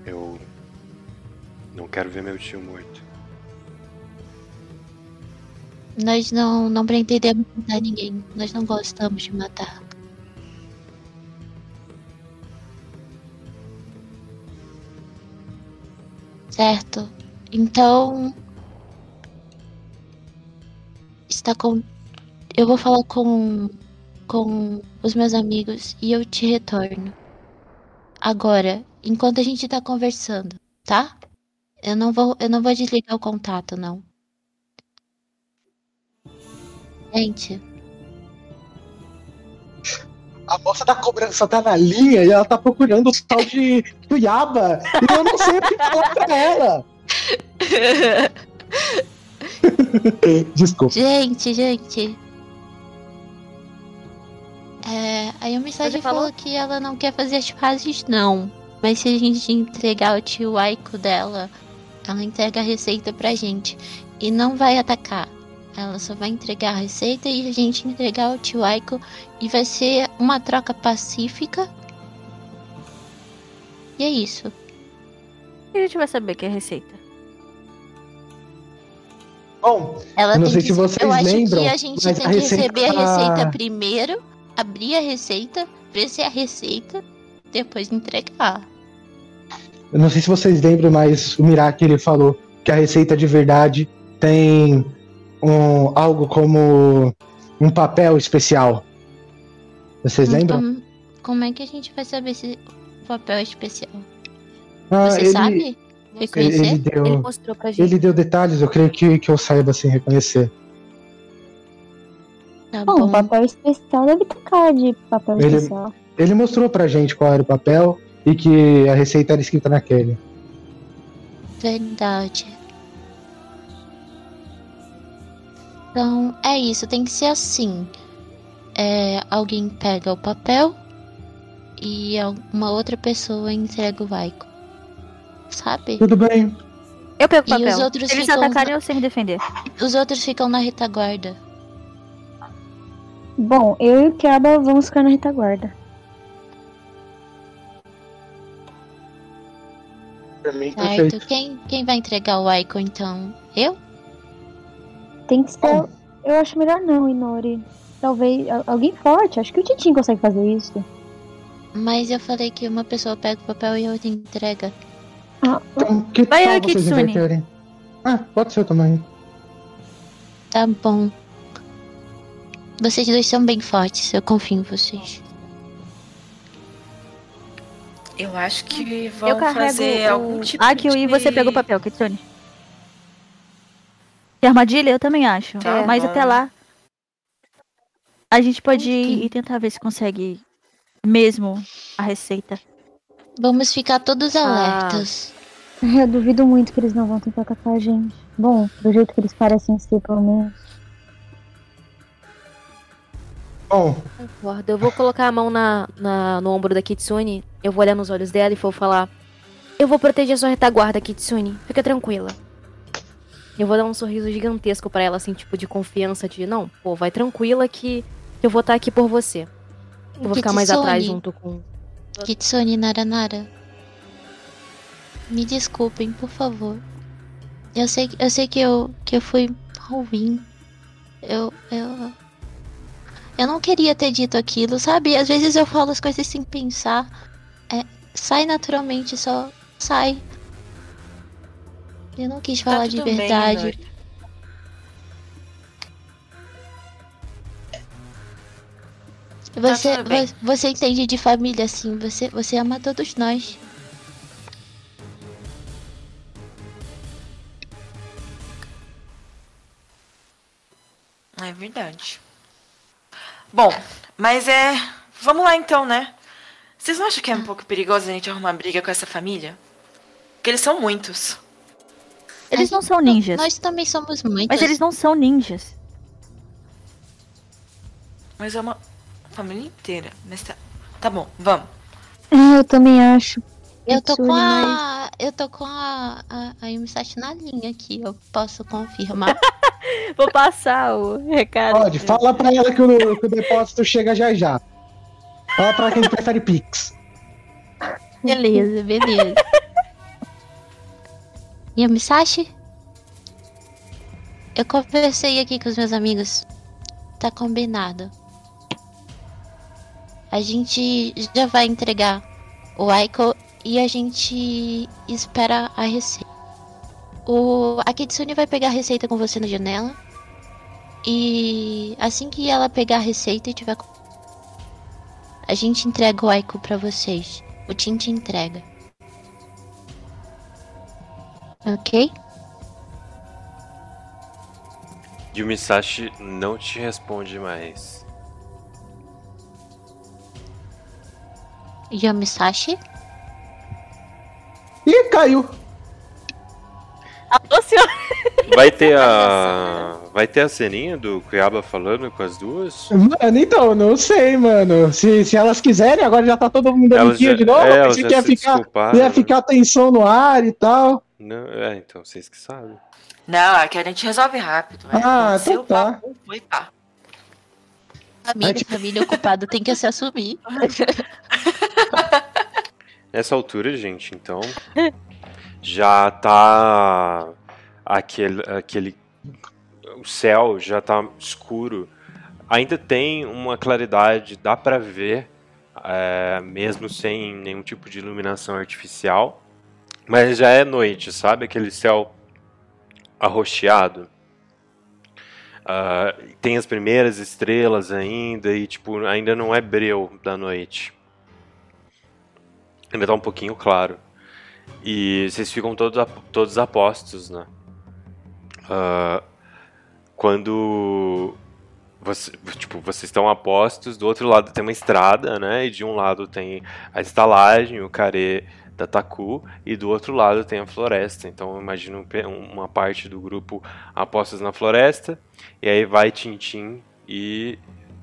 Eu não quero ver meu tio morto. Nós não, não pretendemos matar ninguém. Nós não gostamos de matar. Certo. Então. Está com. Eu vou falar com. Com os meus amigos e eu te retorno. Agora, enquanto a gente tá conversando, tá? Eu não vou, eu não vou desligar o contato, não. Gente, A moça da cobrança tá na linha e ela tá procurando o tal de Tuiaba. E eu não sei o que falar pra ela. Desculpa. gente, gente. É, a Yumissage Você falou falou? que ela não quer fazer as pazes, não. Mas se a gente entregar o tio Aiko dela, ela entrega a receita pra gente. E não vai atacar. Ela só vai entregar a receita e a gente entregar o tio Aiko. E vai ser uma troca pacífica. E é isso. E a gente vai saber que é receita. Bom, Ela Eu não tem sei que, se vocês eu acho lembram, que a gente tem a que receita receber a tá- receita primeiro, abrir a receita, ver se é a receita, depois entregar. Eu não sei se vocês lembram, mas o Miraki ele falou que a receita de verdade tem um, algo como um papel especial. Vocês lembram? Como, como é que a gente vai saber se o papel é especial? Ah, Você ele, sabe ele, reconhecer? ele deu, Ele mostrou pra gente. ele deu detalhes, eu creio que, que eu saiba assim reconhecer. Tá Bom, bom. papel especial deve ter cara de papel Ele- especial. Ele mostrou pra gente qual era o papel e que a receita era escrita naquele. Verdade. Então, é isso, tem que ser assim. É, alguém pega o papel e uma outra pessoa entrega o Vaiko. Sabe? Tudo bem. Eu pego o E papel. os outros Se eles ficam- atacarem, eu sei me defender. Os outros ficam na retaguarda. Bom, eu e o Kiaba vamos ficar na retaguarda. Pra mim, Certo? perfeito. Quem, quem vai entregar o Aiko então? Eu? Tem que ser. Bom. Eu acho melhor não, Inori. Talvez. al- Alguém forte. Acho que o Titinho consegue fazer isso. Mas eu falei que uma pessoa pega o papel e a outra entrega. Ah, Então, que Vai tal eu, vocês Kitsune. inverterem? Ah, pode ser também. Tá bom. Vocês dois são bem fortes, eu confio em vocês. Eu acho que vamos eu fazer o... algum tipo Ah, que de... e você pega o papel, Kitsune. Que armadilha? Eu também acho. Tá Mas até lá. A gente pode ir e tentar ver se consegue mesmo a receita. Vamos ficar todos Ah. alertas. Eu duvido muito que eles não vão tentar atacar a gente. Bom, do jeito que eles parecem ser, pelo menos. Bom, Concordo. Eu vou colocar a mão na, na- no ombro da Kitsune. Eu vou olhar nos olhos dela e vou falar: Eu vou proteger sua retaguarda, Kitsune. Fica tranquila. Eu vou dar um sorriso gigantesco pra ela, assim, tipo de confiança, de não, pô, vai tranquila que eu vou estar aqui por você. Eu vou ficar mais Kitsune. atrás junto com. Kitsune Naranara. Me desculpem, por favor. Eu sei, eu sei que eu, que eu fui ruim. Eu, eu. Eu não queria ter dito aquilo, sabe? Às vezes eu falo as coisas sem pensar. Sai naturalmente, só sai. Eu não quis Tá falar de bem, verdade. Você, tudo bem. vo- você entende de família, assim. Você, você ama todos nós. É verdade. Bom, mas é. Vamos lá então, né? Vocês não acham que é um pouco perigoso a gente arrumar briga com essa família? Porque eles são muitos. Eles A não são ninjas. Nós também somos muitos. Mas eles não são ninjas. Mas é uma família inteira. Mas tá, tá bom, vamos. É, eu também acho. Eu tô com a. Eu tô com a. A, a Yumisashi na linha aqui, eu posso confirmar. Vou passar o recado. pode, fala pra ela que o, que o depósito chega já já. Fala pra ela que a gente prefere Pix. beleza, beleza. Yumisashi? Eu conversei aqui com os meus amigos. Tá combinado. A gente já vai entregar o Aiko e a gente espera a receita. O, a Kitsune vai pegar a receita com você na janela. E assim que ela pegar a receita e tiver. A gente entrega o Aiko pra vocês. O Tim te entrega. Ok? Yumisashi não te responde mais. Yamisashi? Ih, caiu. Alô, senhor. Vai ter a. Vai ter a ceninha do Cuiaba falando com as duas? Mano, então, não sei, mano. Se, se elas quiserem, agora já tá todo mundo já- de novo. é, elas pensei já que ia se ficar, ia né? ficar tensão no ar e tal. Não, é, então, vocês que sabem. Não, é que a gente resolve rápido. É. Ah, então tá. pá, Foi pá. Família, tipo- família ocupada tem que se assumir. Nessa altura, gente, então. Já tá. Aquele. aquele o céu já tá escuro. Ainda tem uma claridade, dá pra ver, é, mesmo sem nenhum tipo de iluminação artificial. Mas já é noite, sabe? Aquele céu arroxeado. Ah, tem as primeiras estrelas ainda e tipo ainda não é breu da noite. Ainda tá um pouquinho claro. E vocês ficam todos, todos apostos, né? Ah, quando você, tipo, vocês estão apostos, do outro lado tem uma estrada, né? E de um lado tem a estalagem, o carê da Taku, e do outro lado tem a floresta. Então eu imagino um uma parte do grupo apostas na floresta, e aí vai Tintin e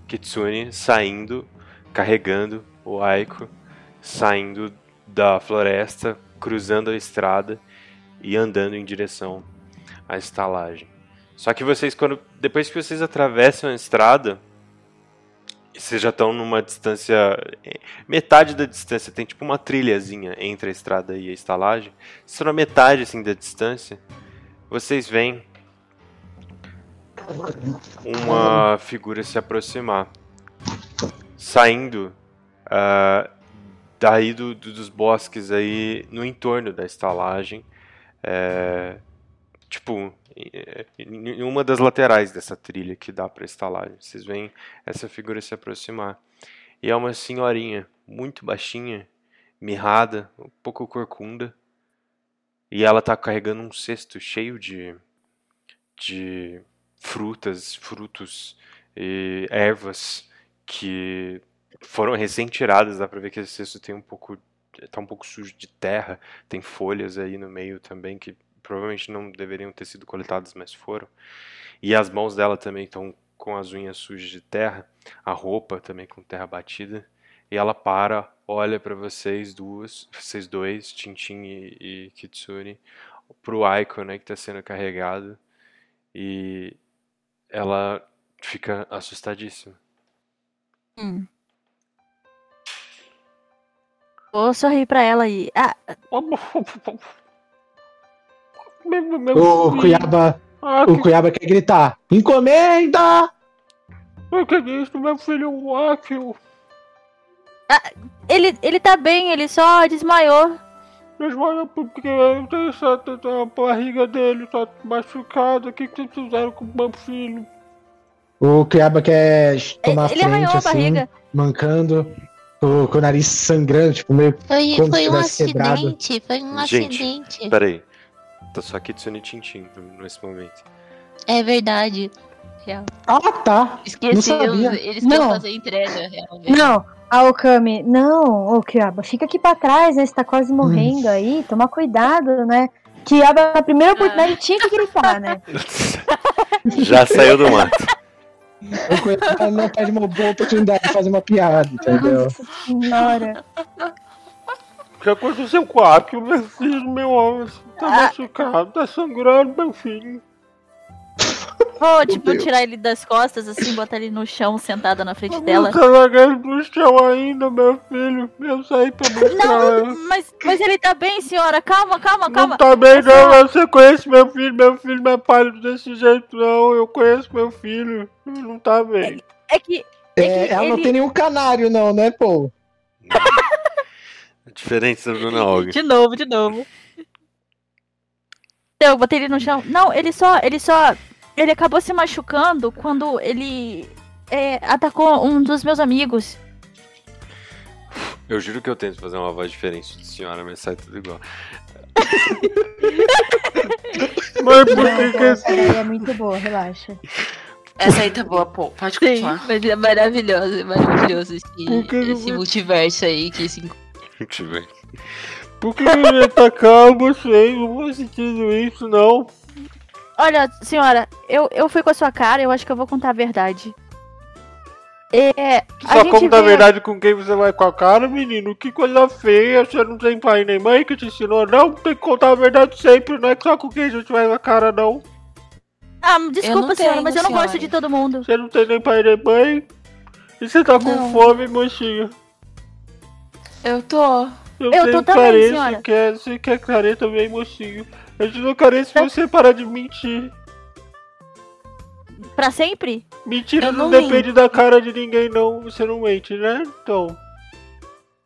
Kitsune saindo, carregando o Aiko, saindo da floresta, cruzando a estrada e andando em direção à estalagem. Só que vocês, quando depois que vocês atravessam a estrada, vocês já estão numa distância eh, metade da distância, tem tipo uma trilhazinha entre a estrada e a estalagem. Estão na metade assim da distância, vocês veem uma figura se aproximar, saindo ah, daí do- do- dos bosques aí no entorno da estalagem, é, tipo em uma das laterais dessa trilha que dá para estalagem. Vocês veem essa figura se aproximar e é uma senhorinha muito baixinha mirrada, um pouco corcunda. E ela tá carregando um cesto cheio de, de frutas, frutos e ervas que foram recém-tiradas. Dá pra ver que esse cesto tem um pouco. tá um pouco sujo de terra. Tem folhas aí no meio também que provavelmente não deveriam ter sido coletadas, mas foram. E as mãos dela também estão com as unhas sujas de terra, a roupa também com terra batida. E ela para, olha para vocês duas, vocês dois, Tintin e, e Kitsune, pro Aiko, né, que tá sendo carregado. E ela fica assustadíssima. Hum. Vou sorrir pra ela e. Ah, Meu, meu O filho. Cuiaba, Ah, o Cuiaba quer gritar: Encomenda! que, que é isso, meu filho Akio? ele, ele tá bem, ele só desmaiou. Desmaia porque tem essa, a barriga dele tá machucada. O que, que vocês fizeram com o meu filho? O Cuiaba quer tomar ele arranhou frente a assim, barriga. mancando, com, com o nariz sangrando, tipo, meio. Foi, Como foi se um tivesse quebrado. acidente, foi um Gente, acidente. Peraí. Tá só Kitsune Tintin nesse momento. É verdade. Real. Ah, tá. Esqueci, sabia. eles Não. fazer entrega, realmente. Não, a Okami, não, ô Kiaba, fica aqui pra trás, né? Você tá quase morrendo aí, toma cuidado, né? Kiaba, na primeira oportunidade, tinha que gritar, né? Já saiu do mato. O Cuiaba não perde uma boa oportunidade de fazer uma piada, entendeu? Nossa senhora. O que aconteceu com o Akio, meu filho, meu homem? Tá machucado, tá sangrando, meu filho. Vou, tipo, Deus. tirar ele das costas, assim, botar ele no chão, sentada na frente dela. Tá largando no chão ainda, meu filho. Eu saí pra buscar ela. Não, mas, mas ele tá bem, senhora. Calma, calma, calma. Não tá bem não, você conhece meu filho, meu filho não é pálido desse jeito não, eu conheço meu filho, ele não tá bem. É que. É, É que ela não ele- tem nenhum canário, não, né, pô? A diferença da Dona Olga. De novo, de novo. Eu botei ele no chão. Não, ele só. Ele só. Ele acabou se machucando quando ele é, atacou um dos meus amigos. Eu juro que eu tento fazer uma voz diferente de senhora, mas sai tudo igual. mas por que que essa daí é muito boa, relaxa. Essa aí tá boa, pô. Pode continuar. mas é maravilhoso, é maravilhoso esse, que esse não- multiverso aí que se ver. Por que ele ia atacar vocês? Não faz sentido isso, não. Olha, senhora, eu, eu fui com a sua cara, eu acho que eu vou contar a verdade. É. a Só gente como na veio- verdade com quem você vai com a cara, menino? Que coisa feia, você não tem pai nem mãe que te ensinou, não? Tem que contar a verdade sempre, não é só com quem a gente vai com a cara, não. Ah, desculpa, senhora, tenho, mas eu não gosto senhora. de todo mundo. Você não tem nem pai nem mãe. E você tá com Não. fome, mocinha. Eu tô. Eu, Eu tô também, senhora. Quer, você quer carência também, mocinho. Eu te dou carência se você parar de mentir. Pra sempre? Mentira não, não depende da cara de ninguém, não. Você não mente, né? Então,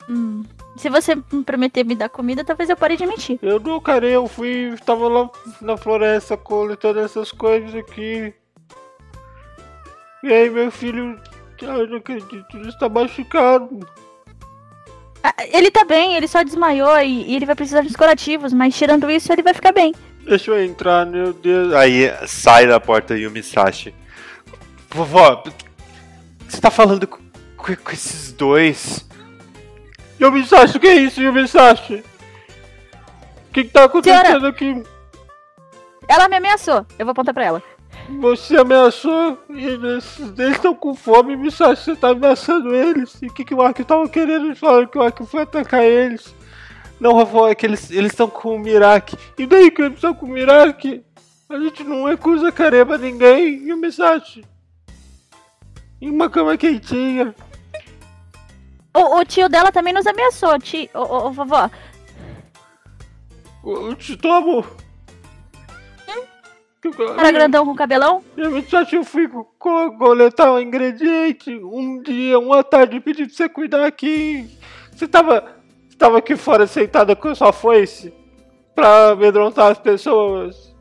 Hum. Se você me prometer me dar comida, talvez eu pare de mentir. eu dou carência, eu fui, tava lá na floresta coletando essas coisas aqui. E aí, meu filho, eu não acredito, ele está machucado. Ah, ele tá bem, ele só desmaiou e, e ele vai precisar de curativos, mas tirando isso, ele vai ficar bem. Deixa eu entrar, meu Deus. Aí sai da porta Yumi Sashi. Vovó, você tá falando com, com- com esses dois? Yumi Sashi, o que é isso, Yumi Sashi? O que, que tá acontecendo Senhora. aqui? Ela me ameaçou, eu vou apontar pra ela. Você ameaçou eles eles estão com fome, Sashi, você tá ameaçando eles. E o que, que o Aki tava querendo? Falaram que o Aki foi atacar eles. Não, vovó, é que eles estão com o Miraki. E daí que eles estão com o Miraki? A gente não recusa careba ninguém. E o Misashi? Em uma cama quentinha. O, o tio dela também nos ameaçou, tio. Ô, vovó. Eu te tomo. Cara grandão com cabelão? Eu fui co- co- coletar um ingrediente. Um dia, uma tarde, pedi pra você cuidar aqui. Você tava, você tava aqui fora sentada com sua foice pra amedrontar as pessoas.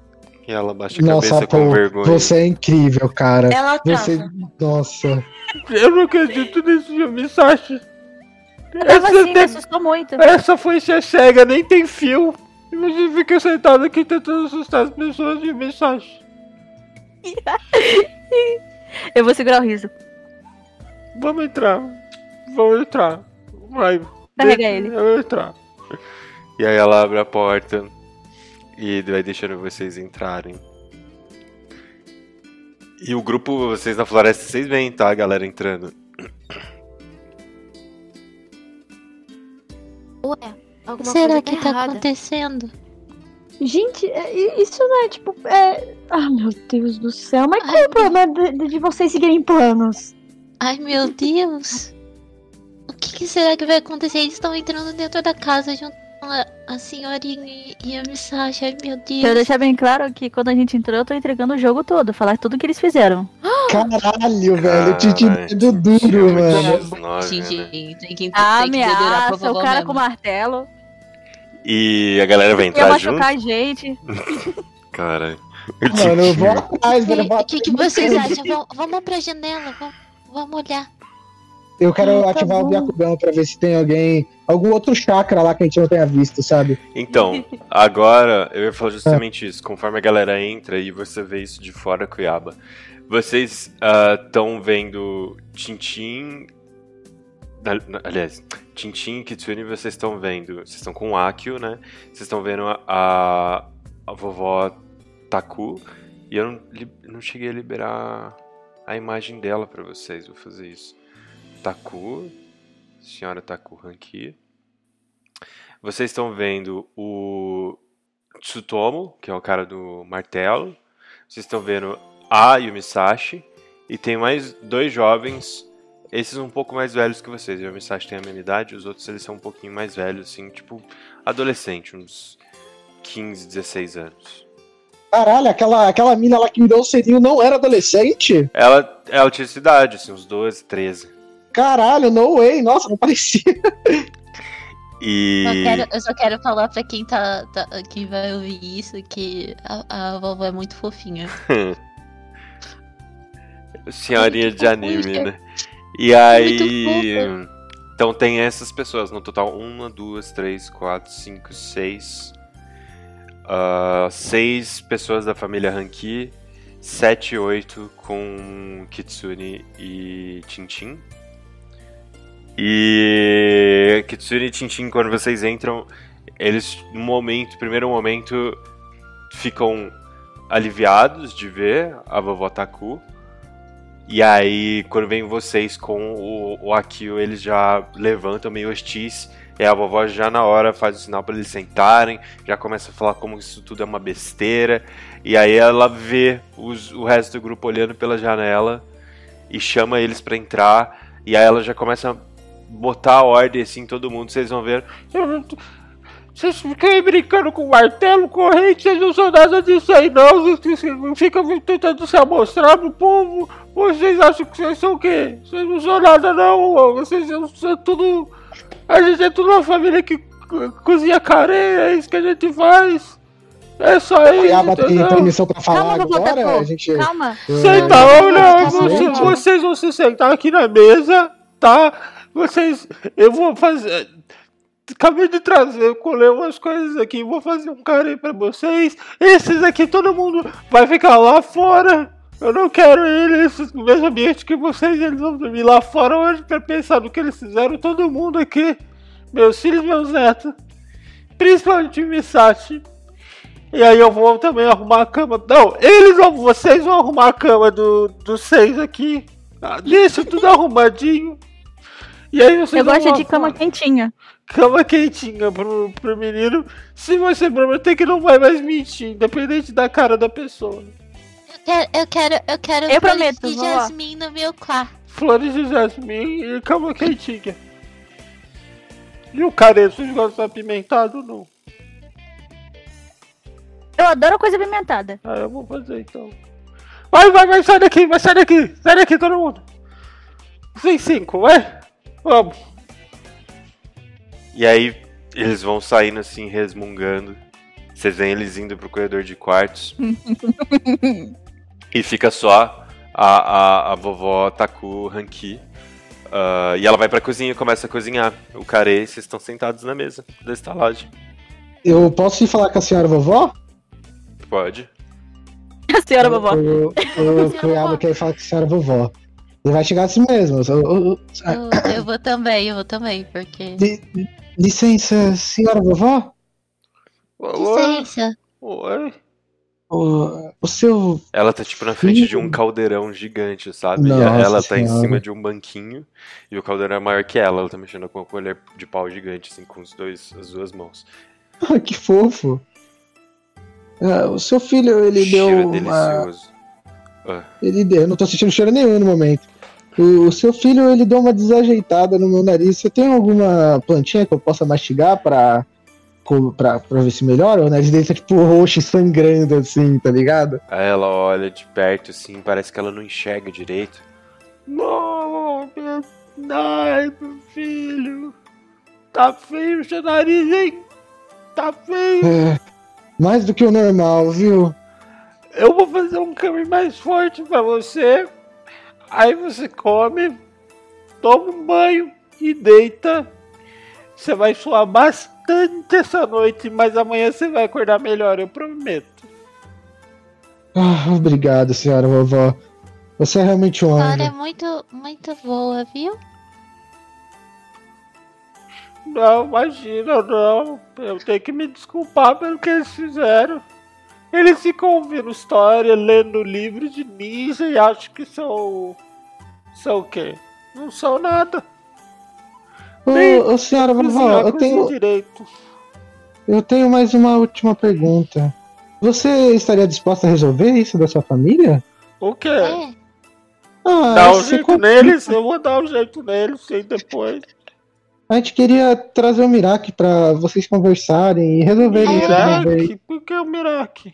E ela baixa a Nossa, cabeça pô, com vergonha. você é incrível, cara. Ela tava. Você. Nossa. Eu não acredito nisso, Misashi. Tava assim, me tem- assustou muito. Essa foice é cega, nem tem fio. E você fica sentado aqui tentando assustar as pessoas de mensagem. Eu vou segurar o riso. Vamos entrar. Vamos entrar. Vai. Carrega ele. Eu vou entrar. E aí ela abre a porta e vai deixando vocês entrarem. E o grupo, vocês na floresta, vocês veem, tá? A galera entrando. Ué, alguma Será coisa que tá errada. acontecendo? Gente, é- isso não é tipo. É... Ah, meu Deus do céu. Mas qual é o problema de, de- de vocês seguirem planos? Ai, meu Deus. O que, que será que vai acontecer? Eles estão entrando dentro da casa junto com a, a senhorinha e, a Misasha. Ai, meu Deus. deixar bem claro que quando a gente entrou, eu tô entregando o jogo todo. Falar tudo que eles fizeram. Caralho, velho. Titi dedo duro, mano. X9? Gente, tem que, Ah, tem que dedurar pra ameaça, o cara mesmo. com martelo. E a galera vai entrar junto? machucar a gente. Cara. Mano, eu vou atrás, velho. O que, que vocês acham? Vamos, vamos pra janela, vamos, vamos olhar. Eu quero Ah, tá ativar o bom. Byakugão pra ver se tem alguém. Algum outro chakra lá que a gente não tenha visto, sabe? Então, agora eu ia falar justamente isso. Conforme a galera entra e você vê isso de fora, Cuiaba, vocês estão vendo Tintin. na- na- Aliás, Tintin e Kitsune vocês estão vendo. Vocês estão com o Akio, né? Vocês estão vendo a, a, vovó Taku. E eu não, não cheguei a liberar a imagem dela pra vocês. Vou fazer isso. Taku, senhora Taku Hanki. Vocês estão vendo o Tsutomo, que é o cara do martelo. Vocês estão vendo a Yumisashi. E tem mais dois jovens, esses um pouco mais velhos que vocês. A Yumisashi tem a mesma idade, os outros eles são um pouquinho mais velhos, assim, tipo adolescente, uns 15, 16 anos. Caralho, aquela, aquela mina lá que me deu o selinho não era adolescente? Ela, ela tinha essa idade, assim, uns 12, 13. Caralho, no way. Nossa, não parecia. E. Eu, quero, eu só quero falar pra quem tá, tá quem vai ouvir isso que a, a vovó é muito fofinha. Senhorinha de anime, né? E É aí. Então tem essas pessoas, no total, uma, duas, três, quatro, cinco, seis. ah, seis pessoas da família Hanki, sete, oito com Kitsune e Tintin. E Kitsune e Tintin, quando vocês entram, eles, no momento, primeiro momento, ficam aliviados de ver a vovó Taku. E aí, quando vem vocês com o, o Akio, eles já levantam meio hostis. E a vovó já na hora faz o sinal para eles sentarem, já começa a falar como isso tudo é uma besteira. E aí ela vê os- o resto do grupo olhando pela janela e chama eles para entrar. E aí ela já começa a botar a ordem assim, todo mundo, vocês vão ver. "Eu não tô- Vocês ficam aí brincando com martelo, corrente, vocês não são nada disso aí não, vocês ficam tentando se amostrar pro povo. Vocês acham que vocês são o quê? Vocês não são nada não, vocês são tudo. A gente é tudo uma família que co- cozinha careia, é isso que a gente faz. É só isso, tem permissão pra falar Calma, agora? A gente. Calma. Senta, você- não. vocês vão se sentar aqui na mesa, tá? Vocês, eu vou fazer, acabei de trazer, colei umas coisas aqui, vou fazer um carinho pra vocês. Esses aqui, todo mundo vai ficar lá fora. Eu não quero eles no mesmo ambiente que vocês, eles vão dormir lá fora hoje pra pensar no que eles fizeram, todo mundo aqui. Meus filhos, meus netos. Principalmente o Misashi. E aí eu vou também arrumar a cama. Não, eles vão, vocês vão arrumar a cama do, dos seis aqui. Ah, Deixa tudo arrumadinho. E aí vocês Eu gosto de cama fora. quentinha. Cama quentinha pro, pro menino. Se você prometer que não vai mais mentir, independente da cara da pessoa. Eu quero, eu quero, eu quero Eu flores prometo, de jasmim no meu quarto. Flores de jasmim e cama quentinha. E o careço, vocês gostam de apimentado ou não? Eu adoro coisa apimentada. Ah, eu vou fazer então. Vai, vai, vai, sai daqui, vai, sai daqui, sai daqui todo mundo. Vocês cinco, vai. Vamos. E aí, eles vão saindo assim, resmungando. Vocês veem eles indo pro corredor de quartos. e fica só a, a, a vovó Taku Hanki Ah, e ela vai pra cozinha e começa a cozinhar. O care, vocês estão sentados na mesa da estalagem. Eu posso ir falar com a senhora vovó? Pode. A senhora vovó. O, o, o Cunhado quer falar com a senhora vovó. Ele vai chegar assim mesmo. Eu- eu- eu- Eu, eu vou também, eu vou também, porque. Licença, senhora vovó? Licença. Oi. O, o seu. Ela tá tipo na frente de um caldeirão gigante, sabe? E Nossa ela tá em cima de um banquinho e o caldeirão é maior que ela. Ela tá mexendo com uma colher de pau gigante, assim, com os dois, as duas mãos. Ah, que fofo. Ah, o seu filho, ele Cheiro deu uma. delicioso. Ah, Ele deu. Eu não tô sentindo cheiro nenhum no momento. O, o seu filho, ele deu uma desajeitada no meu nariz. Você tem alguma plantinha que eu possa mastigar pra. Pra, pra ver se melhora? O nariz dele tá tipo roxo e sangrando assim, tá ligado? Aí ela olha de perto, assim, parece que ela não enxerga direito. Não, meu... Ai, meu filho. Tá feio o seu nariz, hein? Tá feio. É, mais do que o normal, viu? Eu vou fazer um câmbio mais forte pra você. Aí você come, toma um banho e deita. Você vai suar bastante essa noite, mas amanhã você vai acordar melhor, eu prometo. Ah, obrigado, senhora vovó. Você é realmente um A senhora é muito, muito boa, viu? Não, imagina, não. Eu tenho que me desculpar pelo que eles fizeram. Eles ficam ouvindo história, lendo livros de ninja e acham que são. São o quê? Não são nada. Nem Ô, ô, senhora vovó, eu tenho, direito. eu tenho mais uma última pergunta. Você estaria disposta a resolver isso da sua família? O quê? É. Ah, Dá um jeito conflito- neles? Eu vou dar um jeito neles, sim, depois. A gente queria trazer o Mirac pra vocês conversarem e resolverem isso uma vez. Mirac? Por que o Mirac?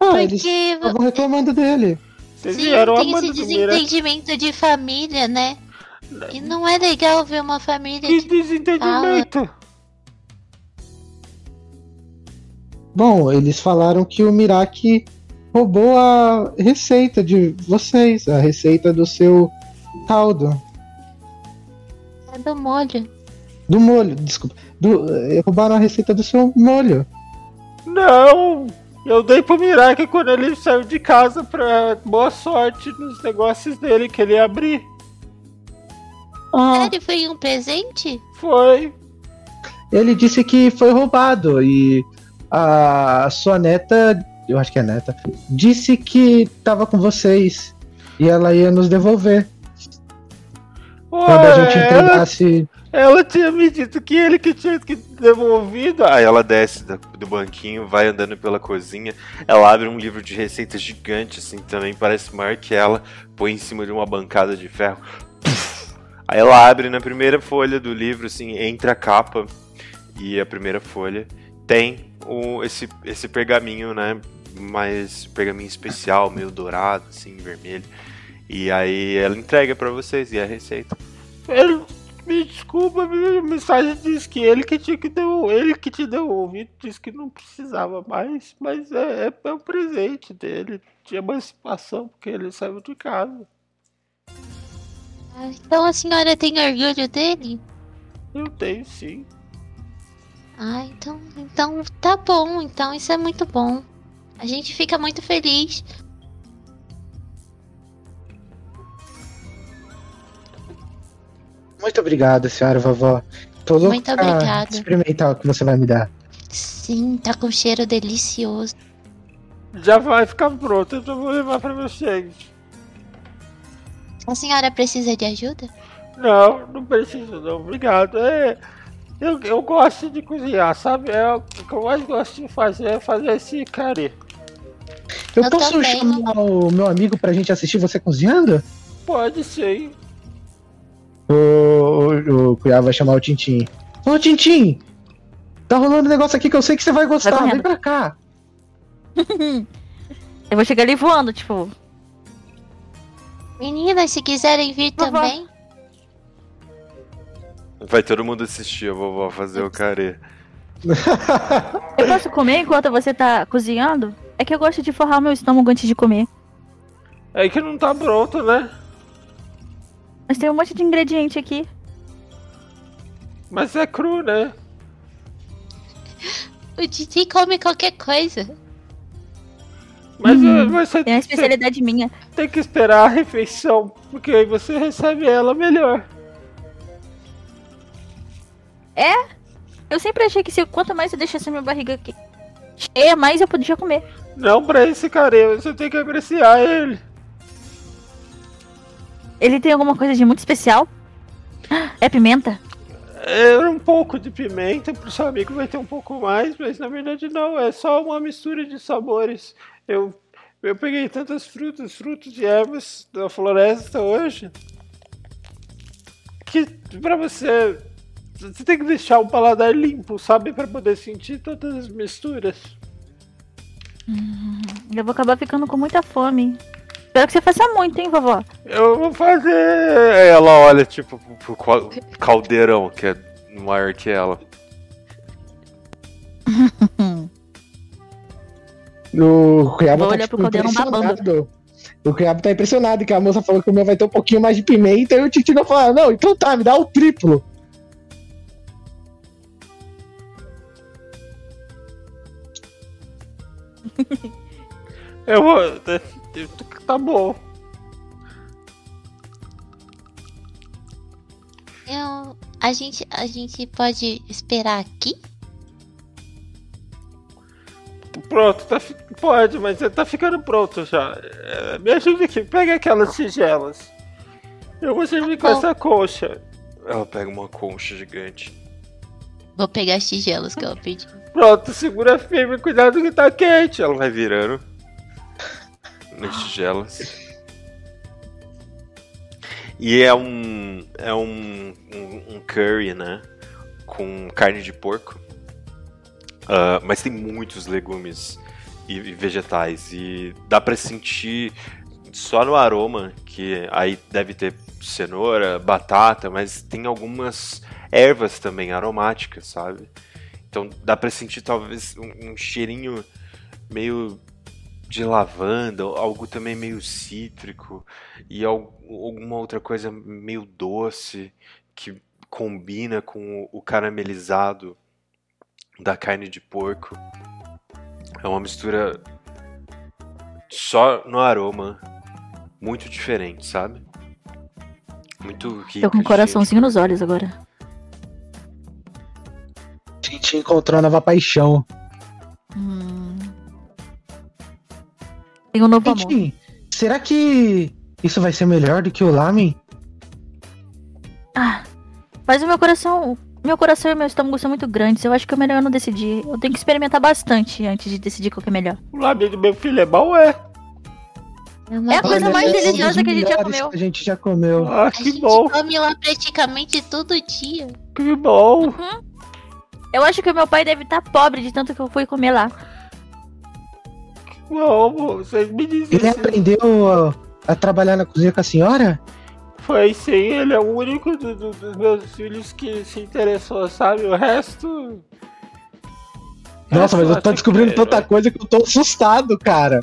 Ah, eles Porque estavam reclamando dele. Vocês sim, vieram tem esse desentendimento de família, né? E não é legal ver uma família Que que desentendimento. Bom, eles falaram que o Mirac roubou a receita de vocês, a receita do seu caldo. é do molho. Do molho, desculpa. Do, eh, roubaram a receita do seu molho. Não! Eu dei pro Mirac quando ele saiu de casa pra boa sorte nos negócios dele que ele ia abrir. Ah, Sério, foi um presente? Foi. ele disse que foi roubado e a sua neta, eu acho que é neta, disse que tava com vocês e ela ia nos devolver quando a gente Ué, entregasse. Ela tinha me dito que ele que tinha que devolvido. Aí ela desce do banquinho, vai andando pela cozinha. Ela abre um livro de receitas gigante, assim, também parece maior que ela. Põe em cima de uma bancada de ferro. Puf! Aí ela abre na primeira folha do livro, assim, entre a capa e a primeira folha. Tem o, esse, esse pergaminho, né? Mais pergaminho especial, meio dourado, assim, vermelho. E aí ela entrega pra vocês e a receita. Ele, me desculpa, a mensagem diz que ele que tinha que deu, ele que te deu ouvido, disse que não precisava mais, mas é, é, é um presente dele, de emancipação, porque ele saiu de casa. Ah, Então a senhora tem orgulho dele? Eu tenho sim. Ah, então, então tá bom. Então isso é muito bom. A gente fica muito feliz. Muito obrigado, senhora vovó. Tô louco Muito pra obrigada. experimentar o que você vai me dar. Sim, tá com cheiro delicioso. Já vai ficar pronto, eu já vou levar pra vocês. A senhora precisa de ajuda? Não, não preciso não, obrigado. É, eu, eu gosto de cozinhar, sabe? É o que eu mais gosto de fazer, é fazer esse carê. Eu, Eu posso também. chamar o meu amigo pra gente assistir você cozinhando? Pode ser. O, o, vai chamar o Tintim. Ô, Tintim! Tá rolando um negócio aqui que eu sei que você vai gostar. correndo. Vem pra cá. Eu vou chegar ali voando, tipo. Meninas, se quiserem vir Vovó. também. Vai todo mundo assistir a vovó fazer o carê. Eu posso comer enquanto você tá cozinhando? É que eu gosto de forrar meu estômago antes de comer. É que não tá pronto, né? Mas tem um monte de ingrediente aqui. Mas é cru, né? O Didi come qualquer coisa. Mas Hum, eh, você É uma você especialidade minha. tem que esperar a refeição, porque aí você recebe ela melhor. Eu sempre achei que se quanto mais eu deixasse minha barriga aqui cheia, mais eu podia comer. Não pra esse cara, você tem que apreciar ele. Ele tem alguma coisa de muito especial? É pimenta? É um pouco de pimenta, pro seu amigo vai ter um pouco mais, mas na verdade não, é só uma mistura de sabores. Eu, eu peguei tantas frutas, frutos e ervas da floresta hoje, que pra você, você tem que deixar o paladar limpo, sabe? Pra poder sentir todas as misturas. Eu vou acabar ficando com muita fome. Espero que você faça muito, hein, vovó? Eu vou fazer. Aí Ela olha, tipo, pro, pro cal- caldeirão, que é maior que ela. O Cuiabá Vou tá tipo, caldeirão impressionado. O Cuiabá tá impressionado que a moça falou que o meu vai ter um pouquinho mais de pimenta e o Titino falou, não, então tá, me dá o triplo. Eu vou. Tá bom. Eu, a, gente, a gente pode esperar aqui? Pronto, tá, pode, mas tá ficando pronto já. É, me ajuda aqui, pega aquelas tigelas. Eu vou servir com bom. essa concha. Ela pega uma concha gigante. Vou pegar as tigelas que ela pediu. Pronto, segura firme, cuidado que tá quente. Ela vai virando nas tigelas. E é um. É um, um, um curry, né? Com carne de porco. Ah, mas tem muitos legumes e, e vegetais. E dá pra sentir só no aroma, que aí deve ter cenoura, batata, mas tem algumas ervas também aromáticas, sabe? Então dá pra sentir talvez um, um cheirinho meio de lavanda, algo também meio cítrico e al- alguma outra coisa meio doce que combina com o, caramelizado da carne de porco. É uma mistura só no aroma muito diferente, sabe? Muito rica. Tô com um coraçãozinho nos olhos agora. A gente encontrou a nova paixão. Hum. Tem um novo amor. Gente, será que isso vai ser melhor do que o lamen? Ah, mas o meu coração. Meu coração e meu estômago são muito grandes. Eu acho que é melhor eu não decidir. Eu tenho que experimentar bastante antes de decidir qual que é melhor. O lábio do meu filho é bom, é? uma É a coisa mais deliciosa que a gente já comeu. que a gente já comeu. Ah, A que gente bom, come lá praticamente todo dia. que bom. Eu acho que o meu pai deve estar pobre de tanto que eu fui comer lá. Não, vocês me dizem Ele isso. aprendeu a, a trabalhar na cozinha com a senhora? Foi sim, ele é o único do- do- dos meus filhos que se interessou, sabe? O resto. Nossa, mas eu tô descobrindo tanta coisa que eu tô assustado, cara.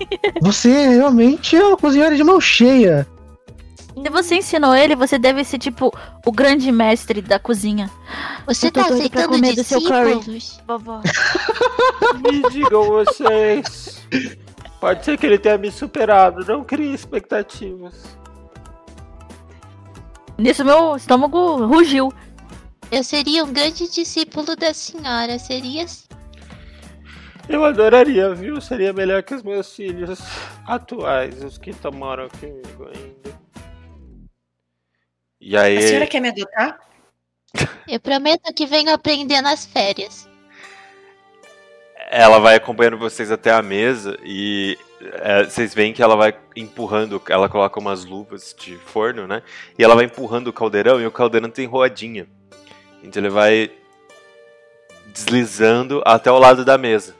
Você realmente é uma cozinheira de mão cheia. Se você ensinou ele, você deve ser tipo o grande mestre da cozinha. Você tá aceitando comer do seu curry. Vovó. Me digam vocês. Pode ser que ele tenha me superado, não crie expectativas. Nisso meu estômago rugiu. Eu seria um grande discípulo da senhora, seria. Eu adoraria, viu? Seria melhor que os meus filhos atuais, os que tomaram comigo ainda. E aí. A senhora quer me adotar? Eu prometo que venho aprender nas férias. ela vai acompanhando vocês até a mesa e é, vocês veem que ela vai empurrando, ela coloca umas luvas de forno, né? E ela vai empurrando o caldeirão e o caldeirão tem rodinha. Então ele vai deslizando até o lado da mesa.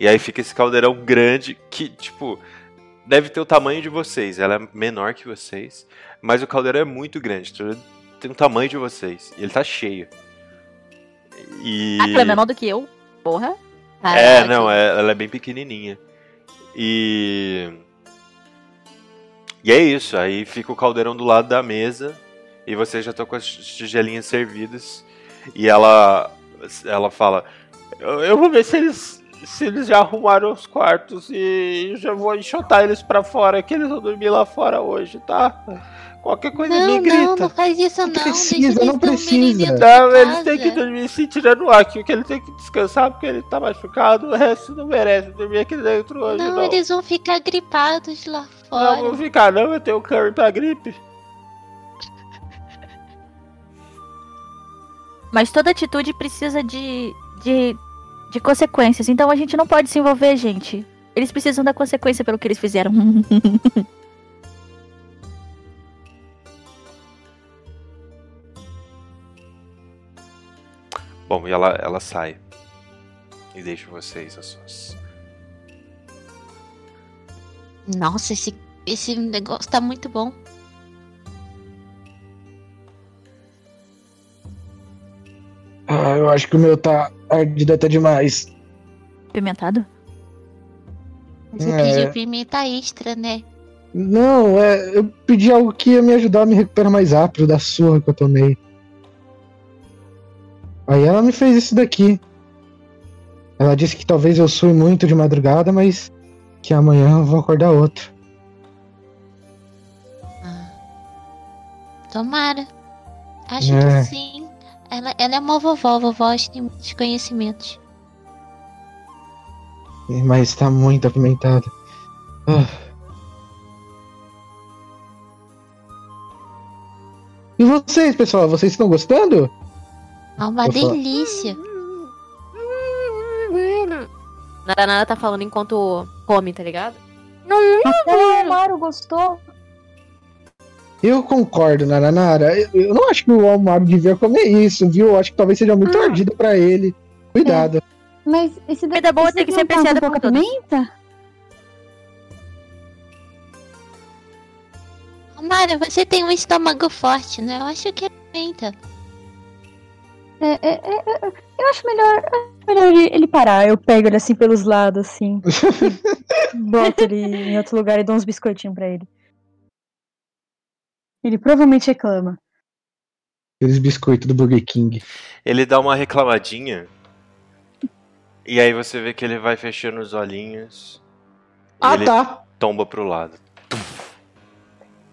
E aí fica esse caldeirão grande que, tipo, deve ter o tamanho de vocês. Ela é menor que vocês, mas o caldeirão é muito grande. ele Tem o tamanho de vocês. E ele tá cheio. E... Ah, ela é menor do que eu. Porra. É, Caraca. não, é- ela é bem pequenininha. E E é isso, aí fica o caldeirão do lado da mesa e vocês já estão com as tigelinhas servidas. E ela ela fala: Eu, vou ver se eles se eles já arrumaram os quartos e já vou enxotar eles pra fora, que eles vão dormir lá fora hoje, tá? Qualquer coisa Não, me não, grita. não faz isso não. precisa, não precisa. Não, de eles têm que dormir se tirando o ar aqui, que ele tem que descansar porque ele tá machucado, o resto não merece dormir aqui dentro hoje, não. Não, eles vão ficar gripados lá Não, fora. vou ficar não, eu tenho curry pra gripe. Mas toda atitude precisa de, de, de consequências. Então a gente não pode se envolver, gente. Eles precisam da consequência pelo que eles fizeram. Bom, e ela, ela sai. E deixa vocês a sós. Nossa, esse, esse negócio tá muito bom. Ah, eu acho que o meu tá ardido até demais. Pimentado? Você É. pediu pimenta extra, né? Não, é, eu pedi algo que ia me ajudar a me recuperar mais rápido da surra que eu tomei. Aí ela me fez isso daqui. Ela disse que talvez eu sue muito de madrugada, mas que amanhã eu vou acordar outro. Ah. Tomara. Acho É. que sim. Ela, ela é uma vovó, vovó tem muitos conhecimentos. Mas tá muito apimentado. Ah. E vocês, pessoal, vocês estão gostando? É uma Vou delícia. Nada nada tá falando enquanto come, tá ligado? Até o Amaro gostou. Eu concordo, Naranara. Eu, eu não acho que o Almaro devia comer isso, viu? Eu acho que talvez seja muito Ah. ardido pra ele. Cuidado. Mas esse daqui Comida boa esse tem que ser não tá apreciada com por todos. pimenta? Mara, você tem um estômago forte, né? Eu acho que é pimenta. É, é, é, é, eu acho melhor, melhor ele, parar. Eu pego ele assim pelos lados, assim. boto ele em outro lugar e dou uns biscoitinhos pra ele. Ele provavelmente reclama. Aqueles biscoitos do Burger King. Ele dá uma reclamadinha. E aí você vê que ele vai fechando os olhinhos. Ah, ele tá. tomba pro lado.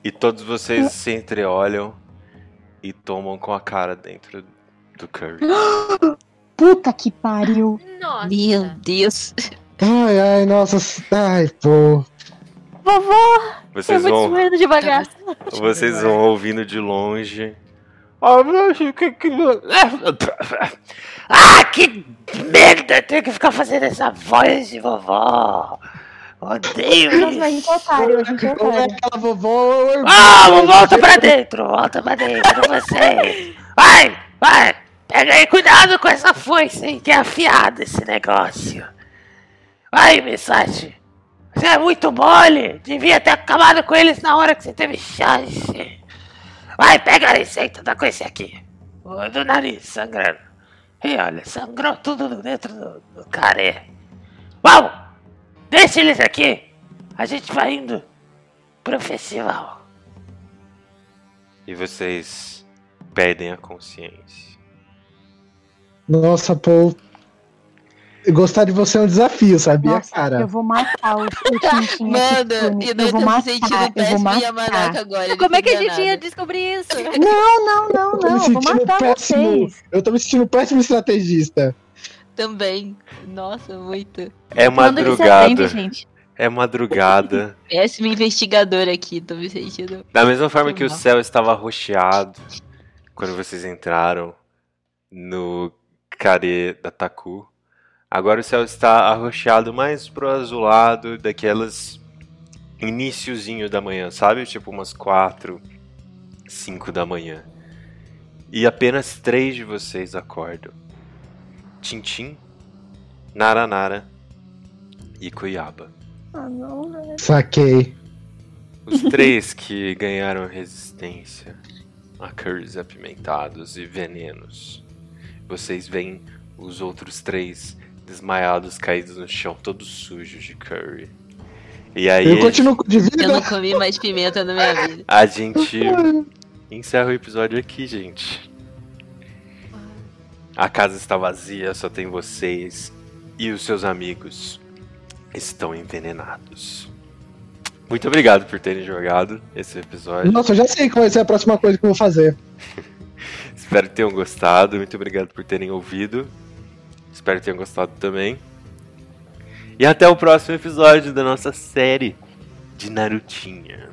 E todos vocês se entreolham e tomam com a cara dentro do curry. Puta que pariu. Nossa. Meu Deus. Ai, ai, nossa. Ai, pô. Vovó, eu Vocês vou vão, desmoendo devagar. vocês vão ouvindo de longe. Ah, meu, que, que... Ah, que merda! Tenho que ficar fazendo essa voz de vovó. Odeio Nossa, a gente é otário, a gente é é otário. aquela vovó? Ah, volta pra dentro, volta pra dentro, você. Vai, vai, pega aí, cuidado com essa foice aí, que é afiada esse negócio. Vai, Missachi, você é muito mole, devia ter acabado com eles na hora que você teve chance. Vai, pega a receita, com esse aqui, o do nariz sangrando. E olha, sangrou tudo dentro do, do caré. Vamos, deixa eles aqui, a gente vai indo pro festival. E vocês perdem a consciência. Nossa, pô. Gostar de você é um desafio, sabia, Nossa, cara? eu vou matar o, Tintin. Mano, e eu vou eu tô me matar, sentindo eu vou péssimo e a matar. Agora. Como é que a gente ia enganado. descobrir isso? Não, não, não, Eu tô me não. Eu vou sentindo matar péssimo. vocês. Eu tô me sentindo péssimo estrategista. Também. Nossa, muito. É madrugada. atende, gente. É madrugada. Péssimo investigador aqui, tô me sentindo. Da mesma forma que o céu estava rocheado quando vocês entraram no care da Taku, agora o céu está arroxeado mais pro azulado daquelas iniciozinho da manhã, sabe? Tipo umas 4, 5 da manhã. E apenas três de vocês acordam. Tintim, Naranara e Cuiaba. Saquei. Os três que ganharam resistência a curries apimentados e venenos. Vocês veem os outros três desmaiados caídos no chão, todos sujos de curry. E aí Eu continuo de vida. Eu não comi mais pimenta na minha vida. a gente encerra o episódio aqui, gente. A casa está vazia, só tem vocês e os seus amigos estão envenenados. Muito obrigado por terem jogado esse episódio. Nossa, eu já sei qual vai ser a próxima coisa que eu vou fazer. Espero que tenham gostado. Muito obrigado por terem ouvido. Espero que tenham gostado também. E até o próximo episódio da nossa série de Narutinha.